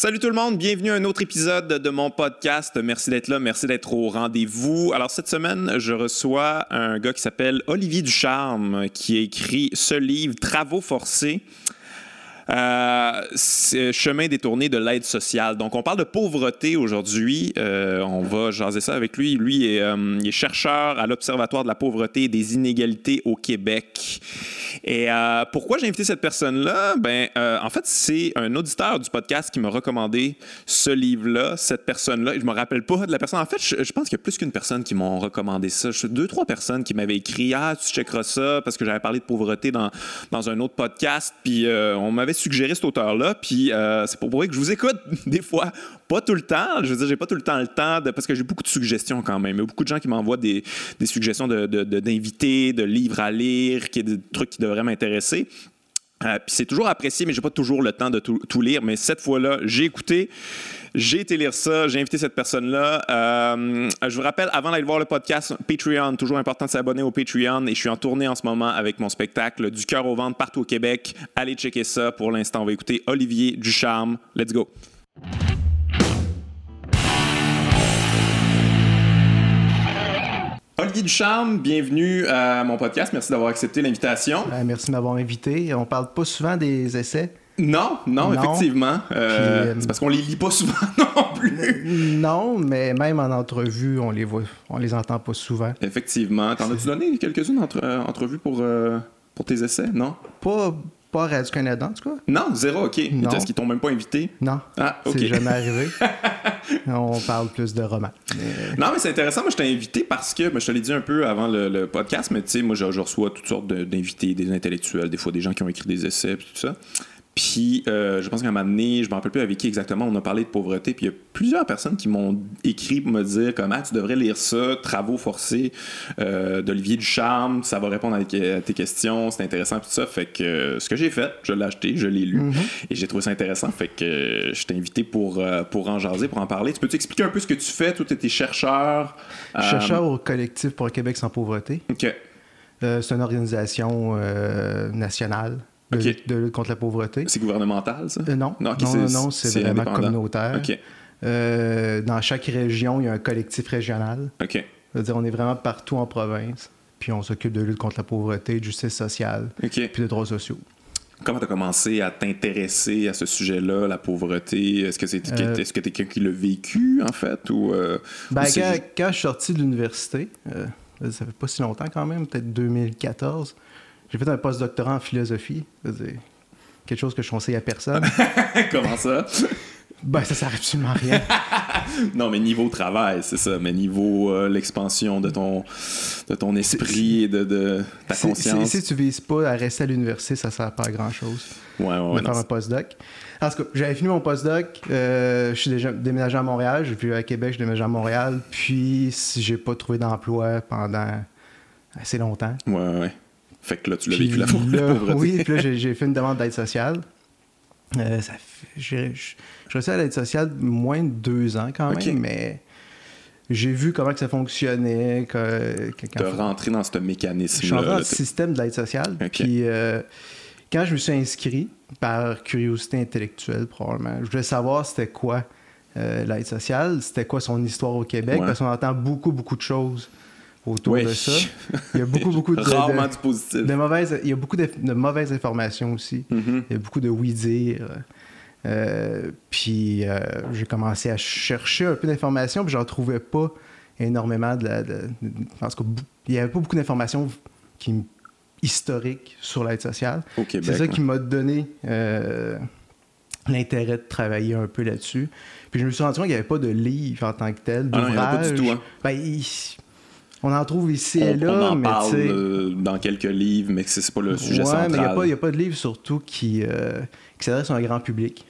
Salut tout le monde, bienvenue à un autre épisode de mon podcast. Merci d'être là, merci d'être au rendez-vous. Alors cette semaine, je reçois un gars qui s'appelle Olivier Ducharme qui a écrit ce livre Travaux forcés. Euh, chemin détourné de l'aide sociale. Donc, on parle de pauvreté aujourd'hui. Euh, on va jaser ça avec lui. Lui est, euh, il est chercheur à l'Observatoire de la pauvreté et des inégalités au Québec. Et pourquoi j'ai invité cette personne-là? Ben, en fait, c'est un auditeur du podcast qui m'a recommandé ce livre-là, cette personne-là. Je me rappelle pas de la personne. En fait, je, pense qu'il y a plus qu'une personne qui m'ont recommandé ça. Je, deux, trois personnes qui m'avaient écrit Ah, tu checkeras ça parce que j'avais parlé de pauvreté dans, dans un autre podcast. Puis on m'avait suggéré cet auteur-là. Puis euh, c'est pour prouver que je vous écoute des fois. Pas tout le temps. Je veux dire, j'ai pas tout le temps le temps de, parce que j'ai beaucoup de suggestions quand même. Il y a beaucoup de gens qui m'envoient des, des suggestions d'invités, de, d'invités, de livres à lire, qui, des trucs qui devraient m'intéresser. Euh, c'est toujours apprécié, mais j'ai pas toujours le temps de tout, tout lire. Mais cette fois-là, j'ai écouté, j'ai été lire ça, j'ai invité cette personne-là. Euh, je vous rappelle, avant d'aller voir le podcast, Patreon, toujours important de s'abonner au Patreon. Et je suis en tournée en ce moment avec mon spectacle Du cœur au ventre partout au Québec. Allez checker ça. Pour l'instant, on va écouter Olivier Ducharme. Let's go. Olivier Ducharme, bienvenue à mon podcast. Merci d'avoir accepté l'invitation. Ben, merci de m'avoir invité. On parle pas souvent des essais. Non, non, Non. effectivement. Euh, euh, c'est parce qu'on les lit pas souvent non plus. Non, mais même en entrevue, on les voit, on les entend pas souvent. Effectivement. T'en as-tu donné quelques-unes entre, euh, entrevues pour, euh, pour tes essais? Non? Pas, pas Radio-Canada, en tout cas? Non, zéro, OK. Non. Est-ce qu'ils t'ont même pas invité? Non, Ah, OK. c'est jamais arrivé. on parle plus de romans. Mais- Non, mais c'est intéressant. Moi, je t'ai invité parce que, ben, je te l'ai dit un peu avant le, le podcast, mais tu sais, moi, je, je reçois toutes sortes d'invités, des intellectuels, des fois des gens qui ont écrit des essais, puis tout ça. Puis, euh, je pense qu'à un moment donné, je me rappelle plus avec qui exactement, on a parlé de pauvreté, puis il y a plusieurs personnes qui m'ont écrit pour me dire comment tu devrais lire ça, Travaux forcés euh, d'Olivier Ducharme, ça va répondre à, tes- questions, c'est intéressant, puis tout ça. Fait que euh, ce que j'ai fait, je l'ai acheté, je l'ai lu, et j'ai trouvé ça intéressant. Fait que je t'ai invité pour, pour en jaser, pour en parler. Tu peux-tu expliquer un peu ce que tu fais? Toi, tu étais chercheur. euh, Chercheur au collectif pour un Québec sans pauvreté. OK. C'est une organisation nationale de, lutte- de lutte contre la pauvreté. C'est gouvernemental, ça? Euh, non, Non, non, c'est- non, vraiment communautaire. Euh, dans chaque région, il y a un collectif régional. OK. C'est-à-dire, on est vraiment partout en province. Puis on s'occupe de lutte contre la pauvreté, de justice sociale, puis de droits sociaux. Comment tu as commencé à t'intéresser à ce sujet-là, la pauvreté? Est-ce que c'est Euh, est-ce que t'es quelqu'un qui l'a vécu, en fait? Ou, euh, Ben, ou quand, quand je suis sorti de l'université, ça fait pas si longtemps quand même, peut-être 2014, j'ai fait un postdoctorat en philosophie. Quelque chose que je conseille à personne. Comment ça? ben, ça sert absolument à rien. non, mais niveau travail, c'est ça. Mais niveau euh, l'expansion de ton, de ton esprit et de, de ta conscience. Si, tu vises pas à rester à l'université, ça sert pas à grand-chose. Ouais, ouais, ouais, de non, faire un postdoc. En tout cas, j'avais fini mon postdoc, euh, je suis déjà déménagé à Montréal, j'ai vu à Québec, je déménagé à Montréal, puis si j'ai pas trouvé d'emploi pendant assez longtemps. ouais, ouais. Fait que là, tu l'as vécu la. Oui, puis là, j'ai, fait une demande d'aide sociale. Euh, ça je je suis resté à l'aide sociale moins de deux ans quand même, mais j'ai vu comment que ça fonctionnait. Que, que- quand De rentrer dans ce je suis mécanisme-là. rentré dans le système de l'aide sociale. Puis euh, quand je me suis inscrit, par curiosité intellectuelle probablement, je voulais savoir c'était quoi euh, l'aide sociale, c'était quoi son histoire au Québec, Ouais. parce qu'on entend beaucoup, beaucoup de choses autour de ça. Il y a beaucoup, beaucoup de, Rarement de, du positif. de mauvaises... Il y a beaucoup de, de mauvaises informations aussi. Mhm. Il y a beaucoup de oui-dire. Euh, puis euh, j'ai commencé à chercher un peu d'informations, puis j'en trouvais pas énormément de la. de- de- en tout cas, bou- il y avait pas beaucoup d'informations qui historiques sur l'aide sociale. C'est ça ouais. qui m'a donné euh, l'intérêt de travailler un peu là-dessus. Puis je me suis rendu compte qu'il n'y avait pas de livre en tant que tel, Ah non, il y en a pas du d'ouvrage. tout, hein. Ben, il- on en trouve ici et là, on en mais parle tu sais- euh, dans quelques livres, mais c'est pas le sujet ouais, central. mais il n'y a, pas- il y a pas de livre surtout qui, euh, qui s'adresse à un grand public.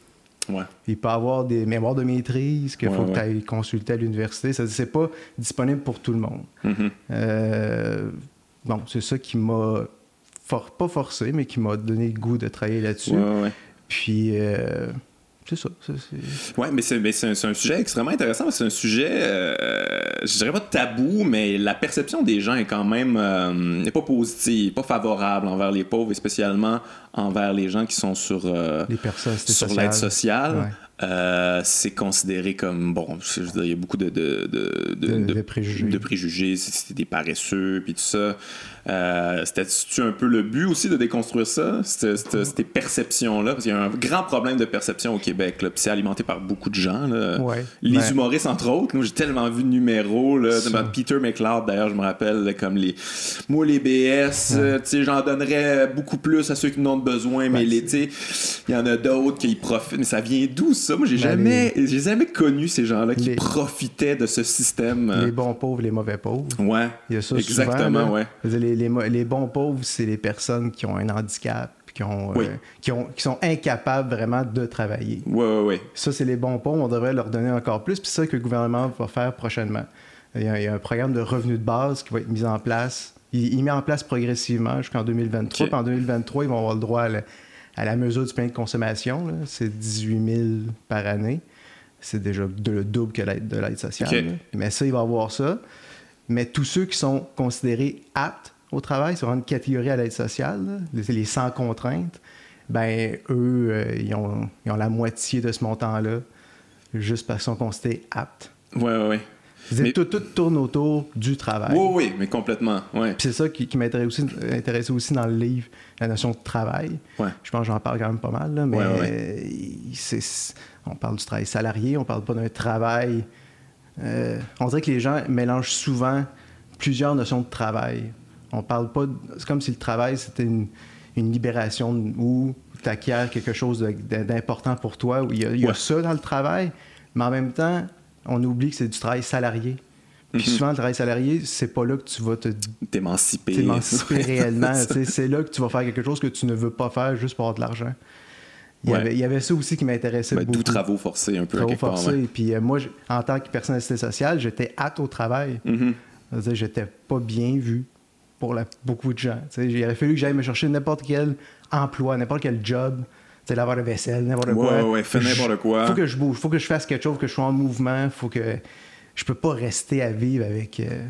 Ouais. Il peut y avoir des mémoires de maîtrise qu'il Ouais, faut ouais. que tu ailles consulter à l'université. Ça C'est pas disponible pour tout le monde. Mhm. Euh, bon, c'est ça qui m'a for- pas forcé, mais qui m'a donné le goût de travailler là-dessus. Puis euh, c'est ça. Ouais, mais c'est mais c'est un, sujet extrêmement intéressant. C'est un sujet, euh, je dirais pas tabou, mais la perception des gens est quand même euh, n'est pas positive, pas favorable envers les pauvres et spécialement envers les gens qui sont sur, euh, les personnes, c'était sur social. l'aide sociale. Ouais. euh, c'est considéré comme bon je veux dire, il y a beaucoup de de, de, de, De- de préjugés. de préjugés c'est des paresseux puis tout ça euh, c'était un peu le but aussi de déconstruire ça ces perceptions là parce qu'il y a un grand problème de perception au Québec là, puis c'est alimenté par beaucoup de gens là. Ouais. les humoristes entre autres moi j'ai tellement vu de numéros là, de Peter McLeod d'ailleurs je me rappelle comme les moi les BS euh, sais j'en donnerais beaucoup plus à ceux qui en ont besoin mais les il y en a d'autres qui profitent mais ça vient d'où ça? Moi j'ai Ben, jamais j'ai jamais connu ces gens là qui Les- profitaient de ce système euh, Les bons pauvres, les mauvais pauvres. ouais Il y a ça exactement souvent, ouais les, bons pauvres, c'est les personnes qui ont un handicap, qui, ont, euh, Oui. qui, ont, qui sont incapables vraiment de travailler. ouais ouais ouais Ça, c'est les bons pauvres. On devrait leur donner encore plus. Puis c'est ça que le gouvernement va faire prochainement. Il y, a, il y a un programme de revenus de base qui va être mis en place. Il, il met en place progressivement jusqu'en 2023. Ok. Puis en 2023, ils vont avoir le droit à la, à la mesure du panier de consommation. C'est 18 000 par année. C'est déjà de- le double que l'aide de l'aide sociale. Mais ça, il va avoir ça. Mais tous ceux qui sont considérés aptes au travail, c'est vraiment une catégorie à l'aide sociale, là, les, sans contraintes, ben eux, euh, ils, ont, ils ont la moitié de ce montant-là, juste parce qu'ils sont considérés aptes. veux dire, Mais- tout, tout tourne autour du travail. oui oui mais complètement ouais c'est ça qui, qui m'intéressait aussi, intéressait aussi dans le livre, la notion de travail. ouais Je pense que j'en parle quand même pas mal, là, mais Ouais, euh, c'est- on parle du travail salarié, on parle pas d'un travail. euh, on dirait que les gens mélangent souvent plusieurs notions de travail. On parle pas. de- C'est comme si le travail c'était une, une libération où tu acquiers quelque chose d'important pour toi, où il y a, il y a Ouais. ça dans le travail, mais en même temps, on oublie que c'est du travail salarié. Puis Mhm. souvent, le travail salarié, c'est pas là que tu vas te t'émanciper t'émanciper Ouais. réellement. c'est là que tu vas faire quelque chose que tu ne veux pas faire juste pour avoir de l'argent. Il, y Ouais. avait, il y avait ça aussi qui m'intéressait Ben, beaucoup. d'où travaux forcés un peu Travaux part forcés. ouais. Puis euh, moi, en tant que personne sociale, j'étais hâte au travail. Mhm. C'est-à-dire, j'étais pas bien vu pour la- beaucoup de gens. Il aurait fallu que j'aille me chercher n'importe quel emploi, n'importe quel job. Laver la vaisselle, n'importe Ouais, quoi. ouais, ouais, fais n'importe quoi. Faut que je bouge, faut que je fasse quelque chose, que je sois en mouvement, faut que je peux pas rester à vivre avec euh,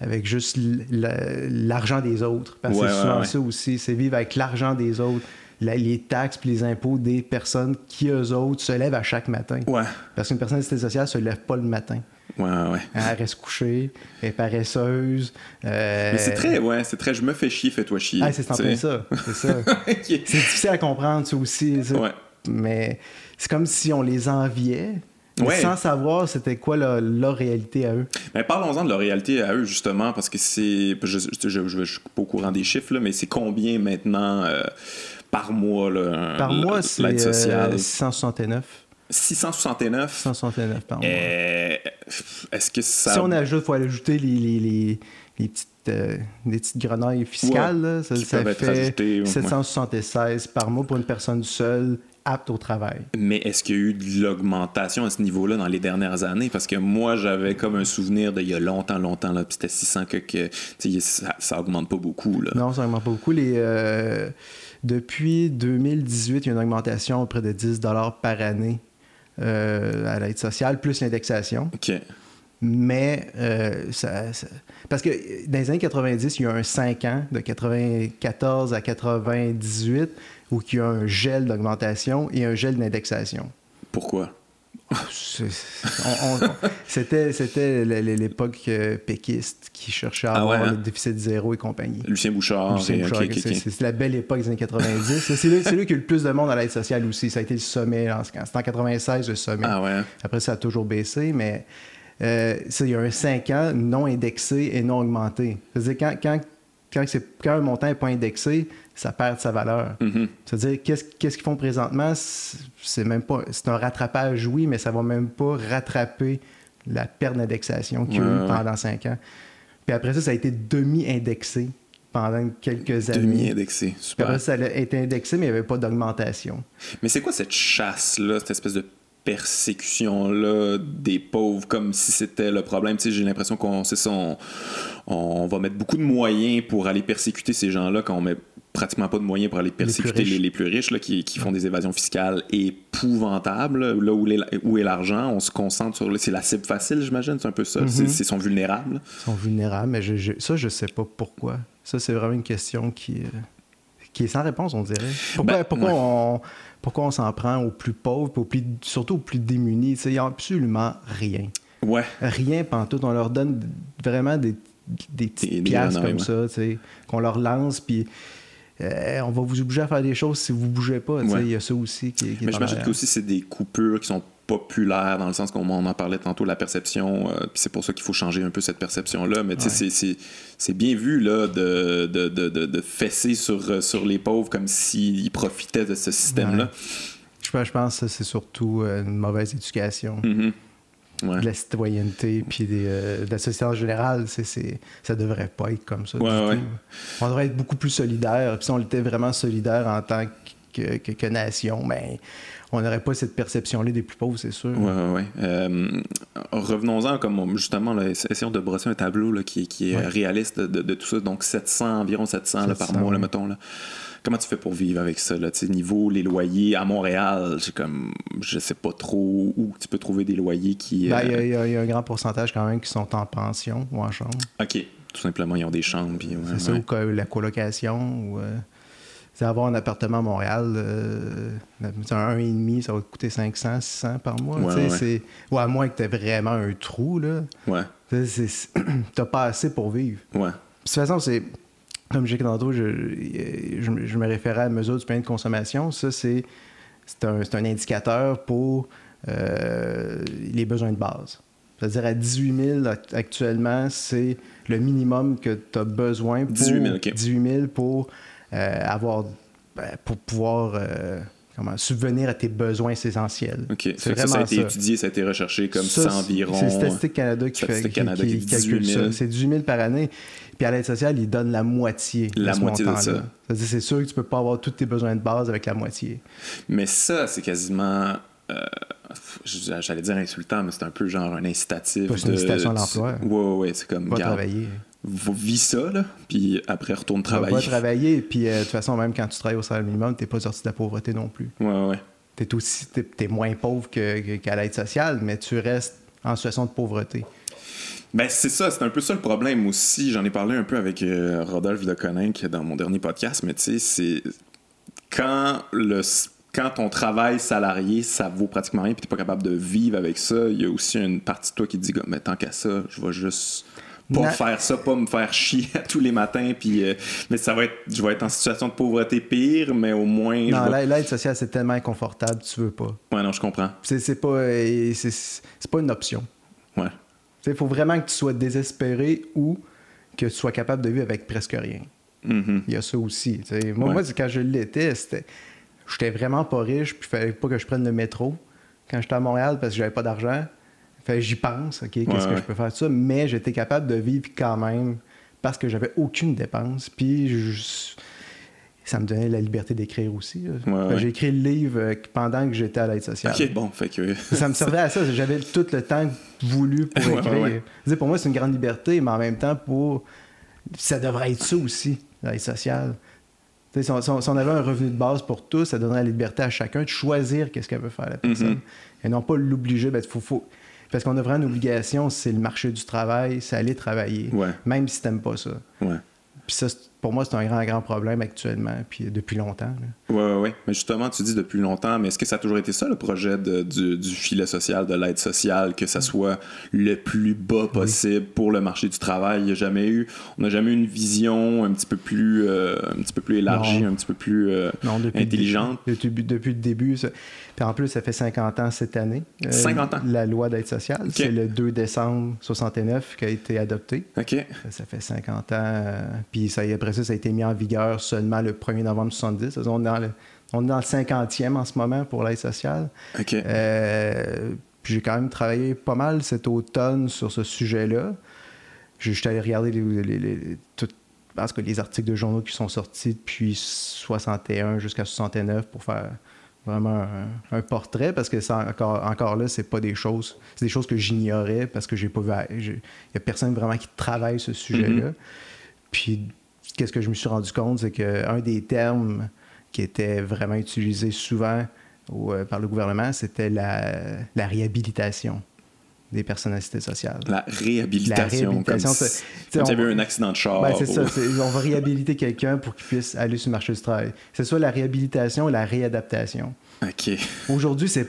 avec juste l'argent des autres. Parce que c'est souvent ça aussi, c'est vivre avec l'argent des autres, la- les taxes puis les impôts des personnes qui eux autres se lèvent à chaque matin. Parce qu'une personne assistée sociale se lève pas le matin. Ouais ouais Elle reste couchée, elle est paresseuse. euh, mais c'est très ouais c'est très je me fais chier fais-toi chier ah, c'est en plein ça. C'est ça. Ok. C'est difficile à comprendre, ça aussi. ça. Ouais. Mais c'est comme si on les enviait, Ouais. sans savoir c'était quoi leur, leur réalité à eux. Mais parlons-en de leur réalité à eux, justement, parce que c'est. Je, je suis pas au courant des chiffres, là, mais c'est combien maintenant euh, par mois, là, Par mois, c'est l'aide sociale? euh, 669. 669. 669 par mois. Euh, Est-ce que ça. Si on ajoute, il faut ajouter les, les, les, les petites, euh, les petites grenailles fiscales. là. ça, ça fait ajoutées, ouais. 776 par mois pour une personne seule apte au travail. Mais est-ce qu'il y a eu de l'augmentation à ce niveau-là dans les dernières années? Parce que moi, j'avais comme un souvenir d'il y a longtemps, longtemps, là, puis c'était 600 que, ça, ça augmente pas beaucoup. Là. Non, ça n'augmente pas beaucoup. Les, euh, depuis 2018, il y a une augmentation à près de 10 par année euh, à l'aide sociale, plus l'indexation. OK. Mais euh, ça, ça- Parce que dans les années 90, il y a un 5 ans, de 94 à 98, où il y a un gel d'augmentation et un gel d'indexation. Pourquoi? C'était c'était l'époque euh, péquiste qui cherchait à Ah avoir ouais, hein? le déficit zéro et compagnie. Lucien Bouchard. Lucien Bouchard, c'est- la belle époque des années 90. C'est qu'il y a eu le plus de monde à l'aide sociale aussi. Ça a été le sommet. C'était en 96 le sommet. Ah ouais. Après, ça a toujours baissé, mais euh, il y a un 5 ans non indexé et non augmenté. C'est-à-dire, quand, quand, quand, c'est- quand un montant n'est pas indexé, ça perd sa valeur. Mhm. C'est-à-dire, qu'est-ce qu'est-ce qu'ils font présentement? C'est même pas. C'est un rattrapage, oui, mais ça va même pas rattraper la perte d'indexation qu'il y a eu pendant 5 ans. Puis après ça, ça a été demi-indexé pendant quelques années. Demi-indexé. Puis Super. après, ça a été indexé, mais il n'y avait pas d'augmentation. Mais c'est quoi cette chasse-là, cette espèce de persécution-là des pauvres, comme si c'était le problème? Tu sais, j'ai l'impression qu'on on, on va mettre beaucoup de moyens pour aller persécuter ces gens-là quand on met pratiquement pas de moyens pour aller persécuter les, riches. les plus riches là, qui, qui font des évasions fiscales épouvantables. Là où, les- où est l'argent, on se concentre sur... C'est la cible facile, j'imagine, c'est un peu ça. Mhm. C'est- C'est sont vulnérables. Ils sont vulnérables, mais je, je- ça, je sais pas pourquoi. Ça, c'est vraiment une question qui, euh, qui est sans réponse, on dirait. Pourquoi, Ben, pourquoi ouais. on, pourquoi on s'en prend aux plus pauvres, aux plus, surtout aux plus démunis? Sais, Ils n'ont absolument rien. Ouais. Rien pantoute. On leur donne vraiment des, des petites Des- des piastres grenouilles, comme ouais. ça, qu'on leur lance, puis euh, on va vous obliger à faire des choses si vous bougez pas. Ouais. Il y a ça aussi qui, qui Mais j'imagine que aussi c'est des coupures qui sont populaires dans le sens qu'on en parlait tantôt, la perception, euh, puis c'est pour ça qu'il faut changer un peu cette perception-là. Mais tu sais, Ouais. c'est- bien vu là, de, de, de, de, de fesser sur, euh, sur les pauvres comme s'ils profitaient de ce système-là. Je pense, je pense que c'est surtout euh, une mauvaise éducation. Mhm. Ouais. de la citoyenneté puis des, euh, de la société en général, c'est, c'est, ça devrait pas être comme ça. Ouais, ouais. On devrait être beaucoup plus solidaire. Puis si on était vraiment solidaire en tant que, que- que nation, ben, on n'aurait pas cette perception-là des plus pauvres, c'est sûr. Ouais. Euh, revenons-en, comme on- justement, là, essayons de brosser un tableau là, qui, qui est Ouais. réaliste de, de tout ça. Donc 700, environ 700, là, par 700, mois, ouais. mettons. Là. Comment tu fais pour vivre avec ça? Là? Niveau les loyers à Montréal, j'ai comme je sais pas trop où tu peux trouver des loyers qui. Ben, Il y, a- euh, il y a- un grand pourcentage quand même qui sont en pension ou en chambre. Ok, tout simplement, ils ont des chambres. Puis, ouais, c'est ça, ouais. ou la colocation. Ou, euh, avoir un appartement à Montréal, euh, un 1,5, ça va te coûter 500, 600 par mois. Ouais, c'est- Ou à moins que tu aies vraiment un trou. Là. Ouais, T'as pas assez pour vivre. ouais. De toute façon, c'est. Comme j'ai dit tantôt, je, je, me- je me référais à la mesure du panier de consommation. Ça, c'est un, un indicateur pour euh, les besoins de base. C'est-à-dire à 18 000 act- actuellement, c'est le minimum que tu as besoin pour, 18 000, ok. 18 000 pour euh, avoir ben, pour pouvoir euh, comment, subvenir à tes besoins essentiels. Ok, C'est ça, ça, ça a vraiment été ça. étudié, ça a été recherché comme Ça, environ. C'est Statistique Canada qui, fait, Statistique qui, Canada qui- qui dit qui calcule 18 000. ça. C'est 18 000 par année. Puis à l'aide sociale, ils donnent la moitié. La ce moitié de ça. C'est sûr que tu peux pas avoir tous tes besoins de base avec la moitié. Mais ça, c'est quasiment. Euh, J'allais dire insultant, mais c'est un peu genre un incitatif. Pas, c'est une de- incitation à l'emploi. Ouais, ouais, ouais, c'est comme. Va garde, travailler. vis ça, là, puis après retourne Va- travailler. Va travailler. Puis euh, de toute façon, même quand tu travailles au salaire minimum, t'es pas sorti de la pauvreté non plus. Ouais, ouais. T'es aussi t'es, t'es moins pauvre que- qu'à l'aide sociale, mais tu restes en situation de pauvreté. Ben, c'est ça, c'est un peu ça le problème aussi. J'en ai parlé un peu avec euh, Rodolphe Deconinck dans mon dernier podcast, mais tu sais, c'est quand le quand ton travail salarié, ça vaut pratiquement rien, puis t'es pas capable de vivre avec ça, il y a aussi une partie de toi qui te dit, mais tant qu'à ça, je vais juste pas Na- faire ça, pas me faire chier tous les matins, puis euh, mais ça va être, je vais être en situation de pauvreté pire, mais au moins, je Non, vais- l'aide, sociale, c'est tellement inconfortable, tu veux pas. ouais, non, je comprends, C'est, c'est pas, euh, c'est, c'est pas une option. ouais, Il faut vraiment que tu sois désespéré ou que tu sois capable de vivre avec presque rien. Mhm. Il y a ça aussi. Moi, Ouais. moi, quand je l'étais, c'était. J'étais vraiment pas riche, puis il fallait pas que je prenne le métro quand j'étais à Montréal parce que j'avais pas d'argent. Fait j'y pense, OK, qu'est-ce que ouais. je peux faire de ça? Mais j'étais capable de vivre quand même parce que j'avais aucune dépense. Puis je- ça me donnait la liberté d'écrire aussi. Ouais. J'ai écrit le livre euh, pendant que j'étais à l'aide sociale. ok, bon, fait que Ça me servait à ça. J'avais tout le temps voulu pour écrire. pour moi, c'est une grande liberté, mais en même temps, pour ça devrait être ça aussi, l'aide sociale. Si on, si avait un revenu de base pour tous, ça donnerait la liberté à chacun de choisir qu'est-ce qu'elle veut faire, la personne. Mhm. Et non pas l'obliger. Ben, faut, faut- Parce qu'on a vraiment une obligation, c'est le marché du travail, c'est aller travailler. Ouais. Même si t'aimes pas ça. ouais. Puis ça, c'est- pour moi, c'est un grand, grand problème actuellement, puis depuis longtemps. là. Ouais, ouais, ouais. Mais justement, tu dis depuis longtemps, mais est-ce que ça a toujours été ça, le projet de- du, du filet social, de l'aide sociale, que ça soit le plus bas possible pour le marché du travail? Il y a jamais eu, on n'a jamais eu une vision un petit peu plus, euh, un petit peu plus élargie, Non. un petit peu plus euh, Non, depuis le intelligente? début- Depuis, depuis le début. ça- Puis en plus, ça fait 50 ans cette année. euh, 50 ans? La loi d'aide sociale. C'est le 2 décembre 69 qui a été adoptée. OK. Ça, ça fait 50 ans. euh, puis ça, après ça, ça a été mis en vigueur seulement le 1er novembre 70. Ça, On est dans le, on est dans le 50e en ce moment pour l'aide sociale. Euh, puis j'ai quand même travaillé pas mal cet automne sur ce sujet-là. Je suis allé regarder les, les- les- tout- parce que les articles de journaux qui sont sortis depuis 61 jusqu'à 69 pour faire vraiment un, un portrait parce que ça encore, encore là, c'est pas des choses. C'est des choses que j'ignorais parce que j'ai pas vu. Il y a personne vraiment qui travaille ce sujet-là. Puis qu'est-ce que je me suis rendu compte, c'est qu'un des termes qui était vraiment utilisé souvent au- euh, par le gouvernement, c'était la, la réhabilitation. des personnalités sociales. La réhabilitation. La réhabilitation, comme si, avait un accident de char. Ben, c'est ça. On va réhabiliter quelqu'un pour qu'il puisse aller sur le marché du travail. C'est soit la réhabilitation ou la réadaptation. OK. Aujourd'hui, c'est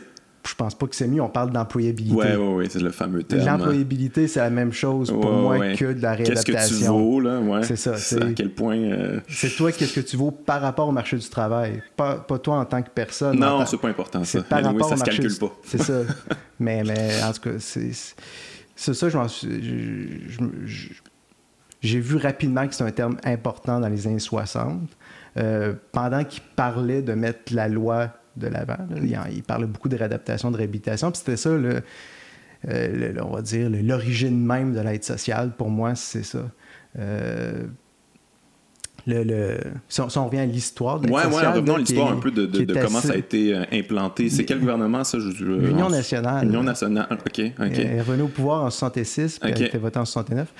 je pense pas que c'est mieux. On parle d'employabilité. Oui, oui, oui, c'est le fameux terme. L'employabilité, c'est la même chose pour moi que de la réadaptation. Qu'est-ce que tu vaux, là? Ouais. C'est ça. C'est à quel point. Euh, c'est toi, qu'est-ce que tu vaux par rapport au marché du travail? Pas, pas toi en tant que personne. Non, c'est pas important, ça. Par rapport ça au se marché calcule pas. C'est ça. mais, mais en tout cas, c'est. C'est ça, je m'en suis. J'ai vu rapidement que c'est un terme important dans les années 60. Euh, pendant qu'il parlait de mettre la loi de l'avant. Il, parlait beaucoup de réadaptation, de réhabilitation. Puis c'était ça, le, euh, on va dire, l'origine même de l'aide sociale. Pour moi, c'est ça. Euh, le, si, on, revient à l'histoire de l'aide ouais, sociale... Oui, revenons à l'histoire un peu de, comment ça a été euh, implanté. C'est quel gouvernement, ça? L'Union nationale. L'Union nationale, OK. OK. Elle est revenue au pouvoir en 66, puis elle a été votée en 69.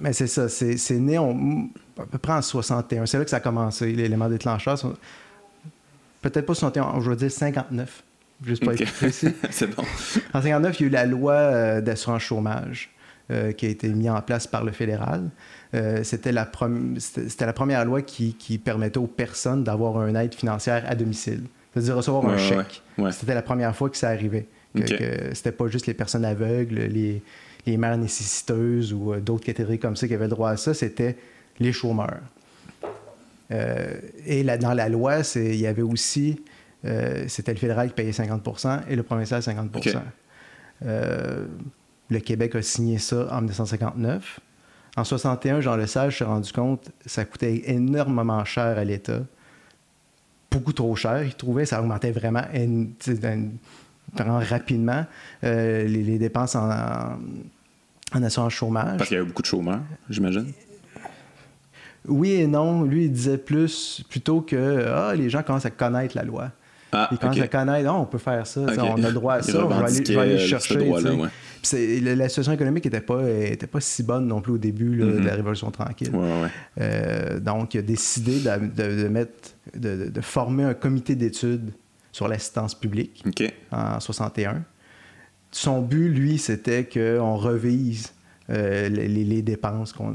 mais c'est ça, c'est né à peu près en 61. C'est là que ça a commencé, l'élément déclencheur peut-être pas 61, je veux dire 59, juste pour être précis. c'est bon. En 59, il y a eu la loi euh, d'assurance chômage euh, qui a été mise en place par le fédéral. Euh, c'était, la c'était la première loi qui, permettait aux personnes d'avoir une aide financière à domicile, c'est-à-dire recevoir un chèque. C'était la première fois que ça arrivait. Que, c'était pas juste les personnes aveugles, les, les mères nécessiteuses ou d'autres catégories comme ça qui avaient le droit à ça, c'était les chômeurs. Euh, et là, dans la loi, il y avait aussi, euh, c'était le fédéral qui payait 50% et le provincial 50% euh, Le Québec a signé ça en 1959. En 61, Jean Lesage s'est rendu compte ça coûtait énormément cher à l'État. Beaucoup trop cher, il trouvait. Ça augmentait vraiment, rapidement les, dépenses en, en assurance chômage. Parce qu'il y avait beaucoup de chômeurs, j'imagine. Oui et non. Lui, il disait plus plutôt que ah, les gens commencent à connaître la loi. Ah, ils commencent à connaître, oh, on peut faire ça, on a le droit à ça, on va aller, je vais aller chercher. la, situation économique n'était pas, était pas si bonne non plus au début de la mm-hmm. Révolution tranquille. Euh, donc, il a décidé de, de mettre, de, de, former un comité d'études sur l'assistance publique en 61. Son but, lui, c'était qu'on revise euh, les, les, dépenses qu'on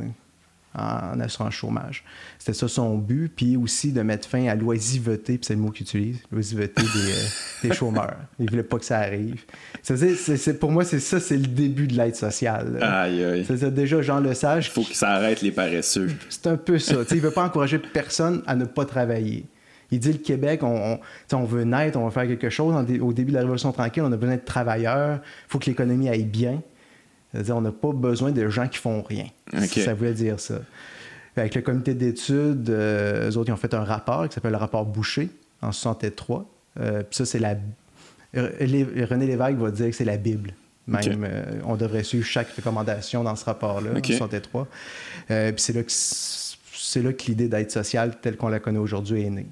en, assurance chômage. C'était ça son but, puis aussi de mettre fin à l'oisiveté, puis c'est le mot qu'il utilise, l'oisiveté des, euh, des, chômeurs. Il voulait pas que ça arrive. C'est, pour moi, c'est ça, c'est le début de l'aide sociale. Aïe, aïe. C'est déjà Jean Lesage. Il faut que ça arrête les paresseux. C'est un peu ça. il veut pas encourager personne à ne pas travailler. Il dit le Québec, on, on, veut naître, on veut faire quelque chose. Au début de la Révolution tranquille, on a besoin de travailleurs. Il faut que l'économie aille bien. C'est-à-dire, on n'a pas besoin de gens qui font rien. Ça voulait dire ça. Avec le comité d'études, euh, eux autres, ils ont fait un rapport qui s'appelle le rapport Boucher en 63. Euh, puis ça, c'est la. René Lévesque va dire que c'est la Bible. Même, euh, on devrait suivre chaque recommandation dans ce rapport-là, en 63. puis c'est là que, c'est là que l'idée d'aide sociale telle qu'on la connaît aujourd'hui est née.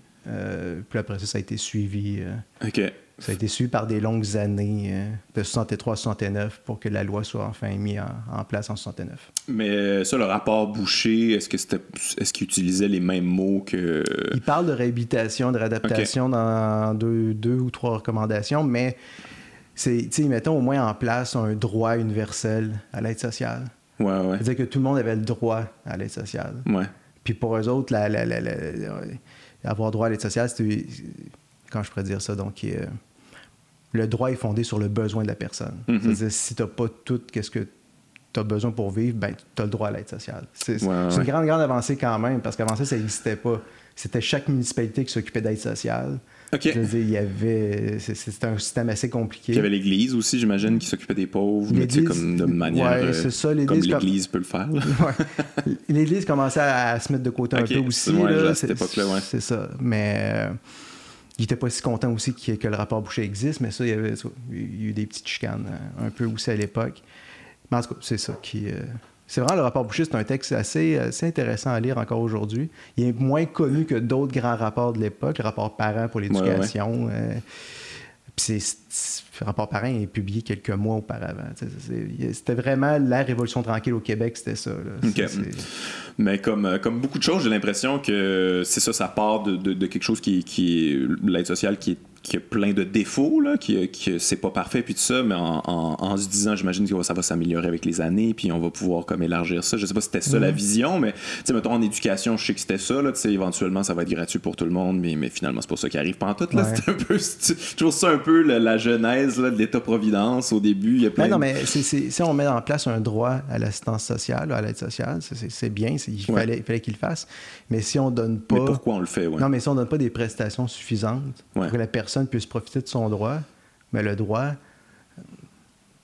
puis après ça, ça a été suivi. OK. Ça a été suivi par des longues années, euh, de 63 à 69, pour que la loi soit enfin mise en, place en 69. Mais euh, ça, le rapport Boucher, est-ce que c'était, est-ce qu'il utilisait les mêmes mots que... Il parle de réhabilitation, de réadaptation dans deux, deux, ou trois recommandations, mais c'est, mettons au moins en place un droit universel à l'aide sociale. Ouais, ouais. C'est-à-dire que tout le monde avait le droit à l'aide sociale. Ouais. Puis pour eux autres, la, avoir droit à l'aide sociale, c'était... Quand je pourrais dire ça? Donc... Euh, le droit est fondé sur le besoin de la personne. Mhm. C'est-à-dire, si tu n'as pas tout ce que tu as besoin pour vivre, ben, tu as le droit à l'aide sociale. C'est une grande, grande avancée quand même, parce qu'avant ça, ça n'existait pas. C'était chaque municipalité qui s'occupait d'aide sociale. Dire, il y avait. C'était un système assez compliqué. Il y avait l'Église aussi, j'imagine, qui s'occupait des pauvres, mais comme de manière. Ouais, c'est ça, euh, comme l'Église peut le faire. L'Église commençait à, se mettre de côté un peu aussi. Là, à cette époque-là, ouais. C'est ça. Mais. Euh, il n'était pas si content aussi que, le rapport Boucher existe, mais ça, il y, avait, il y a eu des petites chicanes euh, un peu aussi à l'époque. Mais en tout cas, c'est ça qui. Euh, c'est vraiment le rapport Boucher, c'est un texte assez, assez, intéressant à lire encore aujourd'hui. Il est moins connu que d'autres grands rapports de l'époque, le rapport Parent pour l'éducation. Euh, puis le rapport Parent est publié quelques mois auparavant. C'était vraiment la révolution tranquille au Québec, c'était ça. Mais comme, euh, comme beaucoup de choses, j'ai l'impression que c'est ça, ça part de, quelque chose qui, qui est l'aide sociale qui est qui a plein de défauts, là, qui, qui c'est pas parfait, puis tout ça, mais en, en, se disant, j'imagine que ça va s'améliorer avec les années, puis on va pouvoir comme élargir ça. Je sais pas si c'était ça la mhm. vision, mais tu sais, mettons en éducation, je sais que c'était ça, là, tu sais, éventuellement ça va être gratuit pour tout le monde, mais, mais finalement c'est pas ça qui arrive. Pendant tout, là, c'est un peu, toujours ça un peu la, genèse là, de l'État-providence au début. Il y a plein non, mais si on met en place un droit à l'assistance sociale, à l'aide sociale, c'est bien, il fallait, il fallait qu'il le fasse. Mais si on donne pas. Mais pourquoi on le fait, ouais? Non, mais si on donne pas des prestations suffisantes pour que la personne puisse profiter de son droit, mais le droit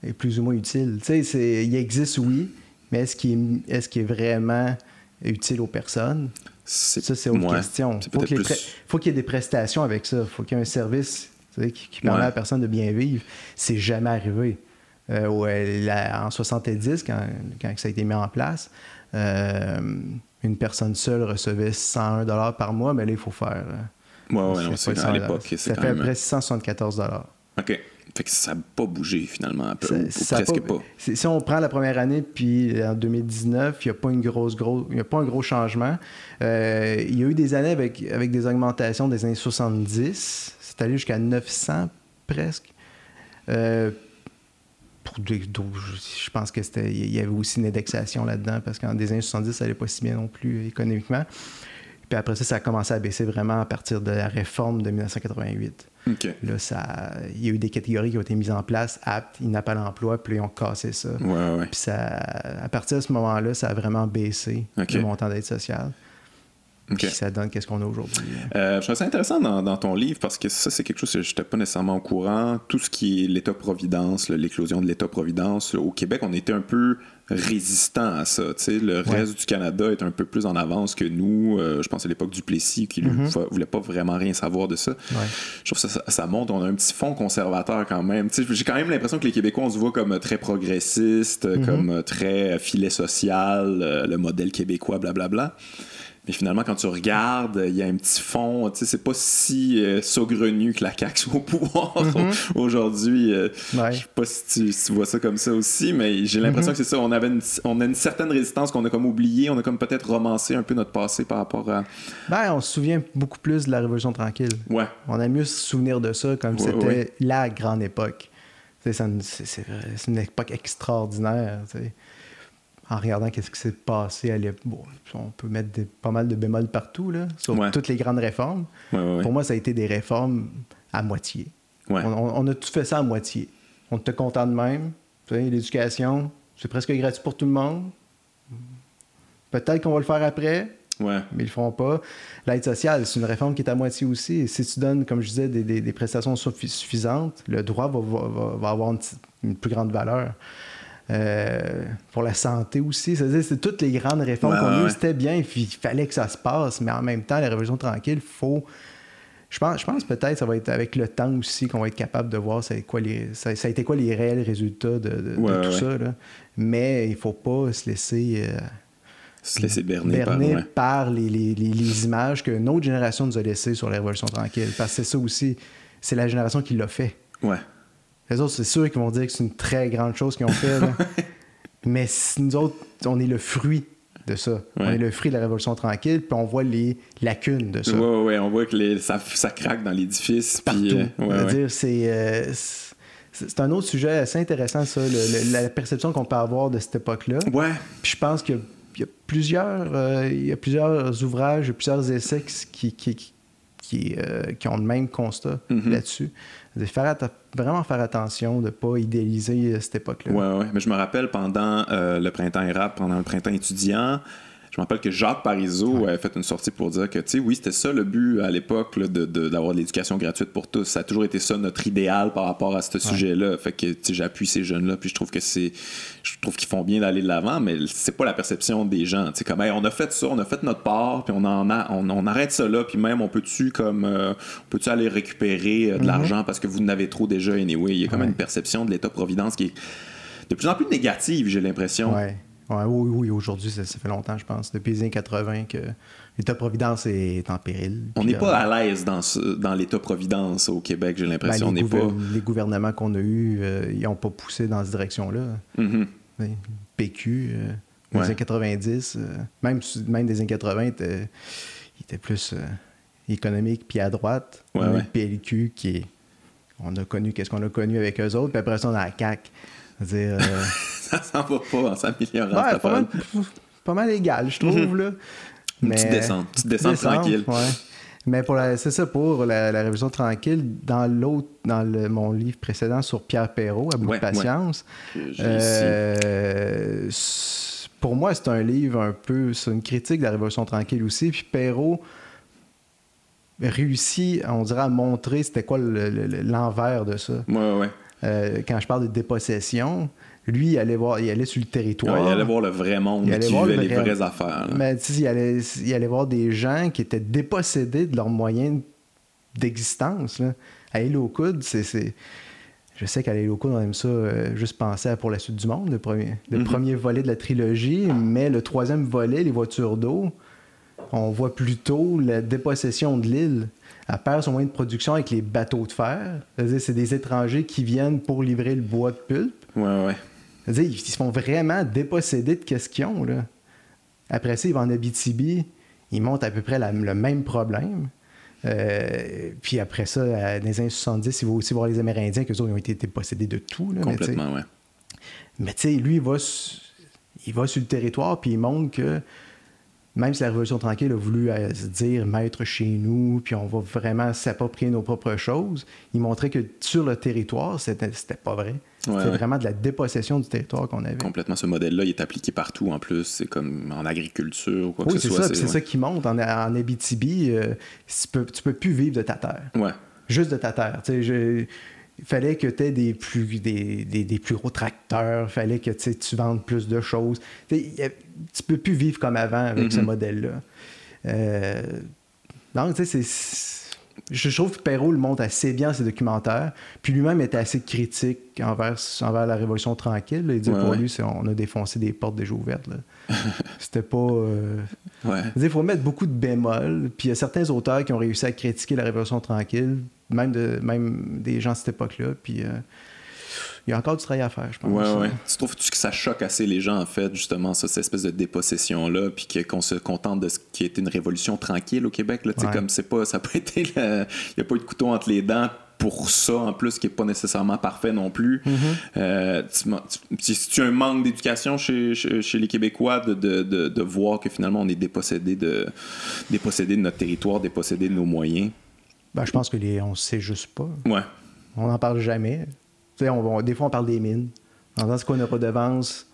est plus ou moins utile. Tu sais, il existe, oui, mais est-ce qu'il est, vraiment utile aux personnes? Ça, c'est autre question. Il faut qu'il y ait des prestations avec ça. Il faut qu'il y ait un service qui, permet à la personne de bien vivre. C'est jamais arrivé. Euh, en 70, quand, quand, ça a été mis en place, euh, une personne seule recevait 101 par mois, mais là, il faut faire. Euh, ouais, ouais, c'est à l'époque. Ça fait à peu près 674 OK. Fait que ça n'a pas bougé finalement, peu, ça, presque pas. Si on prend la première année, puis en 2019, il n'y a pas une grosse, gros, il a pas un gros changement. Euh, il y a eu des années avec, avec des augmentations des années 70. C'est allé jusqu'à 900 presque. Euh, je pense que c'était il y avait aussi une indexation là-dedans parce qu'en des années 70 ça n'allait pas si bien non plus économiquement. Puis après ça ça a commencé à baisser vraiment à partir de la réforme de 1988 là ça il y a eu des catégories qui ont été mises en place aptes inaptes à l'emploi puis ils ont cassé ça. Puis ça à partir de ce moment-là ça a vraiment baissé le montant d'aide sociale Okay. ça donne qu'est-ce qu'on a aujourd'hui. Euh, je trouve ça intéressant dans, ton livre parce que ça, c'est quelque chose que je n'étais pas nécessairement au courant. Tout ce qui est l'État-providence, l'éclosion de l'État-providence, au Québec, on était un peu résistant à ça. Le reste du Canada est un peu plus en avance que nous. Euh, je pense à l'époque du Plessis qui ne mm-hmm. voulait pas vraiment rien savoir de ça. Je trouve que ça, ça, montre, on a un petit fond conservateur quand même. J'ai quand même l'impression que les Québécois, on se voit comme très progressistes, mm-hmm. comme très filet social, euh, le modèle québécois, blablabla. Bla, bla. Mais finalement, quand tu regardes, il y a un petit fond, tu sais, c'est pas si euh, saugrenu que la CAQ soit au pouvoir mhm. aujourd'hui. Euh, je sais pas si tu, vois ça comme ça aussi, mais j'ai l'impression mhm. que c'est ça. On, avait une, on a une certaine résistance qu'on a comme oublié, on a comme peut-être romancé un peu notre passé par rapport à... Ben, on se souvient beaucoup plus de la Révolution tranquille. Ouais. On a mieux se souvenir de ça comme c'était la grande époque. C'est une époque extraordinaire, tu sais en regardant qu'est-ce qui s'est passé à l'époque. on peut mettre pas mal de bémols partout, là, sur toutes les grandes réformes. Pour moi, ça a été des réformes à moitié. On, a tout fait ça à moitié. On te content de même. L'éducation, c'est presque gratuit pour tout le monde. Peut-être qu'on va le faire après, mais ils le feront pas. L'aide sociale, c'est une réforme qui est à moitié aussi. si tu donnes, comme je disais, des, prestations suffisantes, le droit va, avoir une, plus grande valeur. Euh, pour la santé aussi. C'est toutes les grandes réformes qu'on a eues, c'était bien, il fallait que ça se passe, mais en même temps, la révolution tranquille, faut. Je pense, je pense peut-être que ça va être avec le temps aussi qu'on va être capable de voir ça, quoi les, ça, a été quoi les réels résultats de, tout ça. Mais il ne faut pas se laisser. Euh, se laisser berner, par, les, les, les, images qu'une autre génération nous a laissées sur la Révolution tranquille. Parce que c'est ça aussi, c'est la génération qui l'a fait. Ouais. Les autres, c'est sûr qu'ils vont dire que c'est une très grande chose qu'ils ont fait. Mais nous autres, on est le fruit de ça. On est le fruit de la Révolution tranquille, puis on voit les lacunes de ça. Oui, oui, ouais, on voit que les, ça, ça, craque dans l'édifice. Partout. Euh, dire, euh, c'est... un autre sujet assez intéressant, ça, la perception qu'on peut avoir de cette époque-là. Ouais. Puis je pense qu'il y, a plusieurs, euh, il y a plusieurs ouvrages, plusieurs essais qui, qui, qui, qui ont le même constat mm-hmm. là-dessus de faire vraiment faire attention de ne pas idéaliser euh, cette époque-là. Oui, oui. Mais je me rappelle pendant euh, le printemps rap, pendant le printemps étudiant, je me rappelle que Jacques Parizeau avait fait une sortie pour dire que, tu sais, oui, c'était ça le but à l'époque d'avoir de, l'éducation gratuite pour tous. Ça a toujours été ça notre idéal par rapport à ce sujet-là. Fait que, j'appuie ces jeunes-là, puis je trouve que c'est. Je trouve qu'ils font bien d'aller de l'avant, mais c'est pas la perception des gens. Tu sais, comme, on a fait ça, on a fait notre part, puis on en a, on, arrête ça là, puis même, on peut-tu, comme, euh, peut-tu aller récupérer euh, de mm-hmm. l'argent parce que vous n'avez trop déjà, anyway? Il y a quand même une perception de l'État-providence qui est de plus en plus négative, j'ai l'impression. Ouais oui, oui, aujourd'hui, ça, fait longtemps, je pense. Depuis les années 80 que l'État-providence est en péril. On n'est pas euh, à l'aise dans, dans l'État-providence au Québec, j'ai l'impression. Ben, les, les gouvernements qu'on a eus, euh, ils n'ont pas poussé dans cette direction-là. Mm-hmm. PQ, euh, des années 90, même, même des années 80, il était plus économique, puis à droite, Ouais, ouais. le PLQ qui est. On a connu qu'est-ce qu'on a connu avec eux autres, puis après ça, on a la CAQ. Euh, Ça s'en va pas en s'améliorant. ouais, pas, mal, pas mal égal, je trouve, là. Une petite descente. Une petite descente tranquille. ouais. Mais pour la- c'est ça pour la, la révolution tranquille. Dans l'autre, dans le- mon livre précédent sur Pierre Perrault, à bout Ouais, de patience, euh, pour moi, c'est un livre un peu, c'est une critique de la Révolution tranquille aussi. Puis Perrault réussit, on dirait, à montrer c'était quoi le- le- le- l'envers de ça. Ouais, ouais. Euh, quand je parle de dépossession, lui, il allait, voir, il allait sur le territoire. Ouais, il allait voir le vrai monde Il allait qui voir le vivait les vrai- vraies affaires. là. Mais il allait, il allait voir des gens qui étaient dépossédés de leurs moyens d'existence. À Île aux Coudes, c'est. Je sais qu'à l'île aux Coudes, on aime ça euh, juste penser à Pour la suite du monde, le premier, le Mhm. premier volet de la trilogie, mais le troisième volet, les voitures d'eau, on voit plutôt la dépossession de l'île. Elle perd son moyen de production avec les bateaux de fer. C'est-à-dire, c'est des étrangers qui viennent pour livrer le bois de pulpe. Ouais, ouais. C'est-à-dire, ils se font vraiment déposséder de qu'est-ce qu'ils ont. Là. Après ça, ils vont en Abitibi, ils montent à peu près la- le même problème. Euh, puis après ça, dans les années 70, il va aussi voir les Amérindiens, qu'eux autres ils ont été dépossédés de tout. Là, mais Complètement, ouais. mais tu sais, lui, il va, il va sur le territoire, puis il montre que même si la Révolution tranquille a voulu euh, se dire maître chez nous, puis on va vraiment s'approprier nos propres choses, il montrait que sur le territoire, c'était pas vrai. C'était Ouais, ouais. vraiment de la dépossession du territoire qu'on avait. Complètement, ce modèle-là, il est appliqué partout en plus. C'est comme en agriculture ou quoi Oui, que ce c'est soit. ça, puis c'est ouais. ça qui monte. En, en Abitibi, euh, tu, peux, tu peux plus vivre de ta terre. Ouais. Juste de ta terre. Tu sais, fallait que tu aies des plus, des, des- des plus gros tracteurs, il fallait que tu vendes plus de choses. Tu tu peux plus vivre comme avant avec ce Mhm. modèle-là. Euh, donc, tu sais, c'est. Je trouve que Perrault le montre assez bien ses documentaires. Puis lui-même était assez critique envers, envers la Révolution tranquille. Il dit Ouais, pour ouais. lui, on a défoncé des portes déjà ouvertes. C'était pas. euh, Ouais. Il faut mettre beaucoup de bémols. Puis il y a certains auteurs qui ont réussi à critiquer la Révolution tranquille, même, de, même des gens de cette époque-là. Puis euh, il y a encore du travail à faire, je pense. Ouais, ouais. Tu trouves-tu que ça choque assez les gens, en fait, justement, ça, cette espèce de dépossession-là, puis qu'on se contente de ce qui a été une révolution tranquille au Québec, là, tu sais, Ouais. comme c'est pas, ça n'a pas été, le- il n'y a pas eu de couteau entre les dents pour ça, en plus, qui n'est pas nécessairement parfait non plus. Mm-hmm. Euh, tu as un manque d'éducation chez, chez, chez les Québécois de, de, de, de voir que finalement on est dépossédé de, dépossédé de notre territoire, dépossédé de nos moyens. Ben, je pense que les, on sait juste pas. Ouais. On n'en parle jamais. On, on- des fois, on parle des mines. En disant, c'est quoi une redevance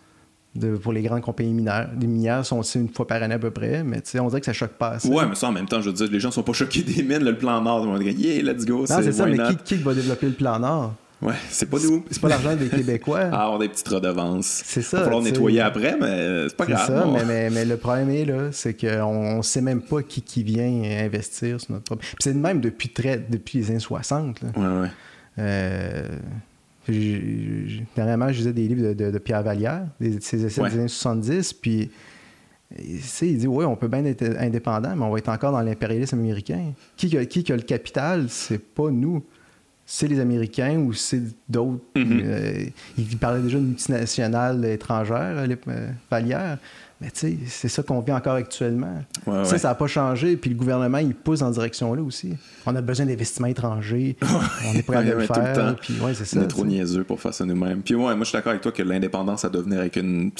de, pour les grandes compagnies minières? Les minières sont aussi une fois par année à peu près, mais on dirait que ça choque pas assez. Ouais, mais ça en même temps, je veux dire, les gens sont pas choqués des mines, là, le plan Nord, le monde dit, yeah, let's go, non, c'est ça, mais qui, qui va développer le plan Nord? Ouais, c'est pas nous. C'est pas l'argent des Québécois. Ah, avoir des petites redevances. C'est ça, Il va falloir nettoyer après, mais c'est pas C'est grave. ça, on- mais, mais, mais le problème est là, c'est qu'on ne sait même pas qui, qui vient investir sur notre propre. Puis c'est même depuis, très, depuis les années 60. là. Ouais, ouais. Euh, dernièrement, je lisais des livres de, de- de Pierre Vallière, des, ses essais Ouais. des années 70, puis tu sais, il dit Oui, on peut bien être indépendant, mais on va être encore dans l'impérialisme américain. Qui, a- qui qui a le capital C'est pas nous. C'est les Américains ou c'est d'autres. Mhm. Euh, il parlait déjà de multinationales étrangères, euh, les- Vallière. Mais tu sais, c'est ça qu'on vit encore actuellement. Ouais, Ça, ouais. ça n'a pas changé. Puis le gouvernement, il pousse dans cette direction-là aussi. On a besoin d'investissements étrangers. on est prêt à Ouais, le ouais, tout le faire. temps. Puis On est trop niaiseux pour faire ça nous-mêmes. Puis ouais, moi je suis d'accord avec toi que l'indépendance, ça doit venir avec une,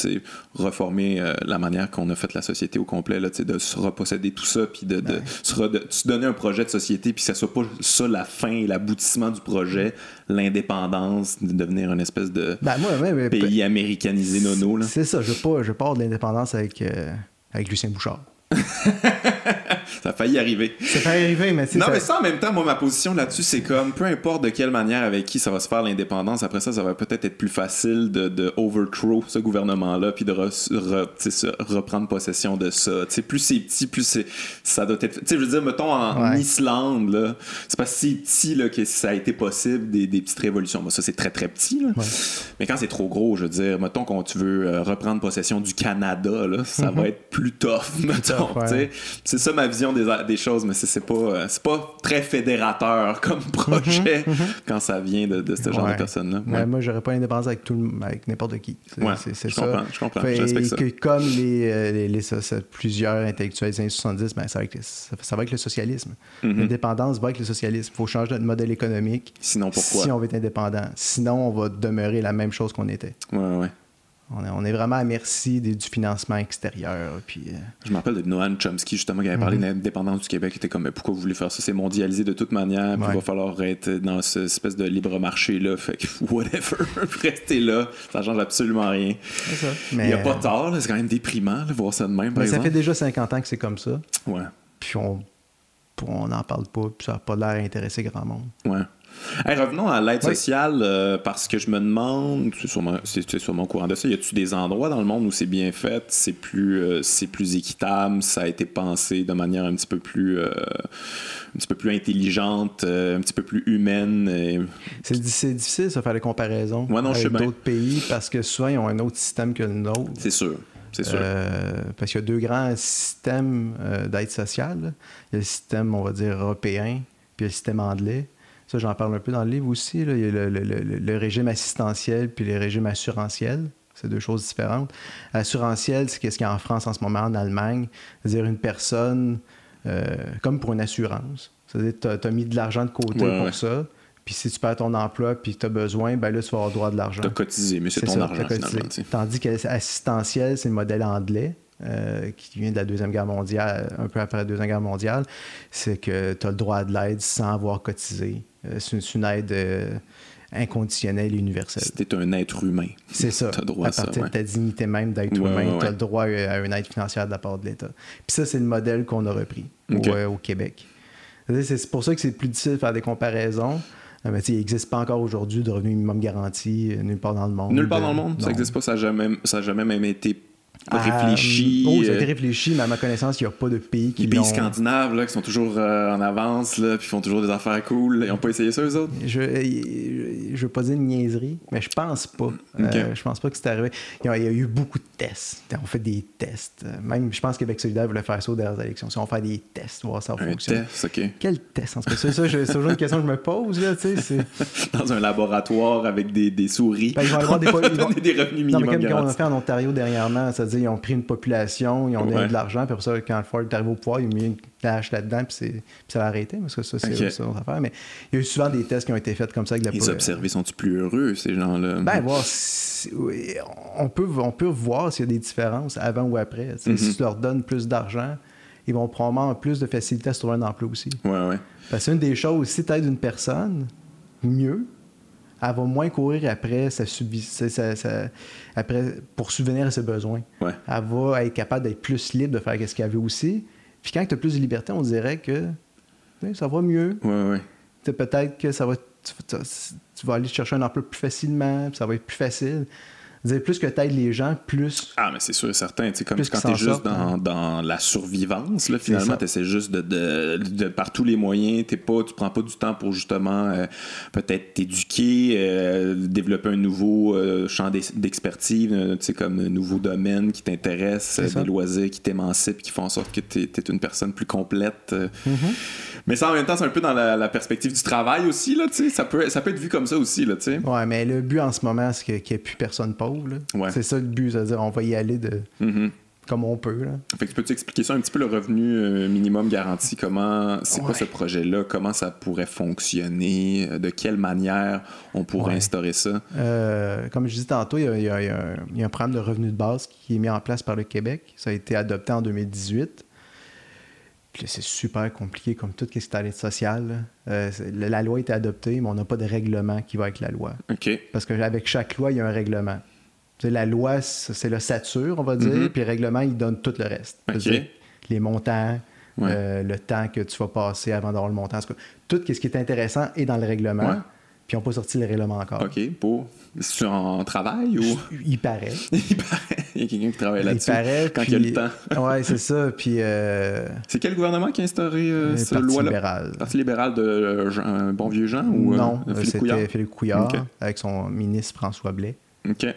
reformer euh, la manière qu'on a fait la société au complet, là, de se reposséder tout ça, puis de, de, se, re- de se donner un projet de société, puis que ça soit pas ça la fin et l'aboutissement du projet, l'indépendance, de devenir une espèce de Ben, moi, ouais, mais- pays américanisé nono. Là. C'est ça. Je veux pas, je avoir de l'indépendance avec, euh, avec Lucien Bouchard. Ça a failli arriver. Ça fait arriver, mais sais, Non, ça- mais ça, en même temps, moi, ma position là-dessus, c'est comme, peu importe de quelle manière, avec qui ça va se faire l'indépendance, après ça, ça va peut-être être plus facile de, de overthrow ce gouvernement-là, puis de re- re- reprendre possession de ça. Tu sais, plus c'est petit, plus c'est, ça doit être... Tu sais, je veux dire, mettons, en Ouais. Islande, là, c'est que c'est petit là, que ça a été possible, des, des petites révolutions. Bon, ça, c'est très, très petit, là. Ouais. Mais quand c'est trop gros, je veux dire, mettons quand tu veux euh, reprendre possession du Canada, là, ça va être plus tough, mettons. ouais. C'est ça ma vision des, des choses, mais c'est pas, euh, c'est pas très fédérateur comme projet quand ça vient de, de ce genre Ouais. de personnes-là. Ouais, moi, j'aurais pas l'indépendance avec, tout le- avec n'importe qui. C'est ça. comprends, je comprends, Fait je ça. que comme les, euh, les- les plusieurs intellectuels des années 70, ben, ça, va avec, le- ça, va avec le socialisme. Mhm. L'indépendance va avec le socialisme. Il faut changer notre modèle économique Sinon, pourquoi? si on veut être indépendant. Sinon, on va demeurer la même chose qu'on était. Ouais, ouais. On est, on est vraiment à merci des- du financement extérieur. Puis, euh, Je me rappelle de Noam Chomsky, justement, qui avait parlé Mhm. de l'indépendance du Québec. Il était comme, mais pourquoi vous voulez faire ça? C'est mondialisé de toute manière. Puis Ouais. il va falloir être dans cette espèce de libre marché-là. Fait que, whatever. Restez là. Ça change absolument rien. c'est ça. Il Mais, n'y a pas euh, tort, là. c'est quand même déprimant de voir ça de même, par mais ça fait déjà 50 ans que c'est comme ça. Ouais. Puis on on n'en parle pas. Puis ça n'a pas l'air d'intéresser grand monde. Ouais. Hey, revenons à l'aide Oui. sociale euh, parce que je me demande, sûrement, c'est- sûrement au courant de ça, y a-tu des endroits dans le monde où c'est bien fait, c'est plus, euh, c'est plus équitable, ça a été pensé de manière un petit peu plus, euh, un petit peu plus intelligente, un petit peu plus humaine. et- C'est di- c'est difficile de faire des comparaisons Ouais, non, avec d'autres pays parce que souvent, ils ont un autre système que le nôtre. C'est sûr, sûr. Euh, parce qu'il y a deux grands systèmes euh, d'aide sociale. Il y a le système, on va dire, européen, puis il y a le système anglais. Ça, j'en parle un peu dans le livre aussi. là. Il y a le, le- le- le régime assistentiel puis le régime assurantiel. C'est deux choses différentes. Assurantiel, c'est ce qu'il y a en France en ce moment, en Allemagne? C'est-à-dire une personne, euh, comme pour une assurance. C'est-à-dire que tu as, mis de l'argent de côté Ouais, pour ouais. ça. Puis si tu perds ton emploi puis tu as besoin, ben là, tu vas avoir droit de l'argent. T'as cotisé, mais c'est ton ça, argent tu. Tandis que assistentiel, c'est le modèle anglais. Euh, qui vient de la Deuxième Guerre mondiale, un peu après la Deuxième Guerre mondiale, c'est que tu as le droit à de l'aide sans avoir cotisé. Euh, c'est une, aide euh, inconditionnelle et universelle. Si t'es un être humain, C'est ça. t'as droit à à ça. partir ouais. de ta dignité même d'être Ouais, humain, ouais, tu as le droit à une aide financière de la part de l'État. Puis ça, c'est le modèle qu'on a repris au- Québec. C'est pour ça que c'est plus difficile de faire des comparaisons. Mais tu il n'existe pas encore aujourd'hui de revenu minimum garanti nulle part dans le monde. Nulle part dans le monde, ça n'existe pas, ça n'a jamais, ça a jamais même été Ah, réfléchi. oh, ça a euh, été réfléchi, mais à ma connaissance, il n'y a pas de pays qui Les pays scandinaves là, qui sont toujours euh, en avance, là, puis font toujours des affaires cool. Ils n'ont pas essayé ça, eux autres? Je ne veux pas dire une niaiserie, mais je pense pas. Euh, Ok. je pense pas que c'est arrivé. Il y, a, il y a eu beaucoup de tests. On fait des tests. Euh, Même, je pense qu'Québec solidaire voulait faire ça aux dernières élections. Si on fait des tests, voir si ça fonctionne. test, OK. Quel test? En tout cas, ça, ça, c'est toujours une question que je me pose. Là, tu sais, Dans un laboratoire avec des, des souris. Ben, ils vont avoir des ils vont- des revenus Non, minimum mais comme on a fait en Ontario dernièrement, c'est-à-dire ils ont pris une population, ils ont donné Ouais. de l'argent, puis après ça, quand Ford est arrivé au pouvoir, ils ont mis une tâche là-dedans, puis, c'est- puis ça a arrêté, parce que ça, c'est Ok. c'est une autre affaire. Mais il y a eu souvent des tests qui ont été faits comme ça avec la Les observés sont-ils plus heureux, ces gens-là? Ben, voir si- on, peut, on peut voir s'il y a des différences avant ou après. Mhm. Si tu leur donnes plus d'argent, ils vont probablement avoir plus de facilité à se trouver un emploi aussi. Ouais, ouais. Parce que une des choses, si tu aides une personne, mieux, elle va moins courir après, sa sa- après pour subvenir à ses besoins. Ouais. Elle va être capable d'être plus libre de faire ce qu'elle veut aussi. Puis quand tu as plus de liberté, on dirait que ça va mieux. Ouais, Peut-être que ça va, tu, tu- tu vas aller chercher un emploi plus facilement, puis ça va être plus facile. Plus que tu aides les gens, plus. Ah, mais c'est sûr et certain. Tu sais, comme Plus quand t'es juste sortent, hein. dans, la survivance, là, finalement, ça. tu essaies juste de, de, de- par tous les moyens, t'es pas, tu prends pas du temps pour justement euh, peut-être t'éduquer, euh, développer un nouveau euh, champ d'ex- d'expertise, tu sais, comme un nouveau domaine qui t'intéresse, ça. des loisirs qui t'émancipent, qui font en sorte que tu es, une personne plus complète. Mm-hmm. Mais ça, en même temps, c'est un peu dans la, la perspective du travail aussi, là, tu sais. Ça peut, ça peut être vu comme ça aussi, là, tu sais. Ouais, mais le but en ce moment, c'est qu'il n'y ait plus personne pauvre. là. Ouais. C'est ça le but, c'est-à-dire on va y aller de Mhm. comme on peut. Là. Fait que tu peux-tu expliquer ça un petit peu le revenu euh, minimum garanti? Comment c'est quoi ce projet-là? Comment ça pourrait fonctionner? Euh, De quelle manière on pourrait Ouais. instaurer ça? Euh, comme je disais tantôt, il y, a, il y a- il y a un, il y a un programme de revenu de base qui est mis en place par le Québec. Ça a été adopté en 2018. Puis c'est super compliqué comme tout ce qui est à l'aide sociale. Euh, la, loi a été adoptée, mais on n'a pas de règlement qui va avec la loi. OK. Parce qu'avec chaque loi, il y a un règlement. Tu sais, la loi, c'est le sature, on va dire, Mhm. puis le règlement, il donne tout le reste. Les montants, Ouais. euh, le temps que tu vas passer avant d'avoir le montant. Tout ce qui est intéressant est dans le règlement, Ouais. puis ils n'ont pas sorti le règlement encore. OK. Pour. C'est en travail ou? Il paraît. il paraît. Il y a quelqu'un qui travaille Il là-dessus. paraît. Quand puis- il y a le temps. ouais, c'est ça. Puis, euh, C'est quel gouvernement qui a instauré euh, cette Parti loi-là? libéral. Parti libéral de euh, Jean- bon vieux Jean ou non, Philippe c'était Couillard? Philippe Couillard avec son ministre François Blais. OK.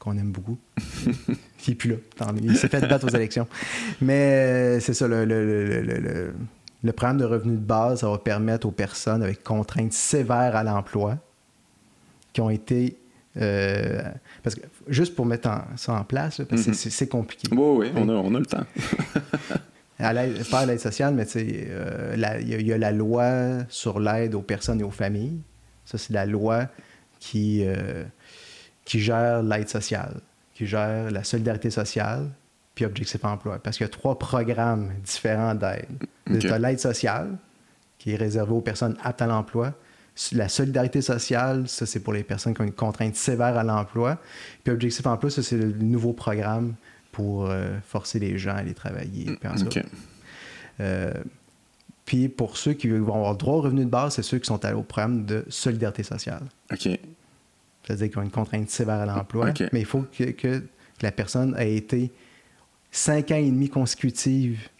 qu'on aime beaucoup. il n'est plus là. Il s'est fait battre aux élections. Mais c'est ça, le, le, le, le, programme de revenu de base, ça va permettre aux personnes avec contraintes sévères à l'emploi qui ont été euh, parce que juste pour mettre ça en place, parce que mm-hmm. c'est compliqué. Oui, oui, on a, on a le temps. à l'aide, pas à l'aide sociale, mais euh, il y, a la loi sur l'aide aux personnes et aux familles. Ça, c'est la loi qui, euh, qui gère l'aide sociale, qui gère la solidarité sociale, puis Objectif Emploi. Parce qu'il y a trois programmes différents d'aide. Tu as l'aide sociale, qui est réservée aux personnes aptes à l'emploi. La solidarité sociale, ça, c'est pour les personnes qui ont une contrainte sévère à l'emploi. Puis Objectif Emploi, ça, c'est le nouveau programme pour euh, forcer les gens à aller travailler. Puis, euh, puis pour ceux qui vont avoir droit au revenu de base, c'est ceux qui sont allés au programme de solidarité sociale. OK. C'est-à-dire qu'ils ont une contrainte sévère à l'emploi, mais il faut que, que, la personne ait été cinq ans et demi consécutifs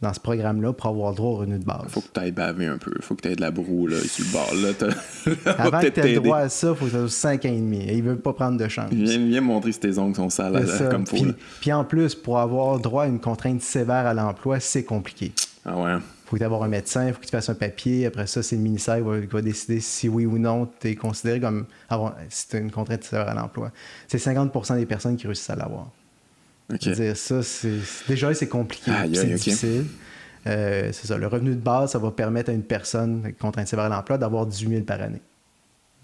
dans ce programme-là pour avoir droit au revenu de base. Il faut que tu ailles baver un peu. Faut que tu aies de la broue là, sur le bord. Là, Avant que tu aies droit à ça, il faut que ça soit 5 ans et demi. Et il ne veut pas prendre de chance. Viens, viens montrer si tes ongles sont sales comme faut. Puis, puis, en plus, pour avoir droit à une contrainte sévère à l'emploi, c'est compliqué. Ah ouais. Il faut que tu aies un médecin, il faut que tu fasses un papier. Après ça, c'est le ministère qui va, décider si oui ou non tu es considéré comme avoir, si tu as une contrainte sévère à l'emploi. C'est 50% des personnes qui réussissent à l'avoir. Dire ça, c'est déjà c'est compliqué, c'est difficile. Euh, c'est ça. Le revenu de base, ça va permettre à une personne contrainte sévère à l'emploi d'avoir 18 000 par année.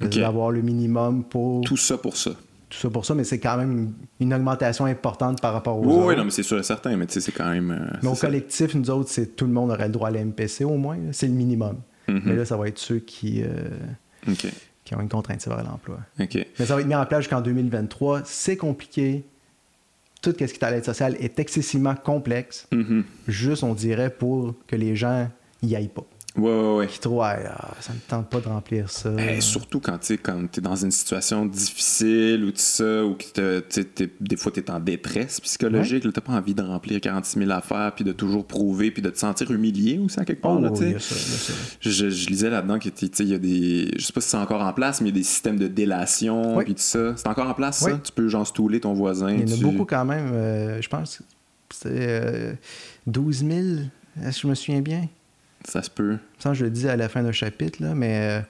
D'avoir le minimum pour. Tout ça pour ça. Tout ça pour ça, mais c'est quand même une augmentation importante par rapport aux. Oui, oui, non, mais c'est sûr et certain, mais tu sais, c'est quand même. Euh, mais au collectif, nous autres, c'est tout le monde aurait le droit à l'MPC au moins. C'est le minimum. Mm-hmm. Mais là, ça va être ceux qui. Euh, qui ont une contrainte sévère à l'emploi. Mais ça va être mis en place jusqu'en 2023. C'est compliqué tout ce qui est à l'aide sociale est excessivement complexe, mm-hmm. juste, on dirait, pour que les gens y aillent pas. Ouais, ouais, ouais. Qui ah, ça ne tente pas de remplir ça. Eh, surtout quand tu es dans une situation difficile ou tout ça, ou que des fois tu es en détresse psychologique, tu n'as pas envie de remplir 46 000 affaires, puis de toujours prouver, puis de te sentir humilié aussi à quelque part. là, Je, je, lisais là-dedans qu'il y a des. Je sais pas si c'est encore en place, mais il y a des systèmes de délation, puis tout ça. C'est encore en place, ça? Tu peux genre stouler ton voisin. Il y en a beaucoup quand même. Euh, je pense que c'est 12 000, est-ce que je me souviens bien? Ça se peut. Ça, je le dis à la fin d'un chapitre, là, mais euh,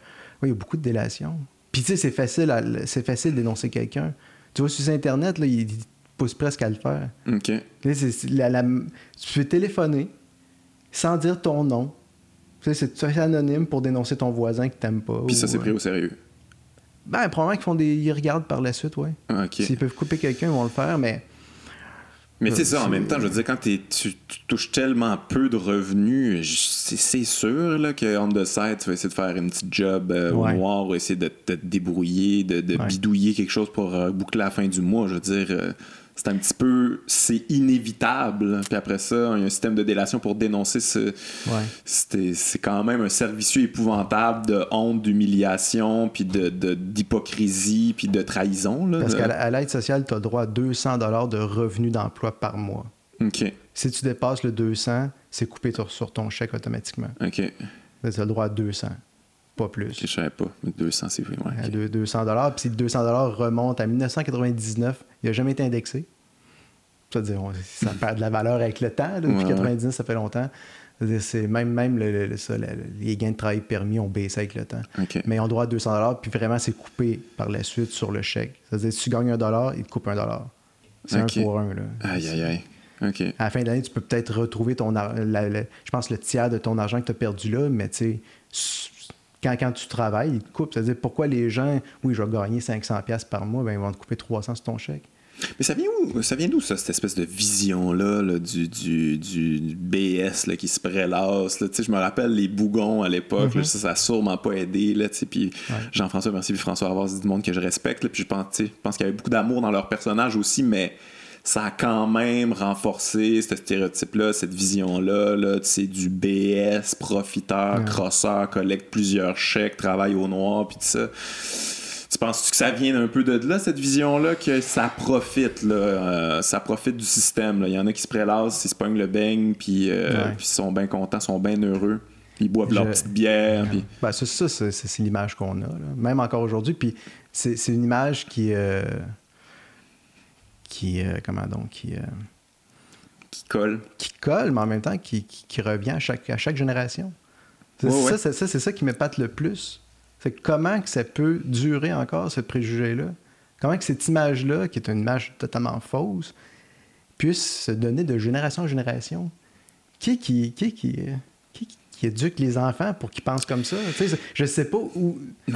oui, il y a beaucoup de délations. Puis tu sais, c'est facile, c'est facile de dénoncer quelqu'un. Tu vois, sur Internet, là, il, pousse presque à le faire. OK. tu peux téléphoner sans dire ton nom. Tu sais, c'est anonyme pour dénoncer ton voisin qui t'aime pas. Puis ça, c'est pris au sérieux. Ben, probablement qu'ils font des. Ils regardent par la suite, oui. Ah, S'ils peuvent couper quelqu'un, ils vont le faire, mais mais c'est ça, en même temps, je veux dire, quand tu, touches tellement peu de revenus, c'est sûr là, que on the side, tu vas essayer de faire une petite job euh, au noir, ou essayer de, te débrouiller, de, bidouiller quelque chose pour euh, boucler la fin du mois. Je veux dire, euh, c'est un petit peu, c'est inévitable. Puis après ça, il y a un système de délation pour dénoncer ce. C'est quand même un servicieux épouvantable de honte, d'humiliation, puis d'hypocrisie, de, puis de trahison. Là, Parce qu'à l'aide sociale, tu as droit à 200 de revenus d'emploi par mois. OK. Si tu dépasses le 200, c'est coupé sur ton chèque automatiquement. OK. Tu as le droit à 200 pas plus. Je savais pas, mais 200, c'est vrai. Ouais, 200 Puis si le 200 remonte à 1999, il n'a jamais été indexé. C'est-à-dire, ça perd de la valeur avec le temps. depuis 1999, ça fait longtemps. C'est même, même le, les gains de travail permis ont baissé avec le temps. Mais on doit à 200 puis vraiment, c'est coupé par la suite sur le chèque. C'est-à-dire, si tu gagnes un dollar, il te coupe un dollar. C'est un pour un. Là. Aïe, aïe, aïe. À la fin de l'année, tu peux peut-être retrouver ton je pense le tiers de ton argent que tu as perdu là, mais tu sais, quand, tu travailles, ils te coupent. C'est-à-dire, pourquoi les gens, oui, je vais gagner 500$ par mois, ben, ils vont te couper 300 sur ton chèque. Mais ça vient où? Ça vient d'où ça, cette espèce de vision-là du, du, BS là, qui se prélasse? Là? Je me rappelle les bougons à l'époque, mm-hmm. ça n'a sûrement pas aidé. Là, puis Jean-François Merci puis François Havas, c'est du monde que je respecte. puis je pense, pense qu'il y avait beaucoup d'amour dans leur personnage aussi, mais ça a quand même renforcé ce stéréotype-là, cette vision-là, là, du BS, profiteur, crosseur, collecte plusieurs chèques, travaille au noir, puis tout ça. Tu penses que ça vient un peu de là, cette vision-là, que ça profite, là, euh, ça profite du système. Il y en a qui se prélassent, ils se pognent le beigne, puis euh, ils sont bien contents, sont bien heureux. Ils boivent leur petite bière. Puis... Ben, c'est ça, c'est, l'image qu'on a. Même encore aujourd'hui. Puis c'est, une image qui... Euh qui comment donc, qui, qui colle. Qui colle, mais en même temps qui, qui, revient à chaque, à chaque génération. C'est ça, c'est ça, ça, qui m'épate le plus. C'est comment que ça peut durer encore, ce préjugé-là? Comment que cette image-là, qui est une image totalement fausse, puisse se donner de génération en génération? Qui qui, qui, qui, qui éduque les enfants pour qu'ils pensent comme ça. Tu sais, je sais pas où. Ouais.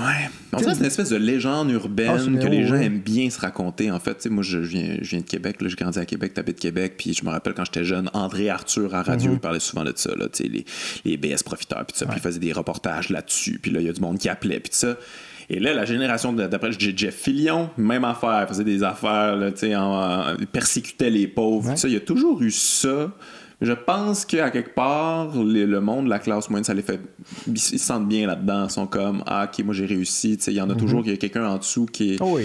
En fait, c'est une espèce de légende urbaine ah, que les gens aiment bien se raconter. En fait, tu sais, moi, je viens, je viens de Québec. J'ai grandi à Québec, de Québec. Puis je me rappelle quand j'étais jeune, André Arthur à radio, mhm. il parlait souvent de ça. Là, tu sais, les, les BS profiteurs. Puis ça. Puis il faisait des reportages là-dessus. Puis là, il y a du monde qui appelait. Puis ça. Et là, la génération d'après, Jeff Fillion, même affaire, faisait des affaires, là, en, en, persécutait les pauvres. Il y a toujours eu ça. Je pense qu'à quelque part, le, monde, la classe moyenne, ça les fait. Ils se sentent bien là-dedans. Ils sont comme Ah, ok, moi j'ai réussi. Il y en a mhm. toujours il y a quelqu'un en dessous qui est. Oh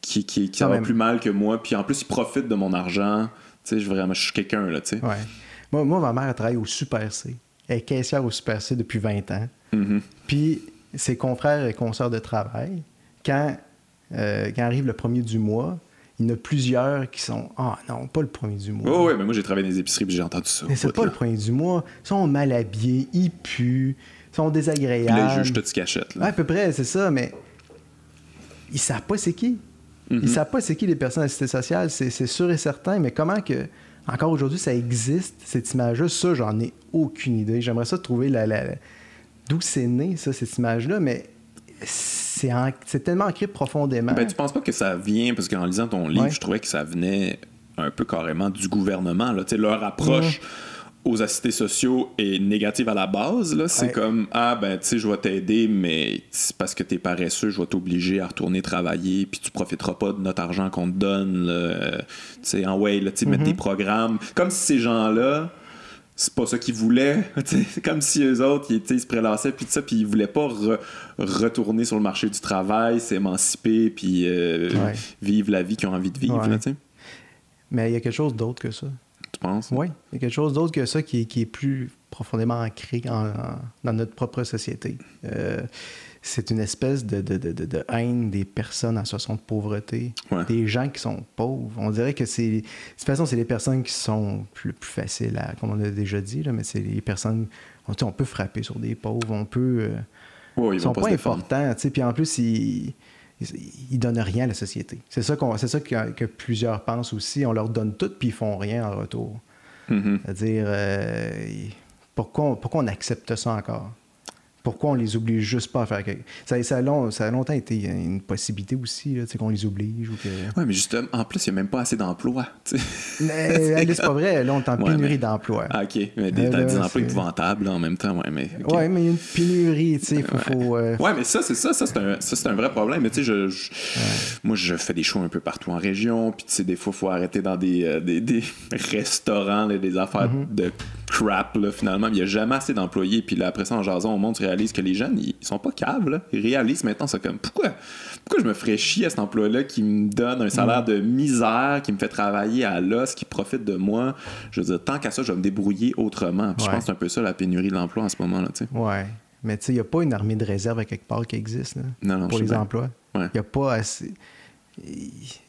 qui, qui, qui va plus mal que moi. Puis en plus, il profite de mon argent. Tu sais, je, vraiment, je suis quelqu'un, là, tu sais. Ouais. Moi, moi, ma mère, elle travaille au Super C. Elle est caissière au Super C depuis 20 ans. Mhm. Puis ses confrères et consoeurs de travail, quand, euh, quand arrive le premier du mois, il y en a plusieurs qui sont Ah non, pas le premier du mois. Oh, oui, mais moi j'ai travaillé dans les épiceries et j'ai entendu ça. Mais c'est pas le premier du mois. Ils sont mal habillés, ils puent, ils sont désagréables. Puis là, ils jugent tout ce qu'ils achètent. à peu près, c'est ça, mais ils savent pas c'est qui. Ils mhm. savent pas c'est qui les personnes assistées sociales, c'est sûr et certain, mais comment que, encore aujourd'hui, ça existe, cette image-là, ça, j'en ai aucune idée. J'aimerais ça trouver la, la, d'où c'est né, ça, cette image-là, mais c'est tellement ancré profondément. Ben, tu penses pas que ça vient, parce qu'en lisant ton livre, je trouvais que ça venait un peu carrément du gouvernement. Là. Leur approche aux assistés sociaux est négative à la base. C'est comme Ah, ben, tu sais, je vais t'aider, mais parce que t'es paresseux, je vais t'obliger à retourner travailler, puis tu profiteras pas de notre argent qu'on te donne. Tu sais, en way, là, mettre mm-hmm. des programmes. Comme si ces gens-là c'est pas ça qu'ils voulaient. C'est comme si eux autres, ils, se prélassaient, puis ça, puis ils voulaient pas retourner sur le marché du travail, s'émanciper, puis euh, vivre la vie qu'ils ont envie de vivre. Mais il y a quelque chose d'autre que ça. Tu penses? Oui, il y a quelque chose d'autre que ça qui, est plus profondément ancré dans notre propre société. Euh, c'est une espèce de, haine des personnes en situation de pauvreté, des gens qui sont pauvres. On dirait que c'est. De toute façon, c'est les personnes qui sont plus, plus faciles à, comme on a déjà dit, là, mais c'est les personnes. On, on, peut frapper sur des pauvres, on peut. Euh, ils sont pas, importants, puis en plus, ils. Ils donnent rien à la société. C'est ça, qu'on, c'est ça que, plusieurs pensent aussi. On leur donne tout, puis ils font rien en retour. Mm-hmm. C'est-à-dire, euh, pourquoi, pourquoi on accepte ça encore? Pourquoi on les oblige juste pas à faire quelque ça, ça, a ça a longtemps été une possibilité aussi, qu'on les oblige. Ou que... Oui, mais justement, en plus, il n'y a même pas assez d'emplois. Mais c'est pas vrai, là, on est en pénurie d'emplois. Ah, OK, mais des, des emplois épouvantables en même temps. Ouais, mais, ouais, mais il y a une pénurie, tu sais, faut... faut euh, Ouais, mais ça, c'est ça, ça, c'est un, ça, un vrai problème. Mais tu sais, je, moi, je fais des shows un peu partout en région, puis tu sais, des fois, il faut arrêter dans des, euh, des, des restaurants, des affaires mm-hmm. de crap, là, finalement. Il n'y a jamais assez d'employés, puis là, après ça, en jason, on montre que les jeunes, ils, sont pas caves, Ils réalisent maintenant, c'est comme, pourquoi, pourquoi je me ferais chier à cet emploi-là qui me donne un salaire mm. de misère, qui me fait travailler à l'os, qui profite de moi? Je veux dire, tant qu'à ça, je vais me débrouiller autrement. je pense que c'est un peu ça, la pénurie de l'emploi en ce moment, là, tu sais. Ouais. Mais tu sais, il n'y a pas une armée de réserve à quelque part qui existe, pour les emplois. Il n'y a pas assez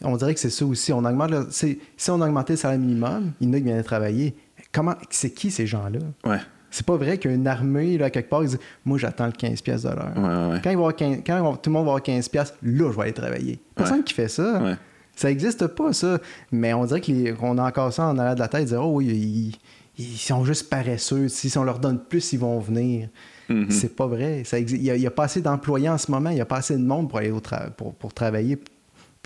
on dirait que c'est ça aussi. On augmente si on augmentait le salaire minimum, il y en a qui viennent travailler. Comment c'est qui ces gens-là? Ouais. C'est pas vrai qu'une armée, là, quelque part, ils disent Moi, j'attends le 15$ de l'heure. Quand, il va quand tout le monde va avoir 15$, là, je vais aller travailler. Personne qui fait ça. Ça n'existe pas, ça. Mais on dirait qu'on a encore ça en arrière de la tête, dire Oh oui, ils, sont juste paresseux. Si on leur donne plus, ils vont venir. Mm-hmm. C'est pas vrai. Il n'y a, pas assez d'employés en ce moment, il n'y a pas assez de monde pour aller au pour, pour travailler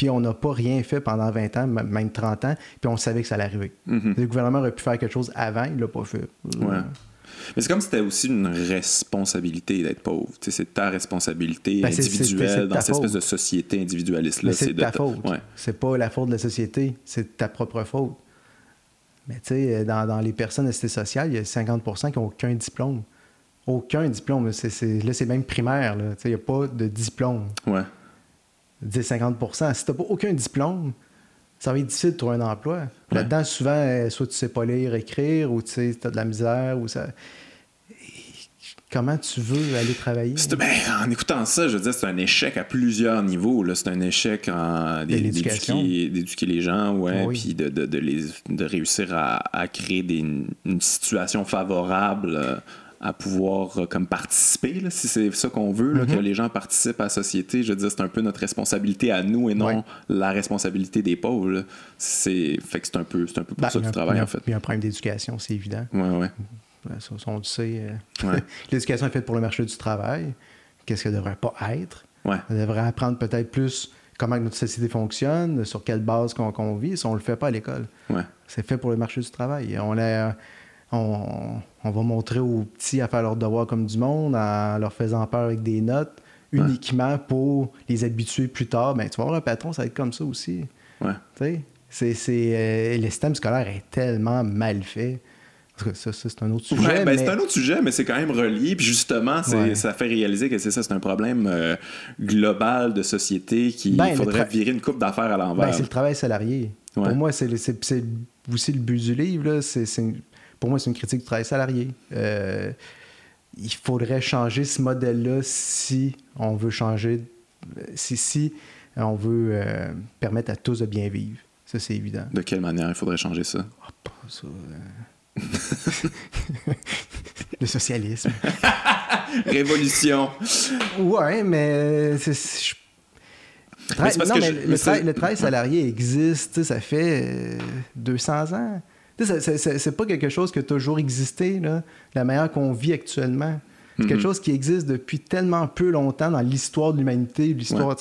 puis on n'a pas rien fait pendant 20 ans, même 30 ans, puis on savait que ça allait arriver. Mm-hmm. Le gouvernement aurait pu faire quelque chose avant, il l'a pas fait. Ouais. Mais c'est comme si c'était aussi une responsabilité d'être pauvre. c'est ta responsabilité ben, individuelle dans cette espèce de société individualiste-là. C'est ta faute. C'est pas la faute de la société, c'est ta propre faute. Mais tu sais, dans, les personnes assistées sociales, il y a 50% qui n'ont aucun diplôme. Aucun diplôme. là, c'est même primaire. Il n'y a pas de diplôme. Ouais. 10-50% Si tu n'as pas aucun diplôme, ça va être difficile de trouver un emploi. Là-dedans, souvent, euh, soit tu sais pas lire, écrire, ou tu sais, as de la misère, ou ça. comment tu veux aller travailler? Ben, en écoutant ça, je veux dire, c'est un échec à plusieurs niveaux. C'est un échec en, d'éduquer, les gens, ouais, puis de, de, de, les, de réussir à, à créer des, une situation favorable euh, à pouvoir euh, comme participer, si c'est ça qu'on veut, que mm-hmm. les gens participent à la société. Je veux dire, c'est un peu notre responsabilité à nous et non la responsabilité des pauvres. C'est fait que c'est un peu, c'est un peu pour ben, ça que tu travailles en fait. Il y a un problème d'éducation, c'est évident. Ouais, ouais. Ça, on le sait. Euh, l'éducation est faite pour le marché du travail. Qu'est-ce qu'elle ne devrait pas être? Ouais. Elle devrait apprendre peut-être plus comment notre société fonctionne, sur quelle base qu'on vit, si on ne le fait pas à l'école. Ouais. C'est fait pour le marché du travail. On l'a on, va montrer aux petits à faire leur devoir comme du monde, en leur faisant peur avec des notes, uniquement pour les habituer plus tard. Ben, tu vas voir un patron, ça va être comme ça aussi. Ouais. C'est, euh, le système scolaire est tellement mal fait. Ça, ça c'est un autre sujet. Ben, c'est un autre sujet, mais c'est quand même relié. Puis justement, ça fait réaliser que c'est ça, c'est un problème euh, global de société qu'il ben, faudrait virer une coupe d'affaires à l'envers. Ben, c'est le travail salarié. Pour moi, c'est, aussi le but du livre. Là. C'est, pour moi, c'est une critique du travail salarié. Euh, il faudrait changer ce modèle-là si on veut changer, si, si on veut euh, permettre à tous de bien vivre. Ça, c'est évident. De quelle manière il faudrait changer ça? Ah, pas ça. Euh. le socialisme. Révolution. Ouais, mais c'est. non, mais le, le, travail salarié existe, ça fait 200 ans. C'est pas quelque chose qui a toujours existé, là, la manière qu'on vit actuellement. C'est quelque mm-hmm. chose qui existe depuis tellement peu longtemps dans l'histoire de l'humanité, l'histoire,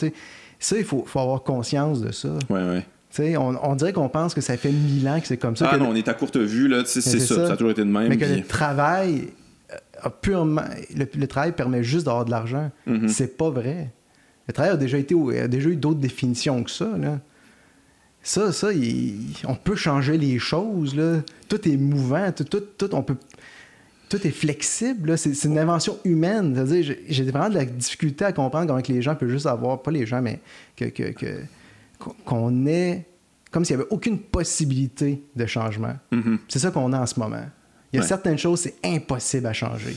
Ça, il faut, faut, avoir conscience de ça. Ouais, ouais. On, on, dirait qu'on pense que ça fait mille ans que c'est comme ça. Ah non, on est à courte vue, là, c'est ça, ça, a toujours été de même. Mais que le travail euh, a purement. Le, travail permet juste d'avoir de l'argent. Mm-hmm. C'est pas vrai. Le travail a déjà, été, a déjà eu d'autres définitions que ça. Là. Ça, ça, on peut changer les choses. Là. Tout est mouvant, tout, tout, on peut, tout est flexible. C'est, une invention humaine. C'est-à-dire, j'ai, vraiment de la difficulté à comprendre comment les gens peuvent juste avoir, pas les gens, mais que, que, qu'on ait comme s'il n'y avait aucune possibilité de changement. Mm-hmm. C'est ça qu'on a en ce moment. Il y a certaines choses, c'est impossible à changer.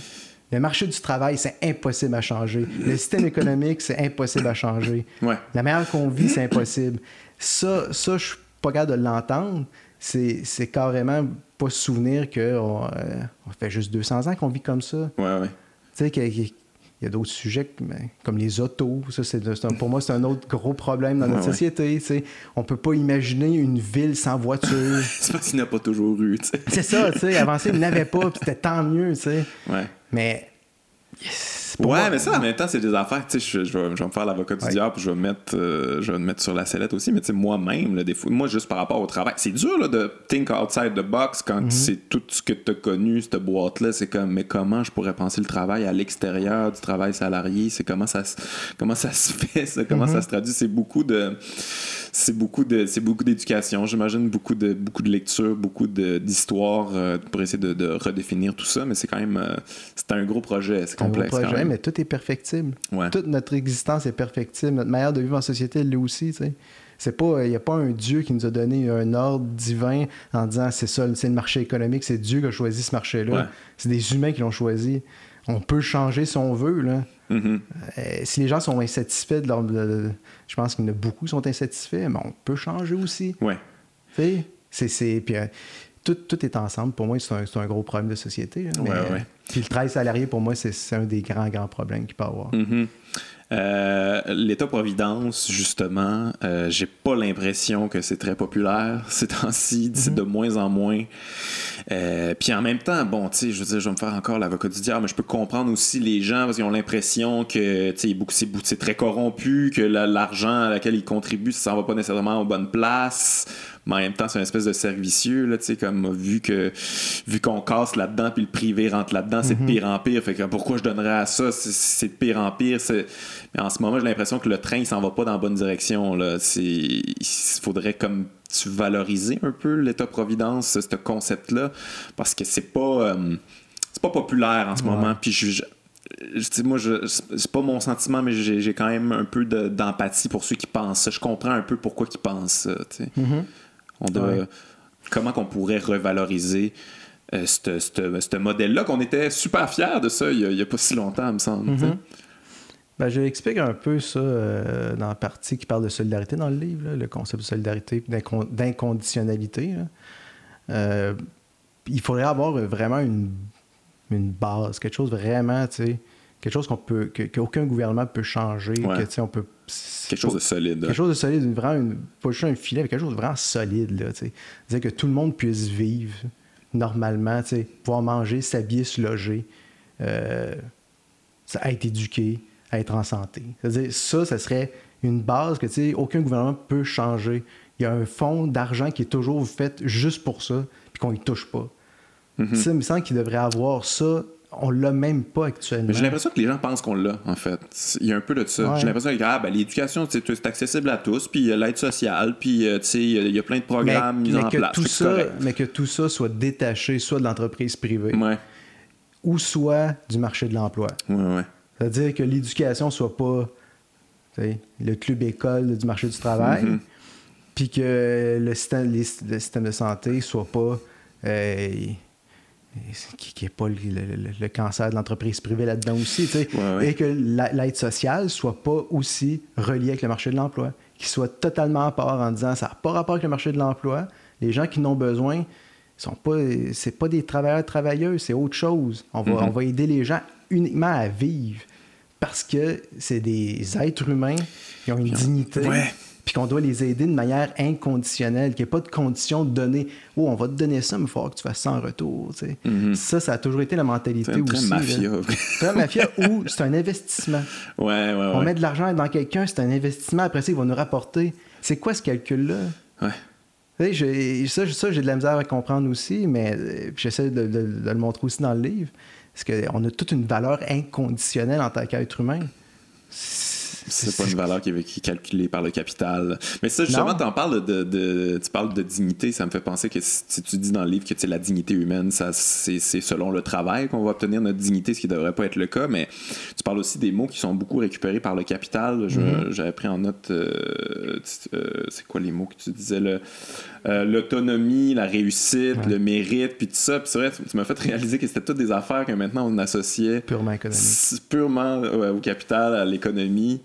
Le marché du travail, c'est impossible à changer. Le système économique, c'est impossible à changer. La manière qu'on vit, c'est impossible. Ça, ça je suis pas capable de l'entendre. C'est carrément pas se souvenir qu'on euh, on fait juste 200 ans qu'on vit comme ça. Ouais, ouais. Tu sais, qu'il y a d'autres sujets comme les autos. Ça, c'est, pour moi, c'est un autre gros problème dans notre société. Tu on peut pas imaginer une ville sans voiture. c'est parce qu'il n'a pas toujours eu. C'est ça, tu sais. Avant ça, il n'avait pas, puis c'était tant mieux. Tu sais. Ouais. Mais Ouais, mais ça, en même temps, c'est des affaires. Tu sais, je, je, vais, me faire l'avocat du diable, puis je vais, mettre, euh, je vais me mettre sur la sellette aussi. Mais tu sais, moi-même, des fois, moi, juste par rapport au travail, c'est dur là, de think outside the box quand mhm. c'est tout ce que tu as connu, cette boîte-là. C'est comme, mais comment je pourrais penser le travail à l'extérieur du travail salarié? C'est comment ça, comment ça se fait, ça? Comment ça mhm. se traduit? C'est beaucoup de c'est beaucoup de c'est beaucoup d'éducation j'imagine beaucoup de beaucoup de lecture beaucoup d'histoire euh, pour essayer de, redéfinir tout ça mais c'est quand même euh, c'est un gros projet c'est complexe un gros mais tout est perfectible toute notre existence est perfectible notre manière de vivre en société elle l'est aussi tu sais c'est pas il n'y a pas un dieu qui nous a donné un ordre divin en disant c'est ça c'est le marché économique c'est Dieu qui a choisi ce marché là c'est des humains qui l'ont choisi on peut changer si on veut là Mm-hmm. Euh, si les gens sont insatisfaits de leur. je pense qu'il y en a beaucoup qui sont insatisfaits, mais on peut changer aussi. Ouais. C'est, puis, euh, tout, tout, est ensemble. Pour moi, c'est un, un, gros problème de société. ouais, ouais. Puis le travail salarié, pour moi, c'est, un des grands, grands problèmes qu'il peut avoir. Mm-hmm. Euh, L'État-providence, justement, euh, j'ai pas l'impression que c'est très populaire ces temps-ci. C'est mhm. de moins en moins. Euh, puis en même temps, bon, tu sais, je veux dire, je vais me faire encore l'avocat du diable, mais je peux comprendre aussi les gens parce qu'ils ont l'impression que, tu sais, c'est très corrompu, que l'argent à laquelle ils contribuent, ça s'en va pas nécessairement aux bonnes places mais en même temps, c'est une espèce de servicieux, là, tu sais, comme vu que vu qu'on casse là-dedans, puis le privé rentre là-dedans, c'est de mhm. pire en pire. Fait que pourquoi je donnerais à ça? C'est de pire en pire. Mais en ce moment, j'ai l'impression que le train, il s'en va pas dans la bonne direction. Là. Il faudrait comme tu valoriser un peu l'État-providence, ce concept-là, parce que c'est pas, euh, c'est pas populaire en ce moment. Puis je, moi, je, c'est pas mon sentiment, mais j'ai, quand même un peu d'empathie pour ceux qui pensent ça. Je comprends un peu pourquoi ils pensent ça. Mm-hmm. On Comment qu'on pourrait revaloriser euh, ce modèle-là, qu'on était super fiers de ça il n'y a, pas si longtemps, il me semble. Mm-hmm. Ben, je explique un peu ça euh, dans la partie qui parle de solidarité dans le livre, le concept de solidarité et d'inconditionnalité. Euh, il faudrait avoir vraiment une, une, base, quelque chose vraiment, tu sais, quelque chose qu'on peut, qu'aucun gouvernement peut changer, que, on peut quelque chose de solide. Quelque chose de solide, vraiment une, pas juste un filet, mais quelque chose de vraiment solide. Là, dire que tout le monde puisse vivre normalement, pouvoir manger, s'habiller, se loger, euh, être éduqué, être en santé. C'est-à-dire, ça, ça serait une base que aucun gouvernement peut changer. Il y a un fonds d'argent qui est toujours fait juste pour ça, puis qu'on ne touche pas. Mm-hmm. Ça, il me semble qu'il devrait avoir ça. On l'a même pas actuellement. J'ai l'impression que les gens pensent qu'on l'a, en fait. Il y a un peu de ça. J'ai l'impression que ah, ben, l'éducation, c'est accessible à tous, puis l'aide sociale, puis euh, il y a plein de programmes mis en place. Tout ça, mais que tout ça soit détaché soit de l'entreprise privée, ou soit du marché de l'emploi. Ouais. C'est-à-dire que l'éducation soit pas le club école du marché du travail, mm-hmm. puis que le système, le système, de santé soit pas. Euh, qui n'est pas le, cancer de l'entreprise privée là-dedans aussi, et que l'aide sociale soit pas aussi reliée avec le marché de l'emploi, qu'il soit totalement à part en disant ça n'a pas rapport avec le marché de l'emploi, les gens qui n'ont besoin, sont pas, c'est pas des travailleurs travailleuses, c'est autre chose. On va, mm-hmm. on va aider les gens uniquement à vivre parce que c'est des êtres humains qui ont une dignité. Puis qu'on doit les aider de manière inconditionnelle, qu'il n'y ait pas de condition de donner Oh, on va te donner ça, mais il faut que tu fasses ça en retour. Mm-hmm. Ça, ça a toujours été la mentalité aussi. Très mafia. Très mafia ou c'est un investissement. Ouais, ouais, on met de l'argent dans quelqu'un, c'est un investissement. Après ça, il va nous rapporter. C'est quoi ce calcul-là? Ouais. ça, ça j'ai de la misère à comprendre aussi, mais euh, j'essaie de, le montrer aussi dans le livre. Parce qu'on a toute une valeur inconditionnelle en tant qu'être humain. C'est pas une valeur qui est, calculée par le capital. Mais ça, justement, en parles de, tu parles de dignité. Ça me fait penser que si tu dis dans le livre que la dignité humaine, c'est, selon le travail qu'on va obtenir notre dignité, ce qui devrait pas être le cas. Mais tu parles aussi des mots qui sont beaucoup récupérés par le capital. Mm-hmm. J'avais pris en note, euh, euh, c'est quoi les mots que tu disais? Euh, l'autonomie, la réussite, le mérite, puis tout ça. Puis c'est vrai, tu m'as fait réaliser que c'était toutes des affaires que maintenant on associait purement économique. Purement au capital, à l'économie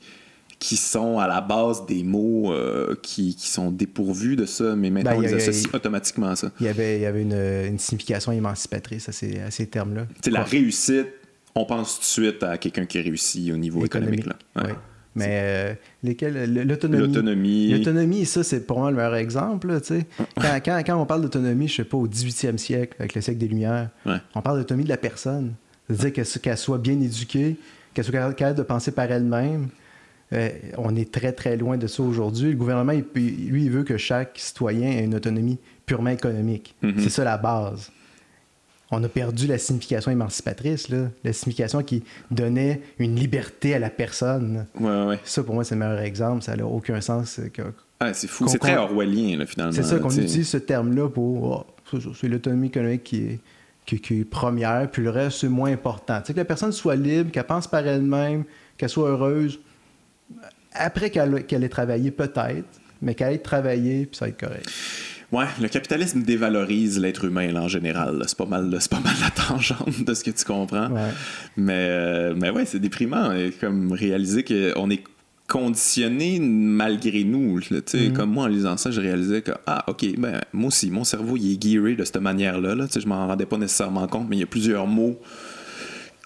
qui sont à la base des mots euh, qui, qui, sont dépourvus de ça, mais maintenant ben, on les associe automatiquement à ça. Il y avait, il y avait une, une signification émancipatrice à ces, à ces termes-là. C'est la réussite, on pense tout de suite à quelqu'un qui réussit au niveau économique. là. Oui. Mais euh, lesquels l'autonomie. L'autonomie. L'autonomie, ça, c'est pour moi le meilleur exemple. quand, quand, quand, on parle d'autonomie, je sais pas, au 18e siècle, avec le siècle des Lumières, on parle d'autonomie de la personne. C'est-à-dire qu'elle soit bien éduquée, qu'elle soit capable de penser par elle-même, euh, on est très, très loin de ça aujourd'hui. Le gouvernement, lui, il veut que chaque citoyen ait une autonomie purement économique. Mm-hmm. C'est ça la base. On a perdu la signification émancipatrice, la signification qui donnait une liberté à la personne. Ça, pour moi, c'est le meilleur exemple. Ça n'a aucun sens. Que, c'est fou. C'est très orwellien, finalement. C'est ça qu'on utilise ce terme-là pour. Oh, c'est l'autonomie économique qui est, qui, est première, puis le reste, c'est moins important. que la personne soit libre, qu'elle pense par elle-même, qu'elle soit heureuse après qu'elle ait travaillé, peut-être, mais qu'elle ait travaillé, puis ça va être correct. Ouais, le capitalisme dévalorise l'être humain en général. C'est pas mal, c'est pas mal la tangente de ce que tu comprends. Mais, euh, mais ouais, c'est déprimant. comme réaliser qu'on est conditionné malgré nous. Mm-hmm. Comme moi, en lisant ça, je réalisais que, ah, ok, ben, moi aussi, mon cerveau, il est gearé de cette manière-là. Là. Je m'en rendais pas nécessairement compte, mais il y a plusieurs mots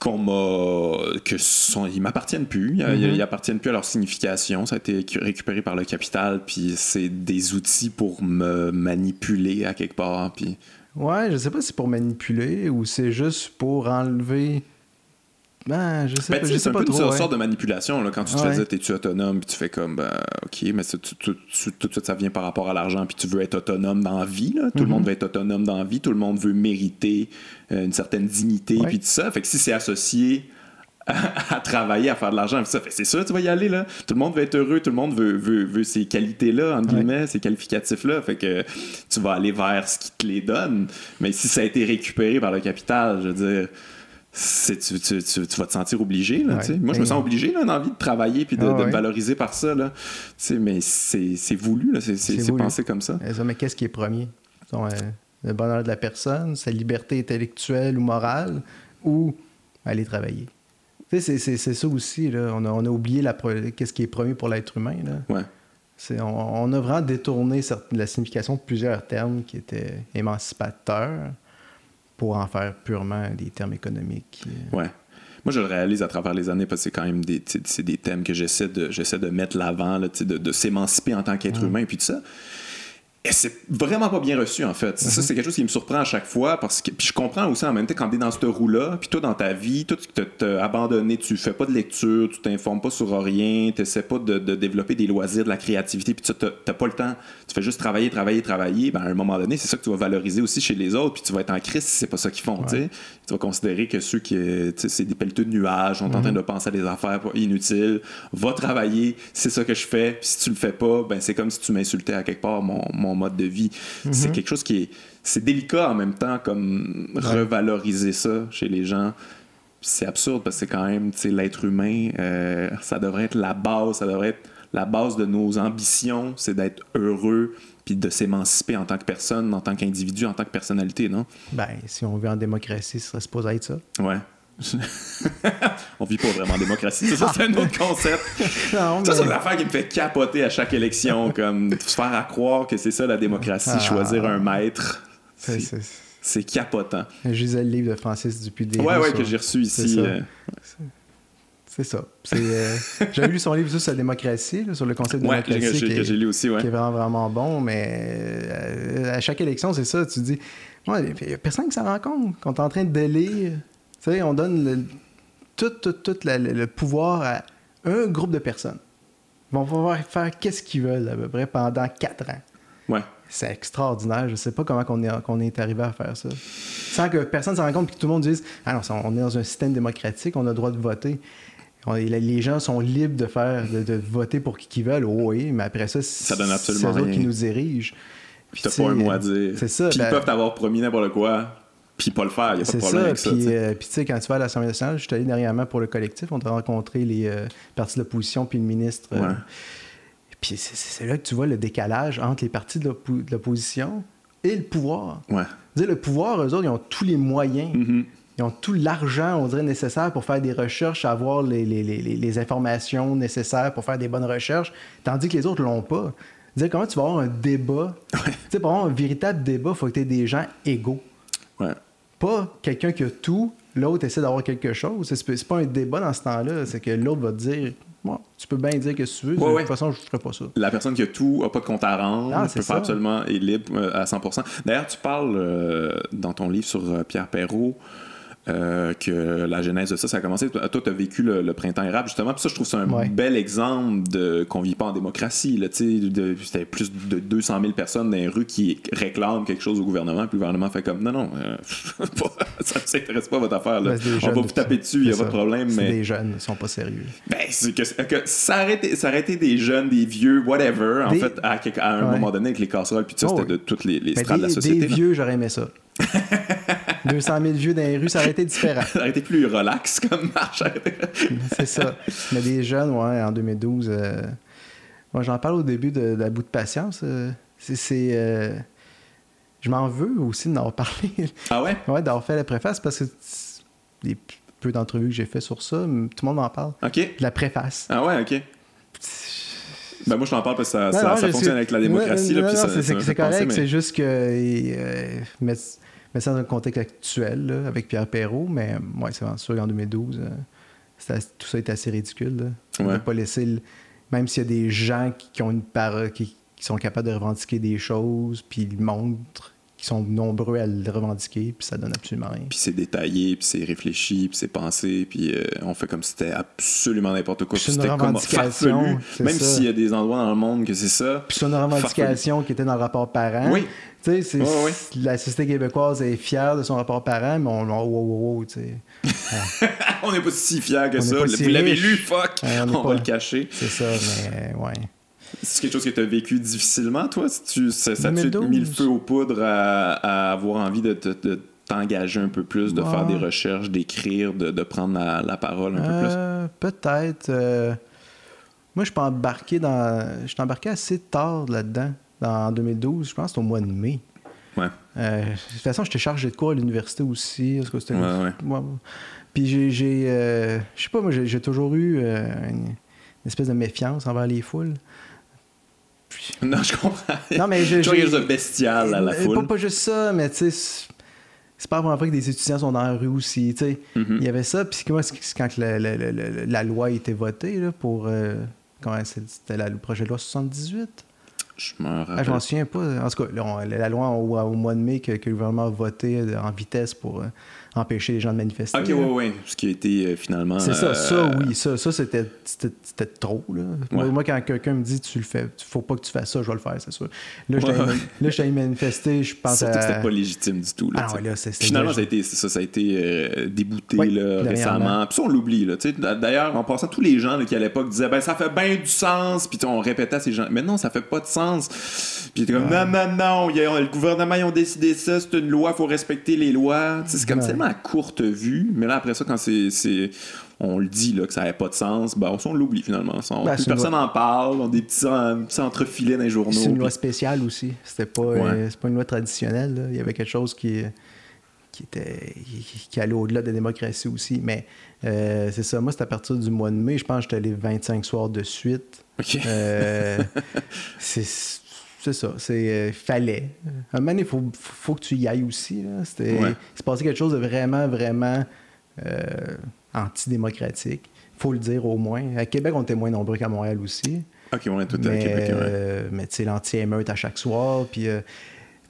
qu'on m'a que sont ils m'appartiennent plus ils, mm-hmm. appartiennent plus à leur signification ça a été récupéré par le capital puis c'est des outils pour me manipuler à quelque part puis ouais je sais pas si c'est pour manipuler ou c'est juste pour enlever ben, je sais, ben, pas, c'est un peu trop, une sorte de manipulation là, quand tu te fais dire t'es-tu autonome puis tu fais comme ben, ok mais tout, de suite ça vient par rapport à l'argent puis tu veux être autonome dans la vie là. tout le mm-hmm. monde veut être autonome dans la vie tout le monde veut mériter euh, une certaine dignité puis tout ça. Fait que si c'est associé à, travailler à faire de l'argent ça fait c'est ça tu vas y aller là. Tout le monde veut être heureux tout le monde veut, veut, veut ces qualités là entre guillemets ces qualificatifs là fait que tu vas aller vers ce qui te les donne. Mais si ça a été récupéré par le capital je veux dire tu, tu, tu, vas te sentir obligé. Là, Moi, je me sens obligé, là, d'envie de travailler puis de, ah me valoriser par ça. Là. mais c'est voulu, c'est pensé comme ça. Mais qu'est-ce qui est premier? Euh, le bonheur de la personne, sa liberté intellectuelle ou morale, ou aller travailler. C'est ça aussi, là. On, a, on a oublié qu'est-ce qui est premier pour l'être humain. Là. Ouais. On, on, a vraiment détourné la signification de plusieurs termes qui étaient émancipateurs pour en faire purement des termes économiques. Ouais. Moi, je le réalise à travers les années parce que c'est quand même des, des thèmes que j'essaie de, de mettre l'avant, de, de s'émanciper en tant qu'être humain et puis tout ça. Et c'est vraiment pas bien reçu, en fait. Ça, mhm. c'est quelque chose qui me surprend à chaque fois parce que. Puis je comprends aussi en même temps quand t'es dans cette roue-là, puis toi, dans ta vie, toi, tu t'as abandonné, tu fais pas de lecture, tu t'informes pas sur rien, t'essaies pas de, développer des loisirs, de la créativité, puis tu t'as pas le temps. Tu fais juste travailler, travailler, travailler. Ben, à un moment donné, c'est ça que tu vas valoriser aussi chez les autres, puis tu vas être en crise si c'est pas ça qu'ils font, tu Tu vas considérer que ceux qui. c'est des pelleteux de nuages, sont en train mhm. de penser à des affaires inutiles. Va travailler, c'est ça que je fais, puis si tu le fais pas, ben, c'est comme si tu m'insultais à quelque part mon mode de vie. C'est mhm. quelque chose qui est. C'est délicat en même temps, comme revaloriser ça chez les gens. C'est absurde parce que c'est quand même, l'être humain, euh, ça devrait être la base, ça devrait être la base de nos ambitions, c'est d'être heureux puis de s'émanciper en tant que personne, en tant qu'individu, en tant que personnalité, non? Ben, si on vit en démocratie, ce serait supposé être ça. Ouais. on vit pas vraiment en démocratie. Ça, c'est un autre concept. Ça, c'est l'affaire qui me fait capoter à chaque élection, comme se faire à croire que c'est ça la démocratie, ah. choisir un maître. C'est capotant. Je lisais le livre de Francis Dupudé. Ouais, ouais, que j'ai reçu ici. C'est ça. Euh, euh J'avais lu son livre sur la démocratie, sur le concept de démocratie. que j'ai lu aussi, ouais. Qui est vraiment, vraiment bon, mais euh, à chaque élection, c'est ça. Tu dis, il n'y a personne qui s'en rend compte qu'on est en train de délire sais, on donne le, tout, tout, tout le pouvoir à un groupe de personnes. Ils vont pouvoir faire qu'est-ce qu'ils veulent à peu près pendant quatre ans. Ouais. C'est extraordinaire. Je sais pas comment on est, qu'on est arrivé à faire ça. Sans que personne s'en rende compte et que tout le monde dise Ah non, on est dans un système démocratique, on a le droit de voter. les gens sont libres de faire de, voter pour qui qu'ils veulent. Oh oui, mais après ça, ça donne absolument c'est eux qui nous dirigent. Puis t'as pas un mot à dire. C'est ça. Puis ils ben peuvent t'avoir promis n'importe quoi puis pas le faire. Il n'y a pas de problème avec ça. Puis, euh, puis tu sais, quand tu vas à l'Assemblée nationale, je suis allé dernièrement pour le collectif, on a rencontré les euh, partis de l'opposition puis le ministre. Euh, puis c'est là que tu vois le décalage entre les partis de l'opposition et le pouvoir. Ouais. Dire, le pouvoir, eux autres, ils ont tous les moyens. Mm-hmm. Ils ont tout l'argent, on dirait, nécessaire pour faire des recherches, avoir les, les, les, les, informations nécessaires pour faire des bonnes recherches, tandis que les autres l'ont pas. Dire comment tu vas avoir un débat? Tu sais, pour avoir un véritable débat, il faut que tu aies des gens égaux. Ouais. Pas quelqu'un qui a tout, l'autre essaie d'avoir quelque chose. C'est pas un débat dans ce temps-là. C'est que l'autre va te dire tu peux bien dire que tu veux. de toute façon, je ne ferai pas ça. La personne qui a tout n'a pas de compte à rendre, ah, peut faire absolument est libre euh, à 100%. D'ailleurs, tu parles euh, dans ton livre sur euh, Pierre Perrault euh, que la genèse de ça, ça a commencé. Toi, tu as vécu le, printemps érable, justement. Puis ça, je trouve ça un bel exemple de qu'on vit pas en démocratie. C'était plus de 200 000 personnes dans les rues qui réclament quelque chose au gouvernement. Puis le gouvernement fait comme non, non, euh, ça ne s'intéresse pas à votre affaire. Là. On va vous taper dessus, il n'y a pas de problème. Mais des jeunes, ils sont pas sérieux. Ben, c'est que, ça, arrêtait, des jeunes, des vieux, whatever, en fait, à, à un moment donné, avec les casseroles. Puis ça, oh, c'était de toutes les, les strates de la société. Des vieux, j'aurais aimé ça. 200 000 vieux dans les rues, ça aurait été différent. ça aurait été plus relax comme marche. c'est ça. Mais des jeunes, ouais, en 2012. Euh, moi, j'en parle au début de, la bout de patience. Euh, c'est. Euh, je m'en veux aussi d'en parlé. Ah ouais? Ouais, d'avoir fait la préface parce que les peu d'entrevues que j'ai fait sur ça, tout le monde m'en parle. OK. La préface. Ah ouais, OK. Ben moi, je t'en parle parce que ça, ça, fonctionne avec la démocratie. c'est correct, c'est juste que mais ça dans un contexte actuel avec Pierre Perrault, mais moi, c'est sûr qu'en 2012, euh, tout ça était assez ridicule. On ne pas laisser, même s'il y a des gens qui, ont une parole, qui, sont capables de revendiquer des choses, puis ils montrent qu'ils sont nombreux à le revendiquer, puis ça donne absolument rien. Puis c'est détaillé, puis c'est réfléchi, puis c'est pensé, puis euh, on fait comme si c'était absolument n'importe quoi. C'était comme farfelu, même s'il y a des endroits dans le monde que c'est ça. Puis c'est une revendication qui était dans le rapport parent. Oui. Tu sais, la société québécoise est fière de son rapport parent, mais on, wow, wow, wow, on n'est pas si fiers que ça. Vous l'avez lu, fuck! on, va le cacher. C'est ça, mais ouais. C'est quelque chose que tu as vécu difficilement, toi? Tu, ça t'a mis le feu aux poudres à, avoir envie de, t'engager un peu plus, de faire des recherches, d'écrire, de, prendre la, parole un peu plus? Euh, peut-être. Euh, moi, je suis embarqué dans. Je suis embarqué assez tard là-dedans en 2012, je pense que au mois de mai. Ouais. Euh, de toute façon, j'étais chargé de cours à l'université aussi. Parce que c'était une- Ouais, ouais. Puis j'ai, j'ai, euh, je sais pas, moi, j'ai, j'ai toujours eu euh, une, une espèce de méfiance envers les foules. Puis- Non, je comprends. Non, mais je- Toujours j'ai- quelque chose de bestial à la foule. Pas, pas juste ça, mais tu sais, c'est- pas la première fois que des étudiants sont dans la rue aussi, tu sais. Mhm. Il y avait ça, puis comment c'est quand la, la- la- la- loi a été votée là, pour... comment c'était la- le projet de loi 78? Je me Ah, rappelle. je m'en souviens pas. En tout cas, là, on- la loi au, au mois de mai que, que le gouvernement a voté en vitesse pour euh, empêcher les gens de manifester. Ok, là. ouais, ouais. Ce qui a été euh, finalement. C'est ça, euh, ça, oui, ça, ça c'était, c'était, c'était trop. Là. Moi, Ouais. moi, quand quelqu'un me dit tu le fais, faut pas que tu fasses ça, je vais le faire, c'est sûr. Là, je Ouais, je t'allais manifester, je pense Surtout à. que c'était pas légitime du tout. Là, Ah ouais, là, c'est- c'est Finalement, ça a été, c'est ça, ça a été euh, débouté Oui, là, récemment. Puis ça, on l'oublie. là, tu sais. D'ailleurs, en passant, tous les gens qui à l'époque disaient ben ça fait bien du sens. Puis on répétait à ces gens mais non, ça fait pas de sens. Puis comme non, non, non, le gouvernement, ils ont décidé ça, c'est une loi, faut respecter les lois. C'est comme Ouais. À courte vue. Mais là, après ça, quand c'est. on le dit là, que ça n'avait pas de sens, ben, on, on l'oublie finalement. On- Ben, plus personne loi- en parle, on a des petits, en- petits entrefilets dans les journaux. C'est une loi spéciale aussi. C'était pas, Ouais. euh, pas une loi traditionnelle. là. Il y avait quelque chose qui, qui, était, qui, qui allait au-delà de la démocratie aussi. Mais euh, c'est ça, moi, c'est à partir du mois de mai. Je pense que j'étais allé 25 soirs de suite. Ok. Euh, c'est c'est ça, c'est euh, fallait. Un moment donné, il faut, faut que tu y ailles aussi. là. C'était, Ouais. Passé quelque chose de vraiment, vraiment euh, antidémocratique. faut le dire au moins. À Québec, on était moins nombreux qu'à Montréal aussi. Ok, on est tout à Québec. ouais. euh, mais tu sais, l'anti-émeute à chaque soir, puis euh,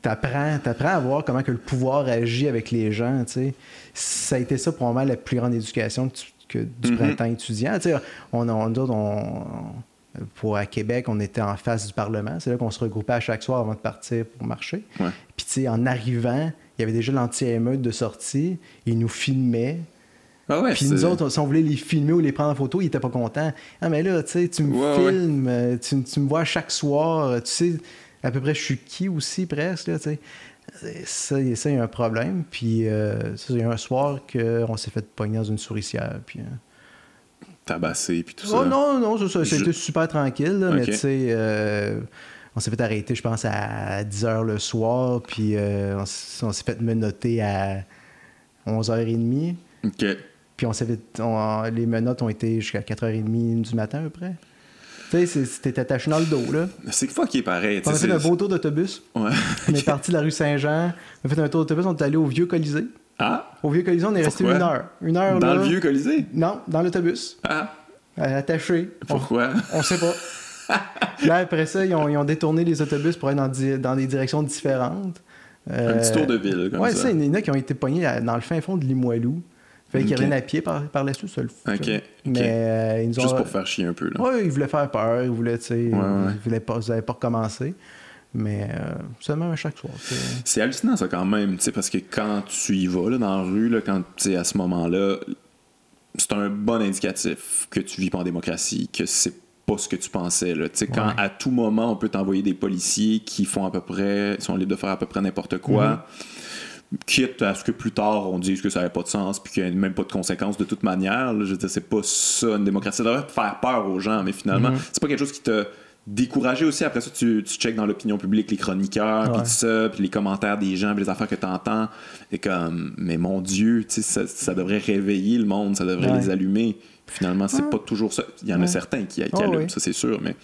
t'apprends, t'apprends à voir comment que le pouvoir agit avec les gens, tu sais. Ça a été ça probablement la plus grande éducation que, tu- que du Mhm. printemps étudiant. Tu sais, on, on, autres, on- pour à Québec, on était en face du Parlement. C'est là qu'on se regroupait à chaque soir avant de partir pour marcher. Ouais. Puis tu sais, en arrivant, il y avait déjà l'anti-émeute de sortie. Ils nous filmaient. Ah ouais, Puis nous autres, si on voulait les filmer ou les prendre en photo, ils étaient pas contents. Ah, mais là, tu sais, tu me Ouais, filmes, euh, tu, tu me vois chaque soir, euh, tu sais à peu près je suis qui aussi, presque, là, tu sais. Et Ça, il ça, il y a un problème. Puis, euh, ça, il y a un soir qu'on s'est fait pogner dans une souricière. Puis, euh, tabassé puis tout ça. Oh non, non, ça, ça, Je- c'était super tranquille, là, mais tu sais, euh, on s'est fait arrêter, je pense, à 10 h le soir, puis euh, on, s- on s'est fait menotter à 11h30, Ok. puis on s'est les menottes ont été jusqu'à 4h30 du matin à peu près. Tu sais, c'était attaché dans le dos, là. C'est fucké pareil. tu On a fait un beau tour d'autobus. Ouais. On est parti de la rue Saint-Jean, on a fait un tour d'autobus, on est allé au Vieux Colisée. Ah, Au Vieux Colisée, on est resté une heure. Une heure, dans là. le vieux Colisée? Non, dans l'autobus, Ah, euh, attaché. On- pourquoi? On sait pas. Là, après ça, ils ont, ils ont détourné les autobus pour aller dans, di- dans des directions différentes. Un Euh, petit tour de ville, comme ouais, ça. ça. Il y en a qui ont été pognés dans le fin fond de Limoilou. Fait qu'ils Ok. reviennent à pied par, par la suite, ça le. Mais euh, ils nous ont. Juste pour faire chier un peu, là. Ouais, ils voulaient faire peur, ils voulaient, tu sais, Ouais, ouais. ils voulaient pas, ils avaient pas recommencer. Mais euh, seulement à chaque soir. c'est- hallucinant, ça, quand même, parce que quand tu y vas, là, dans la rue, là, quand, à ce moment-là, c'est un bon indicatif que tu vis pas en démocratie, que c'est pas ce que tu pensais, là. Quand à tout moment, on peut t'envoyer des policiers qui font à peu près, sont libres de faire à peu près n'importe quoi. Mhm. Quitte à ce que plus tard on dise que ça n'avait pas de sens puis qu'il n'y a même pas de conséquences de toute manière. là. je veux dire, c'est pas ça une démocratie. Ça devrait faire peur aux gens, mais finalement, Mhm. c'est pas quelque chose qui t'a découragé aussi. Après ça, tu, tu checkes dans l'opinion publique les chroniqueurs, puis tout ça, puis les commentaires des gens, puis les affaires que tu entends. Et comme, mais mon Dieu, tu sais, ça, ça devrait réveiller le monde, ça devrait Ouais. les allumer. Puis finalement, c'est Ouais. pas toujours ça. Il y en a certains qui, qui Oh, allument, oui. ça c'est sûr, mais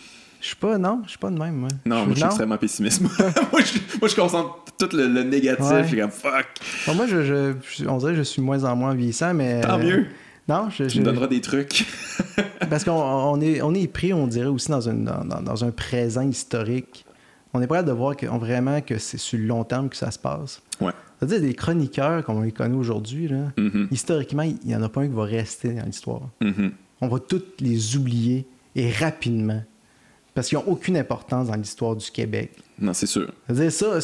Je suis pas, non, je suis pas de même, moi. non, moi je suis extrêmement pessimiste. moi, je, concentre tout le, le négatif, je suis comme fuck, Bon, moi, je, on dirait que je suis moins en moins vieillissant, mais. tant mieux. Non, je, Tu me donneras des trucs. Parce qu'on on est, on est pris, on dirait, aussi dans, une, dans, dans- dans un présent historique. On est prêt de voir que, on- vraiment que c'est sur le long terme que ça se passe. Ouais. C'est-à-dire des chroniqueurs comme on les connaît aujourd'hui, là, Mhm, historiquement, il n'y en a pas un qui va rester dans l'histoire. mhm. On va tous les oublier et rapidement. Parce qu'ils n'ont aucune importance dans l'histoire du Québec. Non, c'est sûr. C'est-à-dire, ça,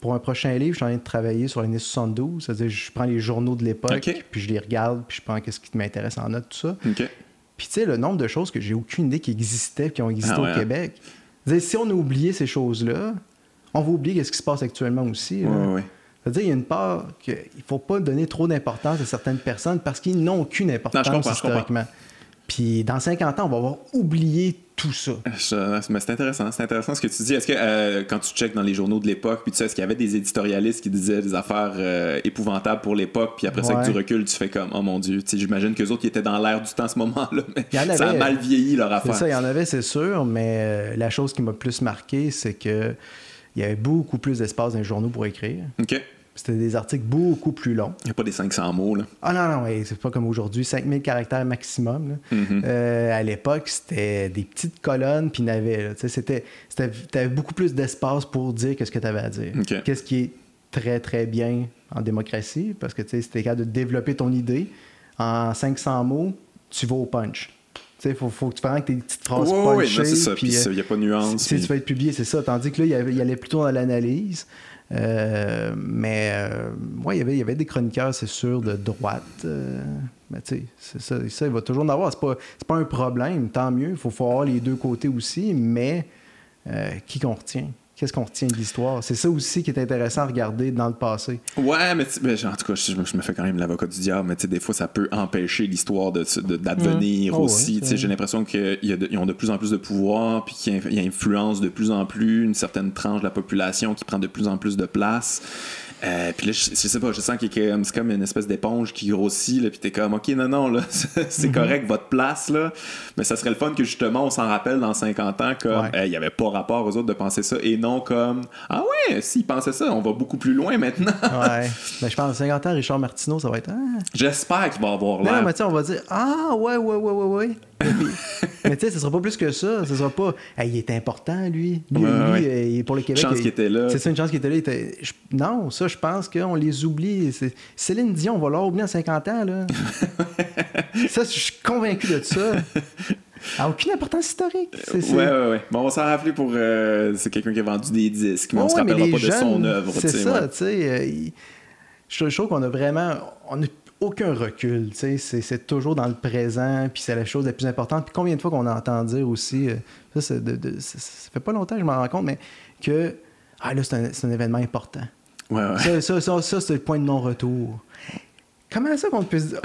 pour un prochain livre, je suis en train de travailler sur l'année 72. C'est-à-dire, je prends les journaux de l'époque, puis je les regarde, puis je prends qu'est-ce qui m'intéresse en note, tout ça. Puis tu sais, le nombre de choses que j'ai aucune idée qui existaient qui ont existé Ah au hein? Québec. Si on a oublié ces choses-là, on va oublier ce qui se passe actuellement aussi. Ouais, ouais. C'est-à-dire, il y a une part qu'il ne faut pas donner trop d'importance à certaines personnes parce qu'ils n'ont aucune importance Non, je comprends, je comprends. Puis dans 50 ans, on va avoir oublié tout ça. mais c'est intéressant, c'est intéressant ce que tu dis. Est-ce que euh, quand tu checkes dans les journaux de l'époque, puis tu sais, est-ce qu'il y avait des éditorialistes qui disaient des affaires euh, épouvantables pour l'époque, puis après ça, que tu recules, tu fais comme, oh mon Dieu, j'imagine que les autres qui étaient dans l'air du temps à ce moment-là, mais ça a mal vieilli leur affaire. Ça, il y en avait, c'est sûr, mais euh, la chose qui m'a plus marqué, c'est que il y avait beaucoup plus d'espace dans les journaux pour écrire. OK. C'était des articles beaucoup plus longs. Il n'y a pas des 500 mots, là. Ah non, non, c'est pas comme aujourd'hui, 5000 caractères maximum. Mm-hmm. Euh, à l'époque, c'était des petites colonnes, puis c'était, tu avais beaucoup plus d'espace pour dire ce que tu avais à dire. Qu'est-ce qui est très, très bien en démocratie, parce que c'était capable de développer ton idée. En 500 mots, tu vas au punch. Il faut, faut que tu fasses tes petites phrases oui, c'est ça. Puis il n'y a pas de nuance. Tu vas être publié, c'est ça. Tandis que là, il, y allait plutôt dans l'analyse. Euh, mais euh, il y avait des chroniqueurs, c'est sûr, de droite. Euh, mais tu sais, ça, il va toujours en avoir. C'est pas, pas un problème, tant mieux. Il faut, faut avoir les deux côtés aussi, mais qui qu'on retient? Qu'est-ce qu'on retient de l'histoire. C'est ça aussi qui est intéressant à regarder dans le passé. Ouais, mais, en tout cas, je, me fais quand même l'avocat du diable, mais des fois, ça peut empêcher l'histoire d'advenir de, oh, aussi. J'ai l'impression qu'ils ont de plus en plus de pouvoir, puis qu'ils influencent de plus en plus une certaine tranche de la population qui prend de plus en plus de place. Euh, puis là, je, sais pas, je sens que c'est comme une espèce d'éponge qui grossit, là, puis t'es comme, OK, non, non, là, c'est mhm. correct, votre place, là. Mais ça serait le fun que justement, on s'en rappelle dans 50 ans, comme, il n'y avait pas rapport aux autres de penser ça, et non comme, ah ouais, s'ils pensaient ça, on va beaucoup plus loin maintenant. ouais. Mais je pense, 50 ans, Richard Martineau, ça va être. Ah. J'espère qu'il va avoir l'air. Non, mais tu on va dire, ah ouais, ouais, ouais, ouais, ouais. mais tu sais, ce sera pas plus que ça. Ce sera pas. il est important, lui. Lui, euh, il est pour le Québec. Une chance qu'il était là. C'est ça, une chance qu'il était là. Non, ça, je pense qu'on les oublie. Céline Dion, on va leur oublier en 50 ans. Là. ça, je suis convaincu de ça. a aucune importance historique. Oui, oui, oui. Bon, on va s'en rappeler pour. Euh, c'est quelqu'un qui a vendu des disques, mais on ne se rappellera pas de son œuvre. C'est ça, tu sais. Euh, je trouve qu'on a vraiment. On aucun recul. C'est toujours dans le présent, puis c'est la chose la plus importante. Puis combien de fois qu'on entend dire aussi, euh, ça, ça, fait pas longtemps que je m'en rends compte, mais que ah, là, c'est un, un, événement important. Ouais, ouais. Ça, ça, ça, c'est le point de non-retour. Comment ça qu'on peut dire?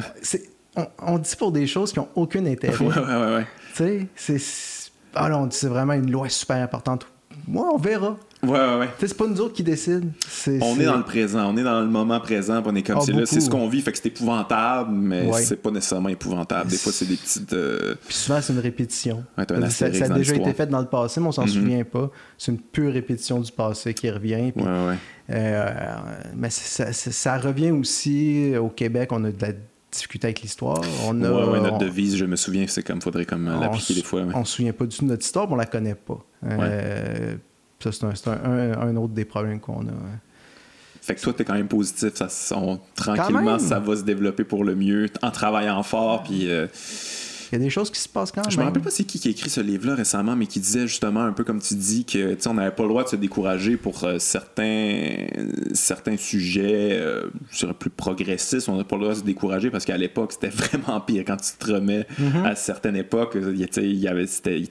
On, on, dit pour des choses qui n'ont aucun intérêt. Ouais, ouais, ouais. Tu sais, c'est. Ah on dit c'est vraiment une loi super importante. Moi, on verra. Ouais, ouais, ouais. C'est pas nous autres qui décident. on est... dans le présent, on est dans le moment présent, on est comme ah, c'est ce qu'on vit, fait que c'est épouvantable, mais c'est pas nécessairement épouvantable. Des fois, c'est des petites. Euh, Puis souvent, c'est une répétition. ça, a déjà été fait dans le passé, mais on s'en mm-hmm. souvient pas. C'est une pure répétition du passé qui revient. ouais, ouais. Euh, mais ça, revient aussi au Québec, on a de la difficulté avec l'histoire. On a, ouais, notre devise, je me souviens, c'est comme faudrait comme l'appliquer des fois. On se souvient pas du tout de notre histoire, mais on la connaît pas. Euh, ça, c'est un, autre des problèmes qu'on a. Hein. Fait que toi, t'es quand même positif. Ça, tranquillement, ça va se développer pour le mieux en travaillant fort. Puis. Euh, il y a des choses qui se passent quand même. Je me rappelle pas c'est qui qui a écrit ce livre-là récemment, mais qui disait justement un peu comme tu dis que on n'avait pas le droit de se décourager pour euh, certains, certains sujets euh, plus progressistes. On n'a pas le droit de se décourager parce qu'à l'époque, c'était vraiment pire. Quand tu te remets mm-hmm. à certaines époques, il y avait,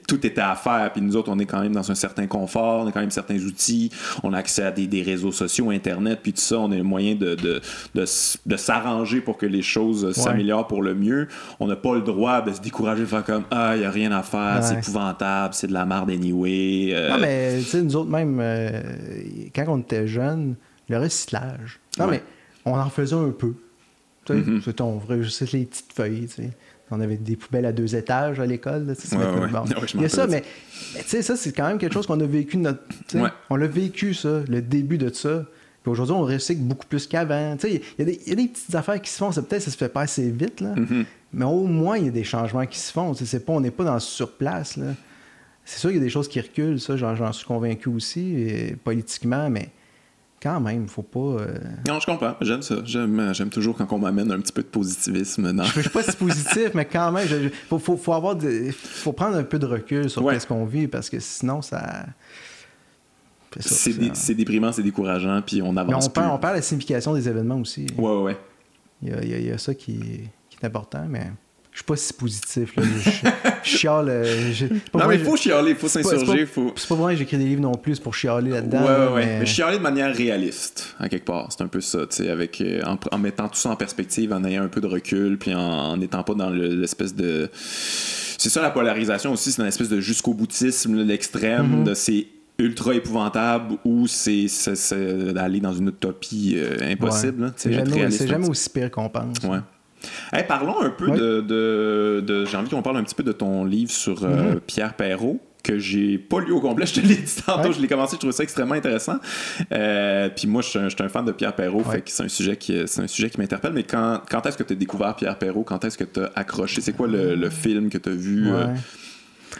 tout était à faire. Puis nous autres, on est quand même dans un certain confort, on a quand même certains outils, on a accès à des, des réseaux sociaux, Internet, puis tout ça, on a le moyen de, de, de, s'arranger pour que les choses s'améliorent pour le mieux. On n'a pas le droit de se décourager de faire comme Ah, il n'y a rien à faire, c'est épouvantable, c'est de la merde anyway. Euh. Non, mais tu sais, nous autres, même, euh, quand on était jeunes, le recyclage. Non, mais on en faisait un peu. Tu sais, mm-hmm. on juste les petites feuilles, tu sais. On avait des poubelles à deux étages à l'école. il y a ça, mais, tu sais, ça, c'est quand même quelque chose qu'on a vécu. Notre, On l'a vécu, ça, le début de ça. Puis aujourd'hui, on recycle beaucoup plus qu'avant. Il y, y, a des petites affaires qui se font. Peut-être ça se fait pas assez vite, là. Mm-hmm. Mais au moins, il y a des changements qui se font. C'est pas, on n'est pas dans sur place. C'est sûr qu'il y a des choses qui reculent, ça, j'en suis convaincu aussi, politiquement, mais quand même, il faut pas. Euh, non, je comprends. J'aime ça. J'aime toujours quand on m'amène un petit peu de positivisme. Non? Je suis pas si positif, mais quand même, il faut, faut, avoir faut prendre un peu de recul sur ce qu'on vit parce que sinon, ça. C'est déprimant, c'est décourageant, puis on avance. on, Perd, on perd la signification des événements aussi. Ouais, ouais. Il y a, il y a ça qui, qui est important, mais je suis pas si positif. Là. Je, je chiale. euh, je- pas Non, vrai, mais il faut chialer, il faut s'insurger, c'est faut. C'est pas vrai que j'écris des livres non plus pour chialer là-dedans. Ouais, ouais, mais- Mais chialer de manière réaliste, à quelque part. C'est un peu ça, tu sais, avec, euh, en, en mettant tout ça en perspective, en ayant un peu de recul, puis en n'étant pas dans le- l'espèce de. C'est ça la polarisation aussi, c'est une espèce de jusqu'au boutisme, l'extrême, Mm-hmm. de c'est ultra épouvantable ou c'est d'aller dans une utopie euh, impossible. C'est jamais, aussi pire qu'on pense. Ouais. Hey, parlons un peu de, de, de- J'ai envie qu'on parle un petit peu de ton livre sur euh, Mhm. Pierre Perrault que j'ai pas lu au complet, je te l'ai dit tantôt, Ouais. je l'ai commencé, je trouvais ça extrêmement intéressant. Euh, puis moi, je suis un, je suis un fan de Pierre Perrault, Ouais. fait que c'est un sujet qui, c'est un sujet qui m'interpelle. Mais quand, quand est-ce que tu as découvert Pierre Perrault? Quand est-ce que tu as accroché? C'est quoi le, le film que tu as vu euh, Ouais.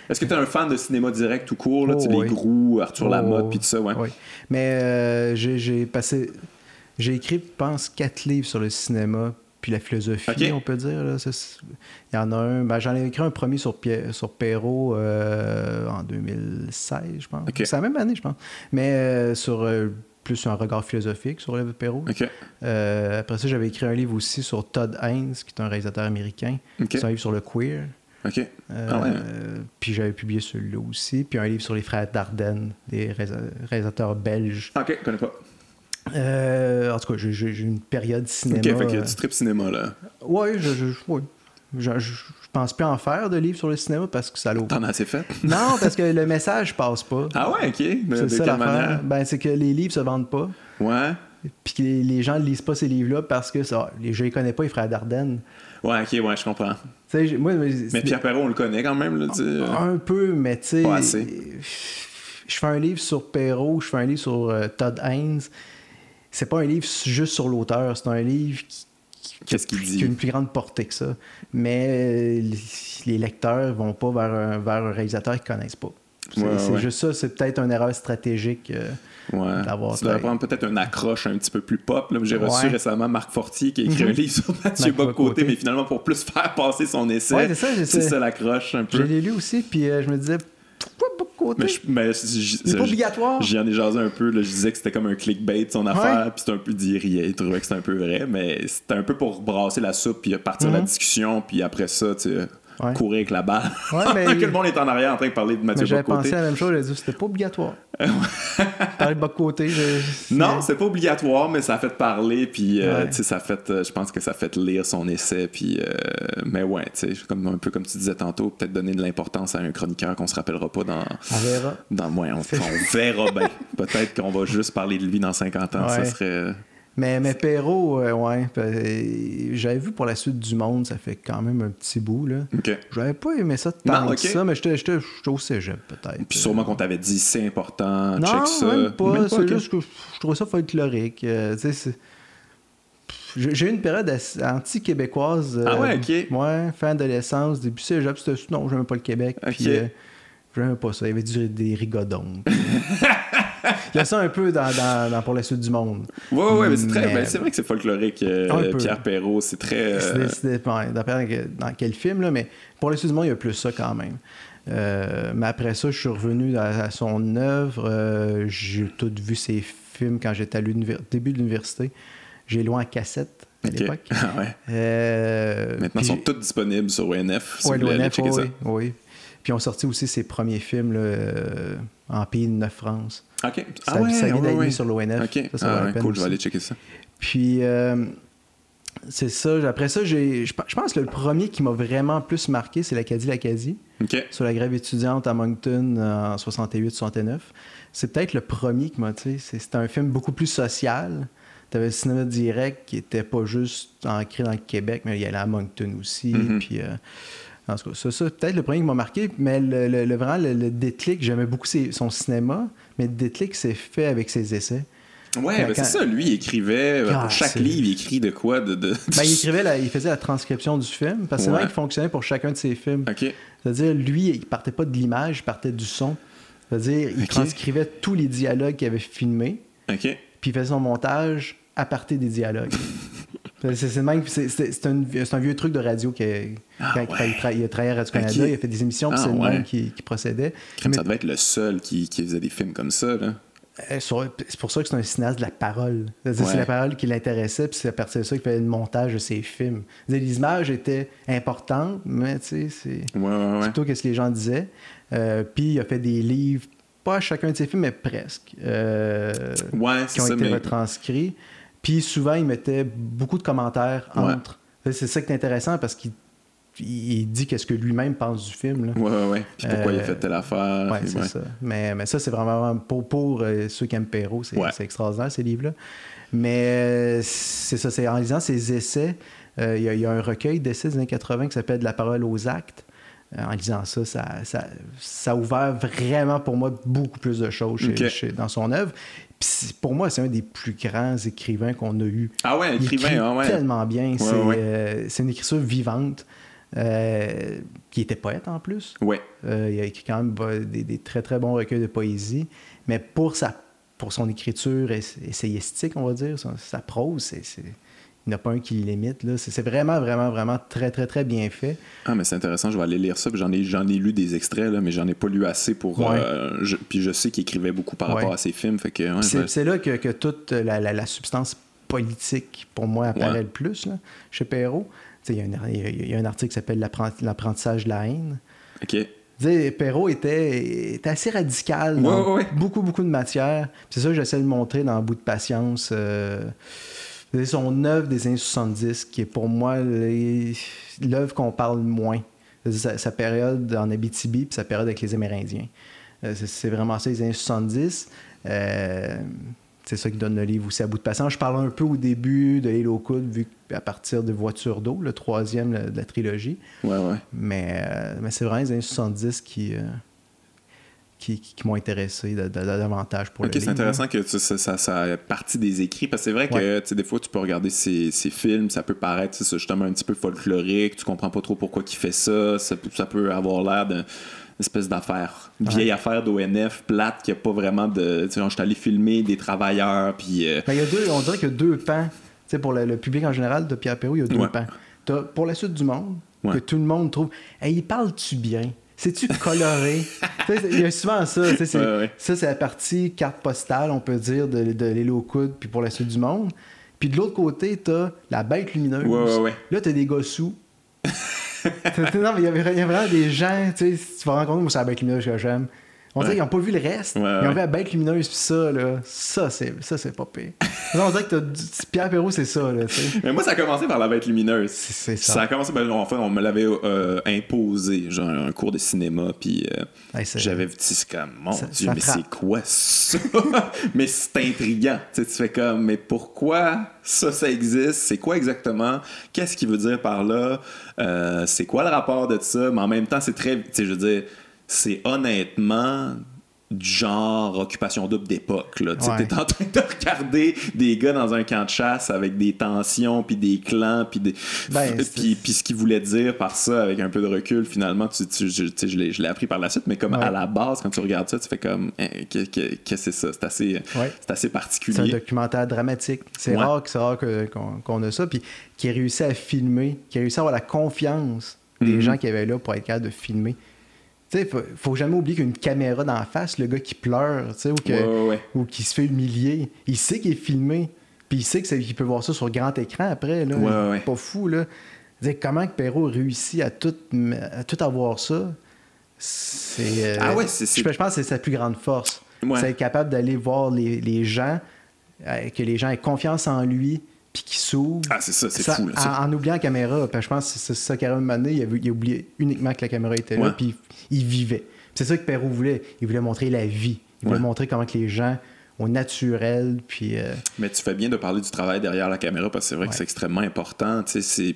Est-ce que tu es un fan de cinéma direct tout court, là, Oh, tu les Grous, Arthur Oh, Lamotte, puis tout ça, ouais. Oui. Mais euh, j'ai passé. J'ai écrit, je pense, quatre livres sur le cinéma puis la philosophie, Ok. on peut dire. là. Il y en a un. ben, J'en ai écrit un premier sur, Pierre, sur Perrault euh, en 2016, je pense. Ok. C'est la même année, je pense. Mais euh, sur euh, plus un regard philosophique sur le Perrault. Ok, après ça, j'avais écrit un livre aussi sur Todd Haynes, qui est un réalisateur américain. ok, C'est un livre sur le queer. ok. Ah ouais. Puis j'avais publié celui-là aussi. Puis un livre sur les frères Dardenne, des réalisa- réalisateurs belges. Ok, je connais pas. Euh, en tout cas, j'ai- une période cinéma. Ok, fait que euh, tu trip cinéma, là. Ouais, je, je, ouais. Je, je- je pense plus en faire de livres sur le cinéma parce que ça l'ouvre. T'en as assez fait? Non, parce que le message passe pas. Ah ouais, ok. C'est ça l'affaire. Ben, c'est que les livres se vendent pas. Ouais. Puis que les, les gens ne lisent pas ces livres-là parce que ça, les gens les connaissent pas, les frères Dardenne. Ouais, ok, ouais, je comprends. Moi, mais, Mais Pierre Perrault, on le connaît quand même, là. Un peu, mais tu sais. Pas assez. Je fais un livre sur Perrault, je fais un livre sur euh, Todd Haynes. C'est pas un livre juste sur l'auteur, c'est un livre qui, Qu'est-ce qu'il qui a une plus grande portée que ça. Mais euh, les- lecteurs vont pas vers un, vers un réalisateur qu'ils connaissent pas. C'est Ouais, c'est ouais. juste ça, c'est peut-être une erreur stratégique. euh, Ouais. d'avoir Tu fait. prendre peut-être une accroche un petit peu plus pop. là. J'ai reçu récemment Marc Fortier qui a écrit Mhm. un livre sur Mathieu Bocoté, mais finalement pour plus faire passer son essai. C'est ça, c'est ça l'accroche un Je peu. l'ai lu aussi, puis euh, je me disais, pas de côté? Mais, C'est pas obligatoire. J'y en ai jasé un peu. là. Je disais que c'était comme un clickbait son affaire, puis c'était un peu d'irrier. Il trouvait que c'était un peu vrai, mais c'était un peu pour brasser la soupe, puis partir la Mhm. discussion, puis après ça, tu sais, Ouais. courir avec la balle. Ouais, mais- que le monde est en arrière en train de parler de Mathieu j'avais Bocoté. pensé à la même chose, j'avais dit c'était pas obligatoire. Parler de bas de côté, je... Non, c'est pas obligatoire, mais ça a fait parler, puis euh, Ouais. ça a fait, euh, je pense que ça a fait lire son essai, puis euh, mais ouais, comme un peu comme tu disais tantôt, peut-être donner de l'importance à un chroniqueur qu'on se rappellera pas dans, On verra. dans on, on verra bien. Peut-être qu'on va juste parler de lui dans 50 ans, ça serait. Mais, mais Perrault, euh, ouais, euh, j'avais vu pour la suite du monde, ça fait quand même un petit bout, là. Ok. J'avais pas aimé ça tant Non, que ok. ça, mais j'étais au cégep, peut-être. Puis sûrement qu'on t'avait dit c'est important, Non, check ça. même pas. C'est juste que je trouvais ça folklorique. euh, tu sais, c'est- J'ai eu une période anti-québécoise. euh, Ah ouais, ok. Ouais, fin adolescence, début cégep, c'était non, j'aimais pas le Québec. Puis, euh, j'aimais pas ça. Il y avait du, des rigodons. Il y a ça un peu dans, dans- dans Pour la suite du monde. Ouais, ouais, mais c'est très. Mais- ben, c'est vrai que c'est folklorique. euh. Pierre Perrault, c'est très. euh, C'est- dans quel film, là, mais pour le monde, il y a plus ça quand même. Euh, mais après ça, je suis revenu à, son œuvre. euh, j'ai tout vu ses films quand j'étais à début de l'université. J'ai loin en cassette à l'époque. Ah ouais. Euh, Maintenant, ils sont tous disponibles sur ONF. Si Ouais, l'ONF, oui, oui. Puis on sorti aussi ses premiers films là, euh, en pays de France. Ok. Ça, ah ouais, ça vient ouais, sur l'ONF. Ok. Ça, ça Ah cool, je vais aller checker ça. Puis, euh, c'est ça. Après ça, j'ai, je pe- je pense que le premier qui m'a vraiment plus marqué, c'est l'Acadie, l'Acadie, Ok. sur la grève étudiante à Moncton en 68-69. C'est peut-être le premier qui m'a, tu sais, c'est- c'était un film beaucoup plus social. T'avais le cinéma direct qui était pas juste ancré dans le Québec, mais il y allait à Moncton aussi. Mhm. Puis, euh, en tout cas, ça, ça peut-être le premier qui m'a marqué, mais le, le- le- vraiment, le, le déclic, j'aimais beaucoup ses- son cinéma, mais le déclic s'est fait avec ses essais. Ouais, Quand- ben c'est ça. Lui, il écrivait. euh, Ah, pour chaque c'est- livre, il écrit de quoi de, de... Ben, il écrivait, la- il faisait la transcription du film, parce que c'est vrai qu'il fonctionnait pour chacun de ses films. C'est-à-dire, lui, il partait pas de l'image, il partait du son. C'est-à-dire, il transcrivait tous les dialogues qu'il avait filmés, puis il faisait son montage à partir des dialogues. c'est même, un, vieux truc de radio qui Ah, quand ouais. il, tra- il a travaillé à Radio-Canada, il a fait des émissions, puis Ah, c'est le ouais. même qui, qui procédait. Mais- Ça devait être le seul qui, qui faisait des films comme ça. Là. Euh, c'est pour ça que c'est un cinéaste de la parole. C'est la parole qui l'intéressait, puis c'est à partir de ça qu'il fait le montage de ses films. Les images étaient importantes, mais c'est plutôt ce que les gens disaient. Euh, puis il a fait des livres, pas à chacun de ses films, mais presque, euh, qui ont été retranscrits. Puis souvent, il mettait beaucoup de commentaires entre. C'est ça qui est intéressant parce qu'il il dit qu'est-ce que lui-même pense du film. Là. Ouais, ouais, Puis pourquoi il a fait telle affaire. Ouais, c'est ça. Mais, mais ça, c'est vraiment pour, pour euh, ceux qui aiment Perrault, c'est extraordinaire, ces livres-là. Mais euh, c'est ça, c'est en lisant ses essais, euh, il y, a un recueil d'essais des années 80 qui s'appelle De la parole aux actes. en lisant ça ça, ça, ça, a ouvert vraiment pour moi beaucoup plus de choses dans son œuvre. Pour moi, c'est un des plus grands écrivains qu'on a eu. Ah ouais, écrivain, il ah ouais. tellement bien. c'est une écriture vivante. Euh, qui était poète en plus. Ouais. Euh, il a écrit quand même des, très très bons recueils de poésie, mais pour, sa, pour son écriture essayistique, on va dire, sa, prose, c'est, n'y en a pas un qui l'imite. C'est, vraiment, vraiment, vraiment très, très, très bien fait. Ah, mais c'est intéressant, je vais aller lire ça. J'en ai, j'en ai lu des extraits, là, mais j'en ai pas lu assez pour. Euh, puis je sais qu'il écrivait beaucoup par rapport à ses films. Fait que, c'est, là que, que toute la, la, substance politique, pour moi, apparaît le plus là, chez Perrault. Il y, a un article qui s'appelle L'apprentissage de la haine. OK. Perrault était, assez radical beaucoup, beaucoup de matière. C'est ça que j'essaie de montrer dans Bout de patience. Euh, c'est son œuvre des années 70, qui est pour moi l'œuvre qu'on parle moins. Sa, période en Abitibi, puis sa période avec les Amérindiens. Euh, c'est vraiment ça, les années 70. Euh, c'est ça qui donne le livre aussi à bout de patience. Je parle un peu au début de Halo Coude, vu à partir de Voiture d'eau, le troisième de la trilogie. Ouais, ouais. Mais, euh, mais c'est vraiment les années 70 qui, qui, m'ont intéressé davantage pour le livre. c'est intéressant que ça, ça, ça, partie des écrits, parce que c'est vrai que des fois, tu peux regarder ces, ces films, ça peut paraître justement un petit peu folklorique, tu comprends pas trop pourquoi il fait ça, ça, ça peut avoir l'air d'un espèce d'affaire. vieille affaire d'ONF plate qui a pas vraiment de. Tu sais, je suis allé filmer des travailleurs. Puis. Euh, ben, y a deux, on dirait qu'il y a deux pans. Tu sais, pour le, public en général de Pierre Perrault, il y a deux pans. As, pour la suite du monde, que tout le monde trouve. Hey, il parle-tu bien? C'est-tu coloré? il y a souvent ça. Ça, c'est la partie carte postale, on peut dire, de, de l'Hélo Coude, puis pour la suite du monde. Puis de l'autre côté, t'as la bête lumineuse. Là, t'as des gars sous. non, mais il y, avait, vraiment des gens, tu sais, tu vas rencontrer, moi, c'est la bête lumineuse que j'aime. On dirait qu'ils n'ont pas vu le reste. ils ont vu la bête lumineuse, puis ça, là, ça, c'est, ça, c'est pas pire. on dirait que Pierre Perrault, c'est ça, là, Mais moi, ça a commencé par la bête lumineuse. C'est, ça. Ça a commencé, ben, enfin, on me l'avait euh, imposé, genre un cours de cinéma, puis euh, j'avais vu, c'est comme, mon Dieu, mais c'est quoi ça? mais c'est intriguant. Tu fais comme, mais pourquoi ça, ça existe? C'est quoi exactement? Qu'est-ce qu'il veut dire par là? Euh, c'est quoi le rapport de ça? Mais en même temps, c'est très, tu sais, je veux dire, c'est honnêtement du genre occupation double d'époque. Là. Tu es en train de regarder des gars dans un camp de chasse avec des tensions, puis des clans, puis des... Ben, puis, ce qu'ils voulaient dire par ça, avec un peu de recul, finalement, tu, tu, je, je l'ai appris par la suite, mais comme à la base, quand tu regardes ça, tu fais comme, hein, qu'est-ce que, c'est ça? C'est assez, c'est assez particulier. C'est un documentaire dramatique. C'est rare, rare qu'on, a ça, puis qui a réussi à filmer, qui a réussi à avoir la confiance des mm-hmm. gens qui avaient là pour être capable de filmer. Tu sais, faut, faut jamais oublier qu'une caméra d'en face, le gars qui pleure, tu sais, ou, ou qui se fait humilier, il sait qu'il est filmé, puis il sait qu'il peut voir ça sur grand écran après, là. Ouais, pas fou, là. comment que Perrault réussit à tout, à tout avoir ça, c'est... Euh, ah ouais, c'est... Je, pense que c'est sa plus grande force. C'est être capable d'aller voir les, les gens, euh, que les gens aient confiance en lui, qui s'ouvre. Ah, c'est ça, c'est fou. En, oubliant la caméra, je pense que c'est ça qu'à un moment donné, il a, il a, oublié uniquement que la caméra était là, puis il, vivait. C'est ça que Perrault voulait. Il voulait montrer la vie. Il voulait montrer comment que les gens au naturel. Puis, euh, Mais tu fais bien de parler du travail derrière la caméra parce que c'est vrai que c'est extrêmement important.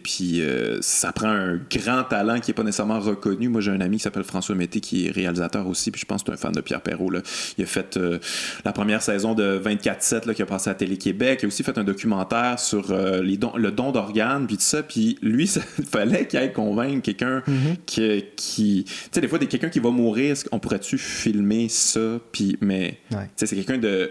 Puis euh, ça prend un grand talent qui n'est pas nécessairement reconnu. Moi, j'ai un ami qui s'appelle François Mété qui est réalisateur aussi. Puis je pense que tu es un fan de Pierre Perrault. Là. Il a fait euh, la première saison de 24-7 qui a passé à Télé-Québec. Il a aussi fait un documentaire sur les dons, le don d'organes. Puis tout ça. Puis lui, il fallait qu'il aille convaincre quelqu'un qui. qui tu sais, des fois, quelqu'un qui va mourir, on pourrait-tu filmer ça? Puis, mais c'est quelqu'un de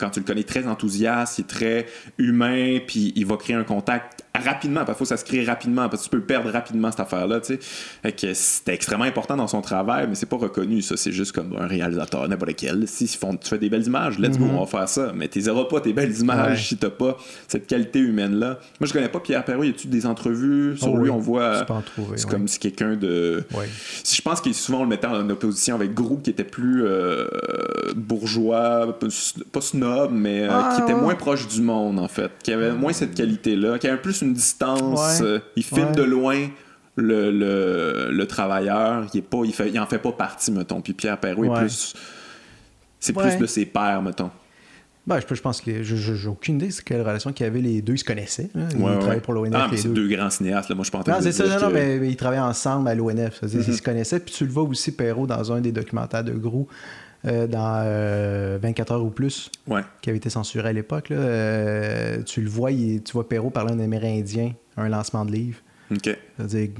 quand tu le connais très enthousiaste, il est très humain, puis il va créer un contact rapidement, parce qu'il faut s'inscrire rapidement, parce que tu peux perdre rapidement cette affaire-là, c'était extrêmement important dans son travail, mais c'est pas reconnu, ça. C'est juste comme un réalisateur, n'importe lequel. Si font, tu fais des belles images, let's go, mhm. on va faire ça. Mais tu pas tes belles images si t'as pas cette qualité humaine-là. Moi, je connais pas Pierre Perrault. Y a-tu des entrevues sur oh lui? On voit. C'est comme si quelqu'un de. Si je pense qu'il souvent on le mettait en opposition avec Grou, qui était plus euh, bourgeois, pas snob, mais euh, qui était moins proche du monde, en fait. Qui avait moins cette qualité-là, qui avait plus une distance. Euh, il filme de loin. Le, le, travailleur, il, est pas, il, fait, il en fait pas partie, mettons. Puis Pierre Perrault est plus. C'est plus de ses pères, mettons. Ben, je, je, pense que j'ai aucune idée de quelle relation qu'il y avait les deux. Ils se connaissaient. Ils travaillaient pour l'ONF. Ah, mais c'est deux. grands cinéastes. Là. Moi, je pense Non, c'est ça. Non, non, mais, ils travaillaient ensemble à l'ONF. Ils mm-hmm. se connaissaient. Puis tu le vois aussi, Perrault, dans un des documentaires de Grou. Euh, dans 24 euh, heures ou plus, qui avait été censuré à l'époque. Euh, tu le vois, tu vois Perrault parler un Amérindien, un lancement de livre. OK. C'est-à-dire,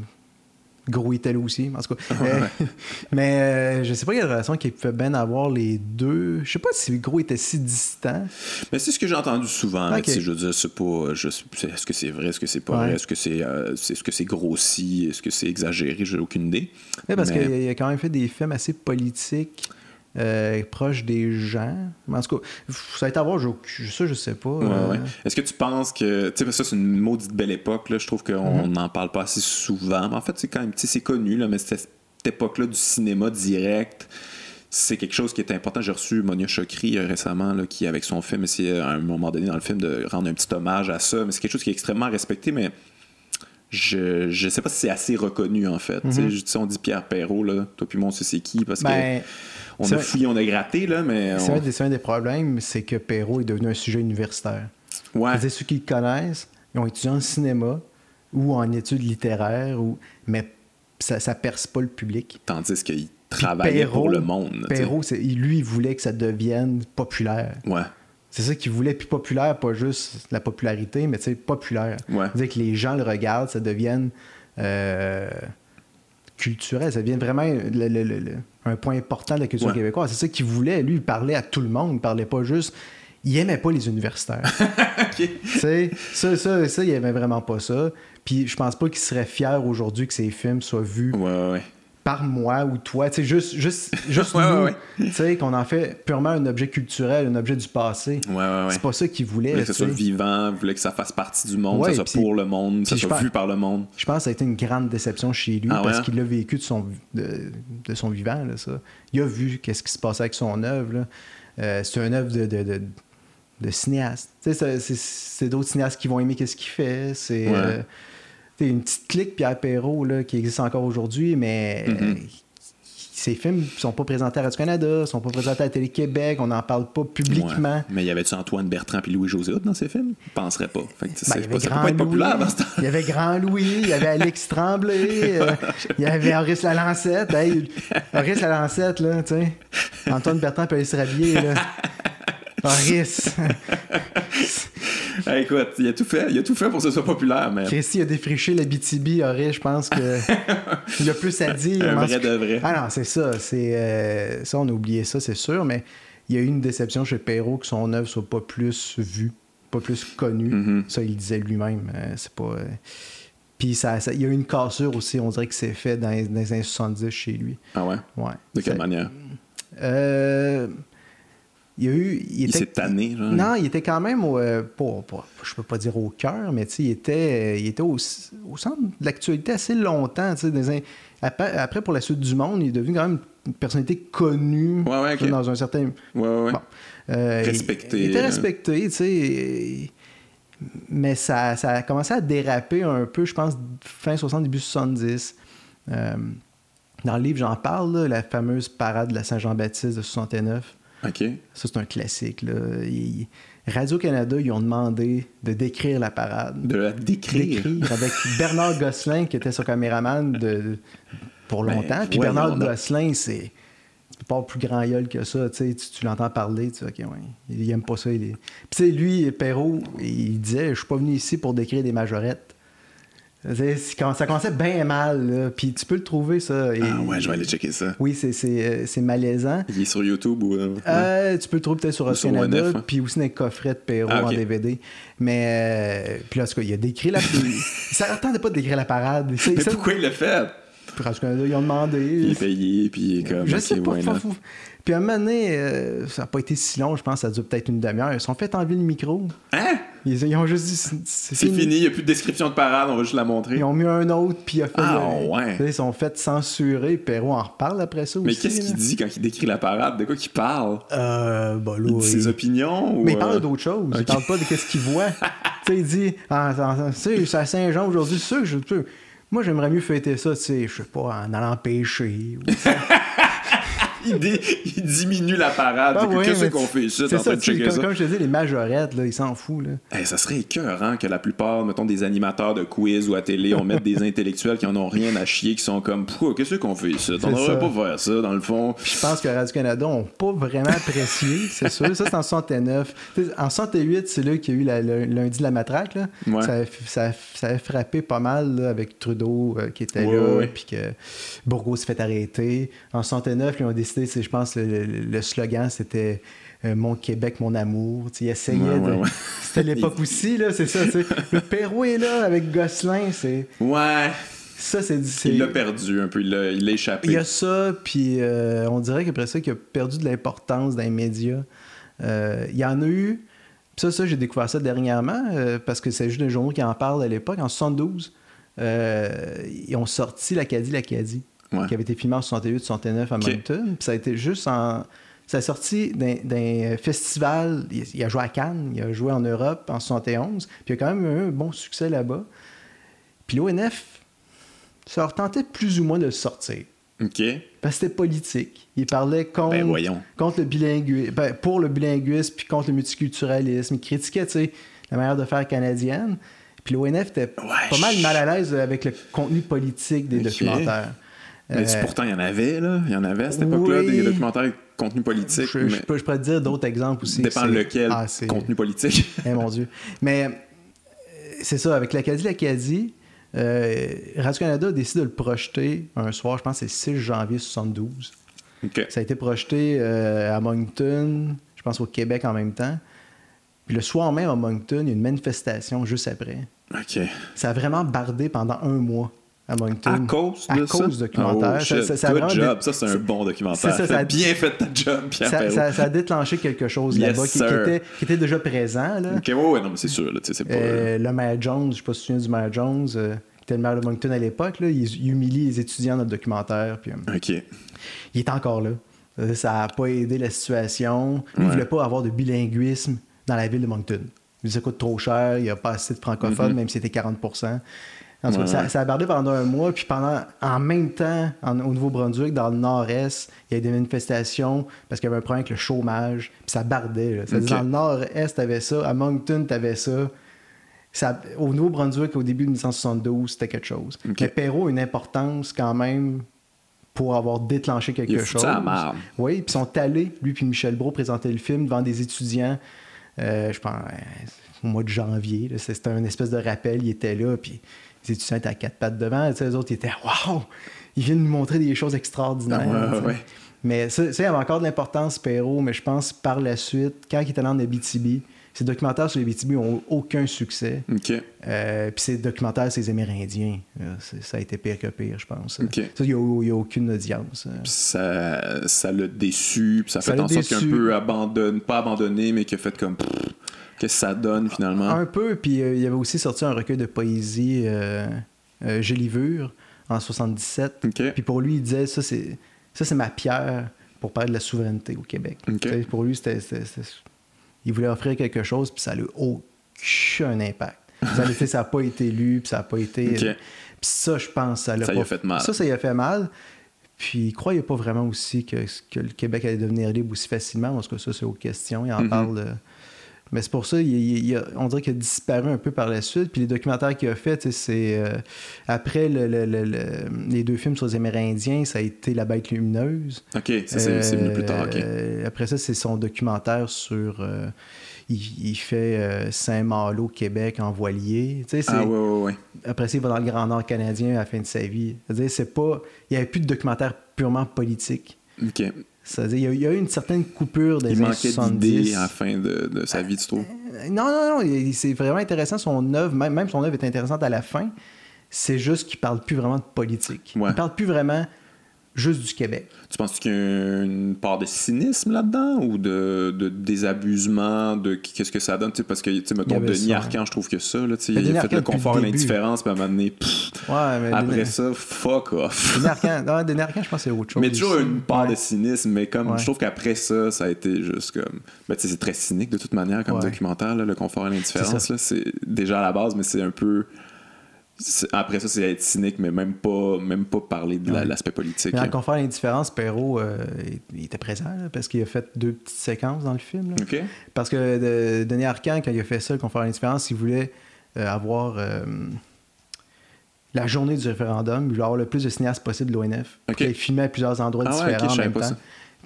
Gros était là aussi, en tout cas. mais je sais pas quelle relation qu'il pouvait bien avoir les deux. Je sais pas si Gros était si distant. Mais c'est ce que j'ai entendu souvent. je veux dire, c'est pas. est-ce que c'est vrai, est-ce que c'est pas vrai, est-ce que c'est, est-ce que c'est grossi, est-ce que c'est exagéré, j'ai aucune idée. parce qu'il a quand même fait des films assez politiques. Euh, proche des gens. En tout cas, ça va être à voir, je, ça, je sais pas. Euh. Est-ce que tu penses que. Tu sais, ça, c'est une maudite belle époque, là. Je trouve qu'on mhm. n'en parle pas assez souvent. Mais en fait, c'est quand même. c'est connu, là, mais cette époque-là du cinéma direct c'est quelque chose qui est important. J'ai reçu Monia Chokri euh, récemment, là, qui, avec son film, essayait à un moment donné dans le film de rendre un petit hommage à ça. Mais c'est quelque chose qui est extrêmement respecté, mais je ne sais pas si c'est assez reconnu, en fait. Mhm. On dit Pierre Perrault, là, toi puis moi, on sait c'est qui, parce que ben, on a fouillé, on a gratté, là, mais... C'est un, des problèmes, c'est que Perrault est devenu un sujet universitaire. Ouais. ceux qui le connaissent, ils ont étudié en cinéma ou en études littéraires, ou... mais ça ne perce pas le public. Tandis qu'il travaillait pour le monde. Perrault, lui, il voulait que ça devienne populaire. Ouais. C'est ça qu'il voulait, puis populaire, pas juste la popularité, mais populaire. Ouais. Dire que les gens le regardent, ça devienne euh, culturel, ça devient vraiment un point important de la culture québécoise. C'est ça qu'il voulait. Lui, il parlait à tout le monde, il parlait pas juste. Il aimait pas les universitaires. sais, Ça, ça, ça, il aimait vraiment pas ça. Puis je pense pas qu'il serait fier aujourd'hui que ses films soient vus ouais, ouais par moi ou toi, tu sais, juste, juste, juste tu sais, qu'on en fait purement un objet culturel, un objet du passé. Ouais, ouais, c'est pas ça qu'il voulait. voulait que ça soit vivant, voulait que ça fasse partie du monde, que ça soit pour le monde, que ça soit vu par le monde. Je pense que ça a été une grande déception chez lui ah parce hein? qu'il l'a vécu de son, de, son vivant, là, ça. Il a vu qu'est-ce qui se passait avec son œuvre, euh, c'est une œuvre de, de, de, cinéaste. Tu sais, c'est d'autres cinéastes qui vont aimer qu'est-ce qu'il fait, c'est... Euh, une petite clique Pierre Perrault là, qui existe encore aujourd'hui, mais mm-hmm. ces films ne sont pas présentés à Radio-Canada, sont pas présentés à Télé-Québec, on n'en parle pas publiquement. Mais y avait-tu Antoine Bertrand et Louis-José dans ces films? Je penserais pas. Fait que, ben, pas, ça peut pas être populaire dans ce Il y avait Grand Louis, il y avait Alex Tremblay, euh, il y avait Horace Lalancette. Hey, Horace Lalancette, là, tu sais. Antoine Bertrand peut aller se rhabiller, là. Horace. écoute, il a tout fait. Il a tout fait pour que ce soit populaire. Mais... Christy a défriché la BTB, Horace, je pense que il a plus à dire. Un vrai de vrai. Ah non, c'est ça. C'est euh, ça, on a oublié ça, c'est sûr, mais il y a eu une déception chez Perrault que son œuvre soit pas plus vue, pas plus connue. Mm-hmm. Ça, il disait lui-même. Euh, c'est pas. Euh, puis ça, il y a eu une cassure aussi, on dirait que c'est fait dans, dans les années 70 chez lui. Ah ouais? Ouais. De quelle manière? Euh, il y a eu. Il, s'est tanné, genre. Non, il était quand même, au, euh, je peux pas dire au cœur, mais il était, il était au, centre de l'actualité assez longtemps. Des, après, après, pour la suite du monde, il est devenu quand même une personnalité connue dans un certain. Ouais, ouais. Euh, respecté. Il, était respecté, tu sais. Mais ça, ça, a commencé à déraper un peu, je pense, fin 60, début 70. Euh, dans le livre, j'en parle, la fameuse parade de la Saint-Jean-Baptiste de 69. OK. Ça, c'est un classique. Radio-Canada, ils ont demandé de décrire la parade. De la décrire? avec Bernard Gosselin, qui était son caméraman de, pour ben, longtemps. Puis Bernard Gosselin, c'est pas plus grand gueule que ça. Tu, tu l'entends parler, tu sais, OK, ouais, il aime pas ça. Il Puis lui, Perrault, il disait Je suis pas venu ici pour décrire des majorettes. Ça commençait bien mal, puis tu peux le trouver, ça. ah ouais, je vais aller checker ça. Oui, c'est malaisant. Il est sur YouTube ou. Euh, tu peux le trouver peut-être sur Canada, hein. puis aussi dans les coffrets de Perrault ah, en DVD. Mais, puis là, en tout cas, il a décrit la. ça n'attendait pas de décrire la parade. Mais pourquoi il l'a fait? Puis Canada, ils ont demandé. Il est payé, puis il est comme. Je sais pas, Puis à un moment donné, euh, ça n'a pas été si long, je pense, ça a duré peut-être une demi-heure. Ils sont fait enlever le micro. Hein? Ils, ont juste dit. C'est fini. il n'y a plus de description de parade, on va juste la montrer. Ils ont mis un autre, puis il a fait. Ah, ouais. Ils sont fait censurer. Perrault en reparle après ça Mais aussi. Mais qu'est-ce qu'il dit quand il décrit la parade? De quoi qu'il parle? Euh, bah, là, il dit ses opinions Mais il parle euh, d'autre chose. Il parle pas de qu'est-ce qu'il voit. tu sais, il dit C'est à Saint-Jean aujourd'hui, c'est sûr que je. Moi, j'aimerais mieux fêter ça, tu sais, je sais pas, en allant pêcher. Ou, il, diminue la parade. Ah Qu'est-ce qu'on fait ici? C'est ça, comme, comme, je te dis, les majorettes, là, ils s'en foutent. Là. ça serait écœurant que la plupart, mettons, des animateurs de quiz ou à télé, on mette des intellectuels qui en ont rien à chier, qui sont comme, qu'est-ce qu'on fait ici? On devrait pas faire ça, dans le fond. je pense que Radio-Canada n'ont pas vraiment apprécié, c'est sûr. Ça, c'est en 69. en 68, c'est là qu'il y a eu le lundi de la matraque. Là. Ça, ça, a frappé pas mal avec Trudeau euh, qui était là, puis que Bourgault s'est fait arrêter. En 69, ils ont décidé je pense, le, le slogan, c'était euh, Mon Québec, mon amour. il essayait de. C'était l'époque aussi, là, c'est ça. Le Pérou est là avec Gosselin, c'est. Ouais. Ça, c'est Il l'a perdu un peu, il l'a échappé. Il y a ça, puis euh, on dirait qu'après ça, qu'il a perdu de l'importance dans les médias. Euh, il y en a eu. Ça, ça j'ai découvert ça dernièrement, parce que c'est juste des journaux qui en parlent à l'époque. En 72, ils ont sorti l'Acadie, l'Acadie qui avait été filmé en 68-69 à Moncton. ça a été juste en. Ça a sorti d'un festival. Il, a joué à Cannes, il a joué en Europe en 71. Puis il a quand même eu un bon succès là-bas. Puis l'ONF, ça leur tentait plus ou moins de le sortir. OK. Parce que c'était politique. Il parlait contre, ben, contre le bilinguisme, ben, pour le bilinguisme, puis contre le multiculturalisme. Il critiquait, tu sais, la manière de faire canadienne. Puis l'ONF était pas mal mal à l'aise avec le contenu politique des documentaires. Mais euh, pourtant, il y en avait, là. Il y en avait à cette époque-là, des documentaires de contenu politique. Je, je, peux, je pourrais te dire d'autres exemples aussi. Dépend lequel ah, contenu politique. eh mon Dieu. Mais euh, c'est ça, avec l'Acadie, l'Acadie, euh, Radio-Canada a décidé de le projeter un soir, je pense que c'est le 6 janvier 72. Ça a été projeté à Moncton, je pense au Québec en même temps. Puis le soir même à Moncton, il y a une manifestation juste après. Ça a vraiment bardé pendant un mois à Moncton. À cause de à cause du documentaire. Oh, ça, ça, Good job. Ça, c'est un bon documentaire. Ça, ça a bien fait ta job, Pierre ça, ça, a déclenché quelque chose là-bas qui, était, qui, était, déjà présent. Là. OK, ouais, non, mais c'est sûr. Là, pas, euh, le maire Jones, je ne sais pas si tu te souviens du maire Jones, euh, qui était le maire de Moncton à l'époque, il, il, humilie les étudiants dans le documentaire. Puis, euh, OK. Il est encore là. Ça n'a pas aidé la situation. Il ne voulait pas avoir de bilinguisme dans la ville de Moncton. Il ça coûte trop cher, il n'y a pas assez de francophones, mm-hmm. même si c'était 40 ça, a bardé pendant un mois, puis pendant, en même temps, au Nouveau-Brunswick, dans le nord-est, il y a des manifestations parce qu'il y avait un problème avec le chômage, puis ça bardait. Dans le nord-est, t'avais ça, à Moncton, t'avais ça. ça. Au Nouveau-Brunswick, au début de 1972, c'était quelque chose. Mais Perrault a une importance quand même pour avoir déclenché quelque il chose. Ça oui, puis ils sont allés, lui puis Michel Brault, présenter le film devant des étudiants, euh, je pense, au mois de janvier. C'était un espèce de rappel, il était là, puis les étudiants étaient à quatre pattes devant. Les autres, ils étaient Waouh! Ils viennent nous montrer des choses extraordinaires. Mais ça, il y avait encore de l'importance, Perrault, mais je pense par la suite, quand il était dans Abitibi, ces documentaires sur les Abitibi n'ont aucun succès. Euh, puis ces documentaires sur les Amérindiens, euh, ça a été pire que pire, je pense. Ça, il n'y a, aucune audience. Euh. ça, ça l'a déçu, puis ça, fait en sorte qu'un peu abandonné, pas abandonné, mais qu'il a fait comme que ça donne finalement? Un peu, puis euh, il y avait aussi sorti un recueil de poésie, euh, euh Gélivure, en 77. Puis pour lui, il disait ça, c'est ça c'est ma pierre pour parler de la souveraineté au Québec. Pour lui, c'était, il voulait offrir quelque chose, puis ça n'a aucun impact. ça n'a pas été lu, puis ça n'a pas été. Puis ça, je pense, ça l'a ça pas... a fait mal. Ça, ça y a fait mal. Puis il croyait pas vraiment aussi que, que le Québec allait devenir libre aussi facilement. Parce que ça, c'est aux questions. Il en mm-hmm. parle Mais c'est pour ça, on dirait qu'il a disparu un peu par la suite. Puis les documentaires qu'il a fait, c'est euh, après les deux films sur les Amérindiens, ça a été La Bête lumineuse. Ok, ça c'est venu plus tard. Euh, après ça, c'est son documentaire sur. Euh, il, fait Saint-Malo, Québec, en voilier. Ah, ouais, ouais, ouais. Après ça, il va dans le Grand Nord canadien à la fin de sa vie. C'est pas. Il n'y avait plus de documentaire purement politique. OK. C'est-à-dire, il y, a eu une certaine coupure des il manquait d'idées à la fin de, de sa vie, tu trouves? Euh, non, non, non. C'est vraiment intéressant. Son œuvre, même, même son œuvre est intéressante à la fin. C'est juste qu'il parle plus vraiment de politique. Il parle plus vraiment juste du Québec. Tu penses qu'il y a une part de cynisme là-dedans ou de, de désabusement de qu'est-ce que ça donne? Parce que tu sais mettons Denis Arcand je trouve que ça là tu il a fait le confort et l'indifférence puis à un moment donné ouais, après ça fuck off. Denis Arcand, non, Denis je pense que c'est autre chose. mais toujours une part de cynisme mais comme je trouve qu'après ça ça a été juste comme ben, c'est très cynique de toute manière comme documentaire là, le confort et l'indifférence c'est déjà à la base mais c'est un peu après ça, c'est être cynique, mais même pas, même pas parler de l'aspect politique. Mais en confort l'indifférence, Perrault, euh, il était présent parce qu'il a fait deux petites séquences dans le film. Parce que Denis Arcand, quand il a fait ça, le confort l'indifférence, il voulait euh, avoir euh, la journée du référendum, il voulait avoir le plus de cinéastes possible de l'ONF. Il filmait à plusieurs endroits ah différents en même temps.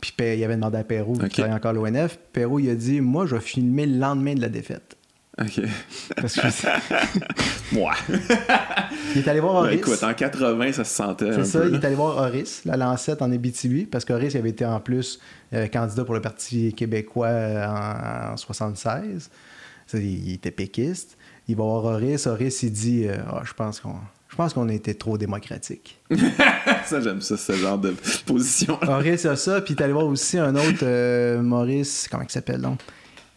Puis il avait demandé à Perrault, qui travaillait encore l'ONF. Perrault, il a dit Moi, je vais filmer le lendemain de la défaite. OK. Parce que Moi. il est allé voir ben, Horace. écoute, en 80, ça se sentait. C'est ça, il est allé voir Horace, la Lancette en Abitibi, parce qu'Horace avait été en plus euh, candidat pour le Parti québécois euh, en, 76. il, était péquiste. Il va voir Horace. Horace, il dit euh, ah, Je pense qu'on. Je pense qu'on a été trop démocratique. ça, j'aime ça, ce genre de position. Horace a ça, puis il est allé voir aussi un autre, Maurice, comment il s'appelle donc?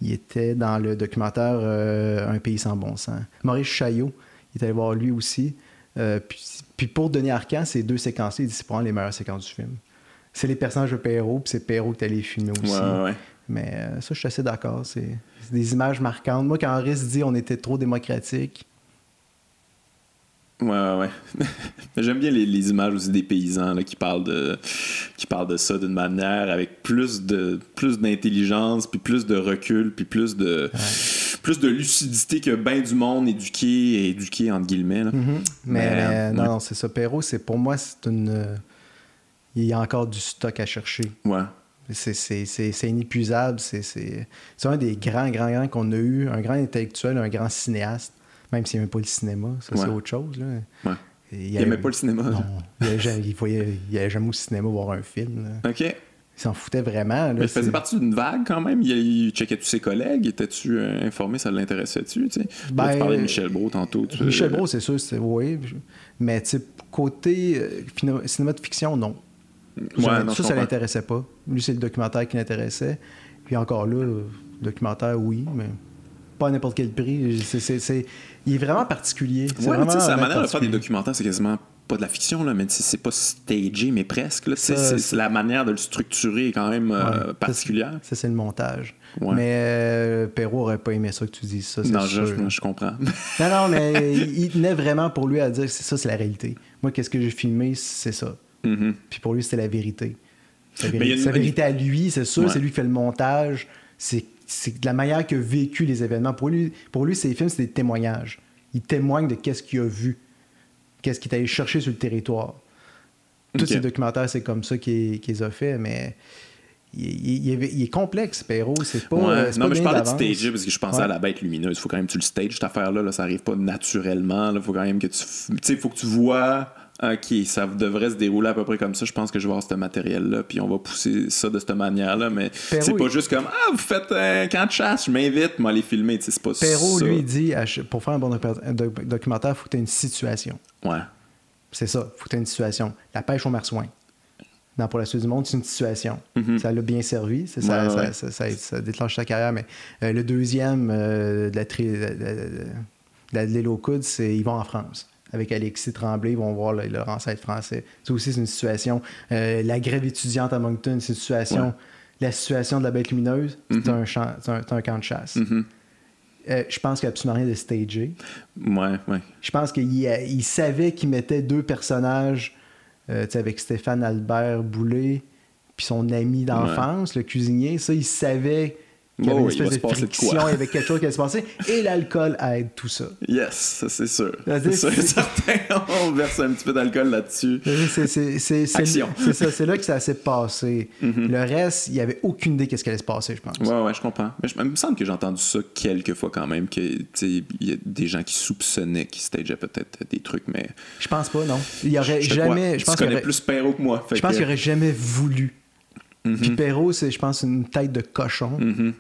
Il était dans le documentaire euh, Un pays sans bon sens. Maurice Chaillot, il est allé voir lui aussi. Euh, puis, pour Denis Arcand, ces deux séquences, il dit c'est les meilleures séquences du film. C'est les personnages de Perrault, puis c'est Perrault qui est allé filmer aussi. Mais euh, ça, je suis assez d'accord. C'est des images marquantes. Moi, quand Henri dit on était trop démocratique, Ouais, ouais, ouais. J'aime bien les, images aussi des paysans là, qui, parlent de, qui parlent de ça d'une manière avec plus de plus d'intelligence, puis plus de recul, puis plus de, plus de lucidité que bien du monde éduqué et éduqué, entre guillemets. Là. Mm-hmm. Mais, non, c'est ça. Perrault, c'est, pour moi, c'est une. Il y a encore du stock à chercher. Ouais. C'est inépuisable. C'est un des grands, grands, grands qu'on a eu. Un grand intellectuel, un grand cinéaste même s'il n'aimait pas le cinéma, ça c'est autre chose. Là. Il n'aimait pas le cinéma. Non, il n'allait jamais, au cinéma voir un film. OK. Il s'en foutait vraiment. Mais il faisait partie d'une vague quand même. Il, checkait tous ses collègues. Étais-tu euh, informé, ça l'intéressait-tu? Tu ben, tu parlais de Michel Brault tantôt. Michel Brault, c'est sûr, oui. Mais côté euh, cinéma de fiction, non. Ouais, non ça, ça l'intéressait pas. Lui, c'est le documentaire qui l'intéressait. Puis encore là, documentaire, oui, mais pas à n'importe quel prix. Il est vraiment particulier. C'est ouais, vraiment sa manière de faire des documentaires, c'est quasiment pas de la fiction, là, mais c'est pas stagé, mais presque. C'est, la manière de le structurer quand même euh, particulière. Ça, c'est le montage. Mais euh, Perrault aurait pas aimé ça que tu dises ça. Non, je, je, comprends. non, non, mais il tenait vraiment pour lui à dire ça, c'est la réalité. Moi, qu'est-ce que j'ai filmé, c'est ça. Mm-hmm. Puis pour lui, c'était la vérité. Sa, vérité à lui, c'est sûr, c'est lui qui fait le montage. C'est c'est de la manière qu'il a vécu les événements. Pour lui, pour lui ces films, c'est des témoignages. Il témoigne de qu'est-ce qu'il a vu, qu'est-ce qu'il est allé chercher sur le territoire. Tous ces documentaires, c'est comme ça qu'il les a fait, mais il, est complexe, Perrault. C'est pas. Ouais. non, mais je parlais de stage parce que je pensais à la bête lumineuse. Il faut quand même que tu le stages, cette affaire-là. Là, ça arrive pas naturellement. Il faut quand même que tu. Tu sais, il faut que tu vois OK, ça devrait se dérouler à peu près comme ça. Je pense que je vais avoir ce matériel-là, puis on va pousser ça de cette manière-là. Mais c'est pas juste comme Ah, vous faites un camp de chasse, je m'invite, moi, les filmer. C'est pas Perrault, lui, dit pour faire un bon documentaire, il faut que tu aies une situation. Ouais. C'est ça, il faut que tu aies une situation. La pêche au marsouin. Dans Pour la suite du monde, c'est une situation. Mm-hmm. Ça l'a bien servi, ça, ça, déclenche sa carrière. Mais euh, le deuxième euh, de la, de, de, l'île aux coudes, c'est Ils vont en France avec Alexis Tremblay, ils vont voir leur ancêtre français. Ça aussi, c'est une situation. Euh, la grève étudiante à Moncton, c'est une situation. La situation de la bête lumineuse, c'est mm-hmm. un, un, camp de chasse. Mm-hmm. Euh, je pense qu'il n'y a absolument rien de stagé. Ouais, ouais. Je pense qu'il il savait qu'il mettait deux personnages euh, avec Stéphane Albert Boulet puis son ami d'enfance, le cuisinier. Ça, il savait qu'il y avait Oh une espèce de friction, il y avait quelque chose qui allait se passer, et l'alcool aide tout ça. Yes, c'est sûr. C'est sûr et certain. On verse un petit peu d'alcool là-dessus. C'est- ça, c'est là que ça s'est passé. Le reste, il n'y avait aucune idée qu'est-ce qui allait se passer, je pense. Ouais, ouais, je comprends. Mais je- il me semble que j'ai entendu ça quelques fois quand même, que tu sais, il y a des gens qui soupçonnaient qu'ils stageaient peut-être des trucs, mais. Je pense pas, non. Il y aurait Je jamais. Je pense tu qu'il connais aurait- plus Perrault que moi. Je pense qu'il aurait jamais voulu. Mhm. Puis Perrault, c'est, je pense, une tête de cochon. Mhm.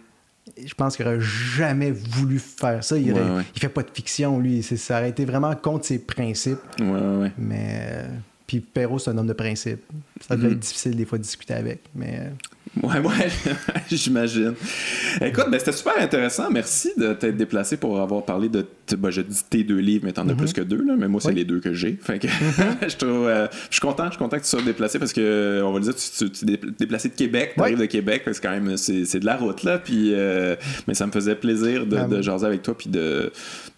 Je pense qu'il aurait jamais voulu faire ça. Il, aurait- Ouais, ouais. il fait pas de fiction, lui. Ça aurait été vraiment contre ses principes. Ouais. Mais. euh, Puis Perrault, c'est un homme de principe. Ça devait Mhm. être difficile des fois de discuter avec. Mais. Ouais, ouais, j'imagine. Écoute, ben, c'était super intéressant. Merci de t'être déplacé pour avoir parlé de. Ben, je dis tes deux livres, mais t'en as plus que deux, là, mais moi, c'est. Oui. les deux que j'ai. Fait que je trouve. euh, je suis content, je suis content que tu sois déplacé parce que, on va le dire, tu, t'es déplacé de Québec, tu arrives de Québec, fait que c'est quand même. C'est, de la route, là. Puis, euh, mais ça me faisait plaisir de, Ah, de jaser avec toi, puis de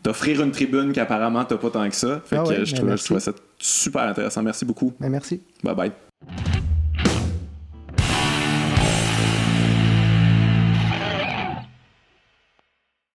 t'offrir une tribune qu'apparemment t'as pas tant que ça. Fait Ah que je, ben, trouvais, je trouvais ça super intéressant. Merci beaucoup. mais merci. Bye bye.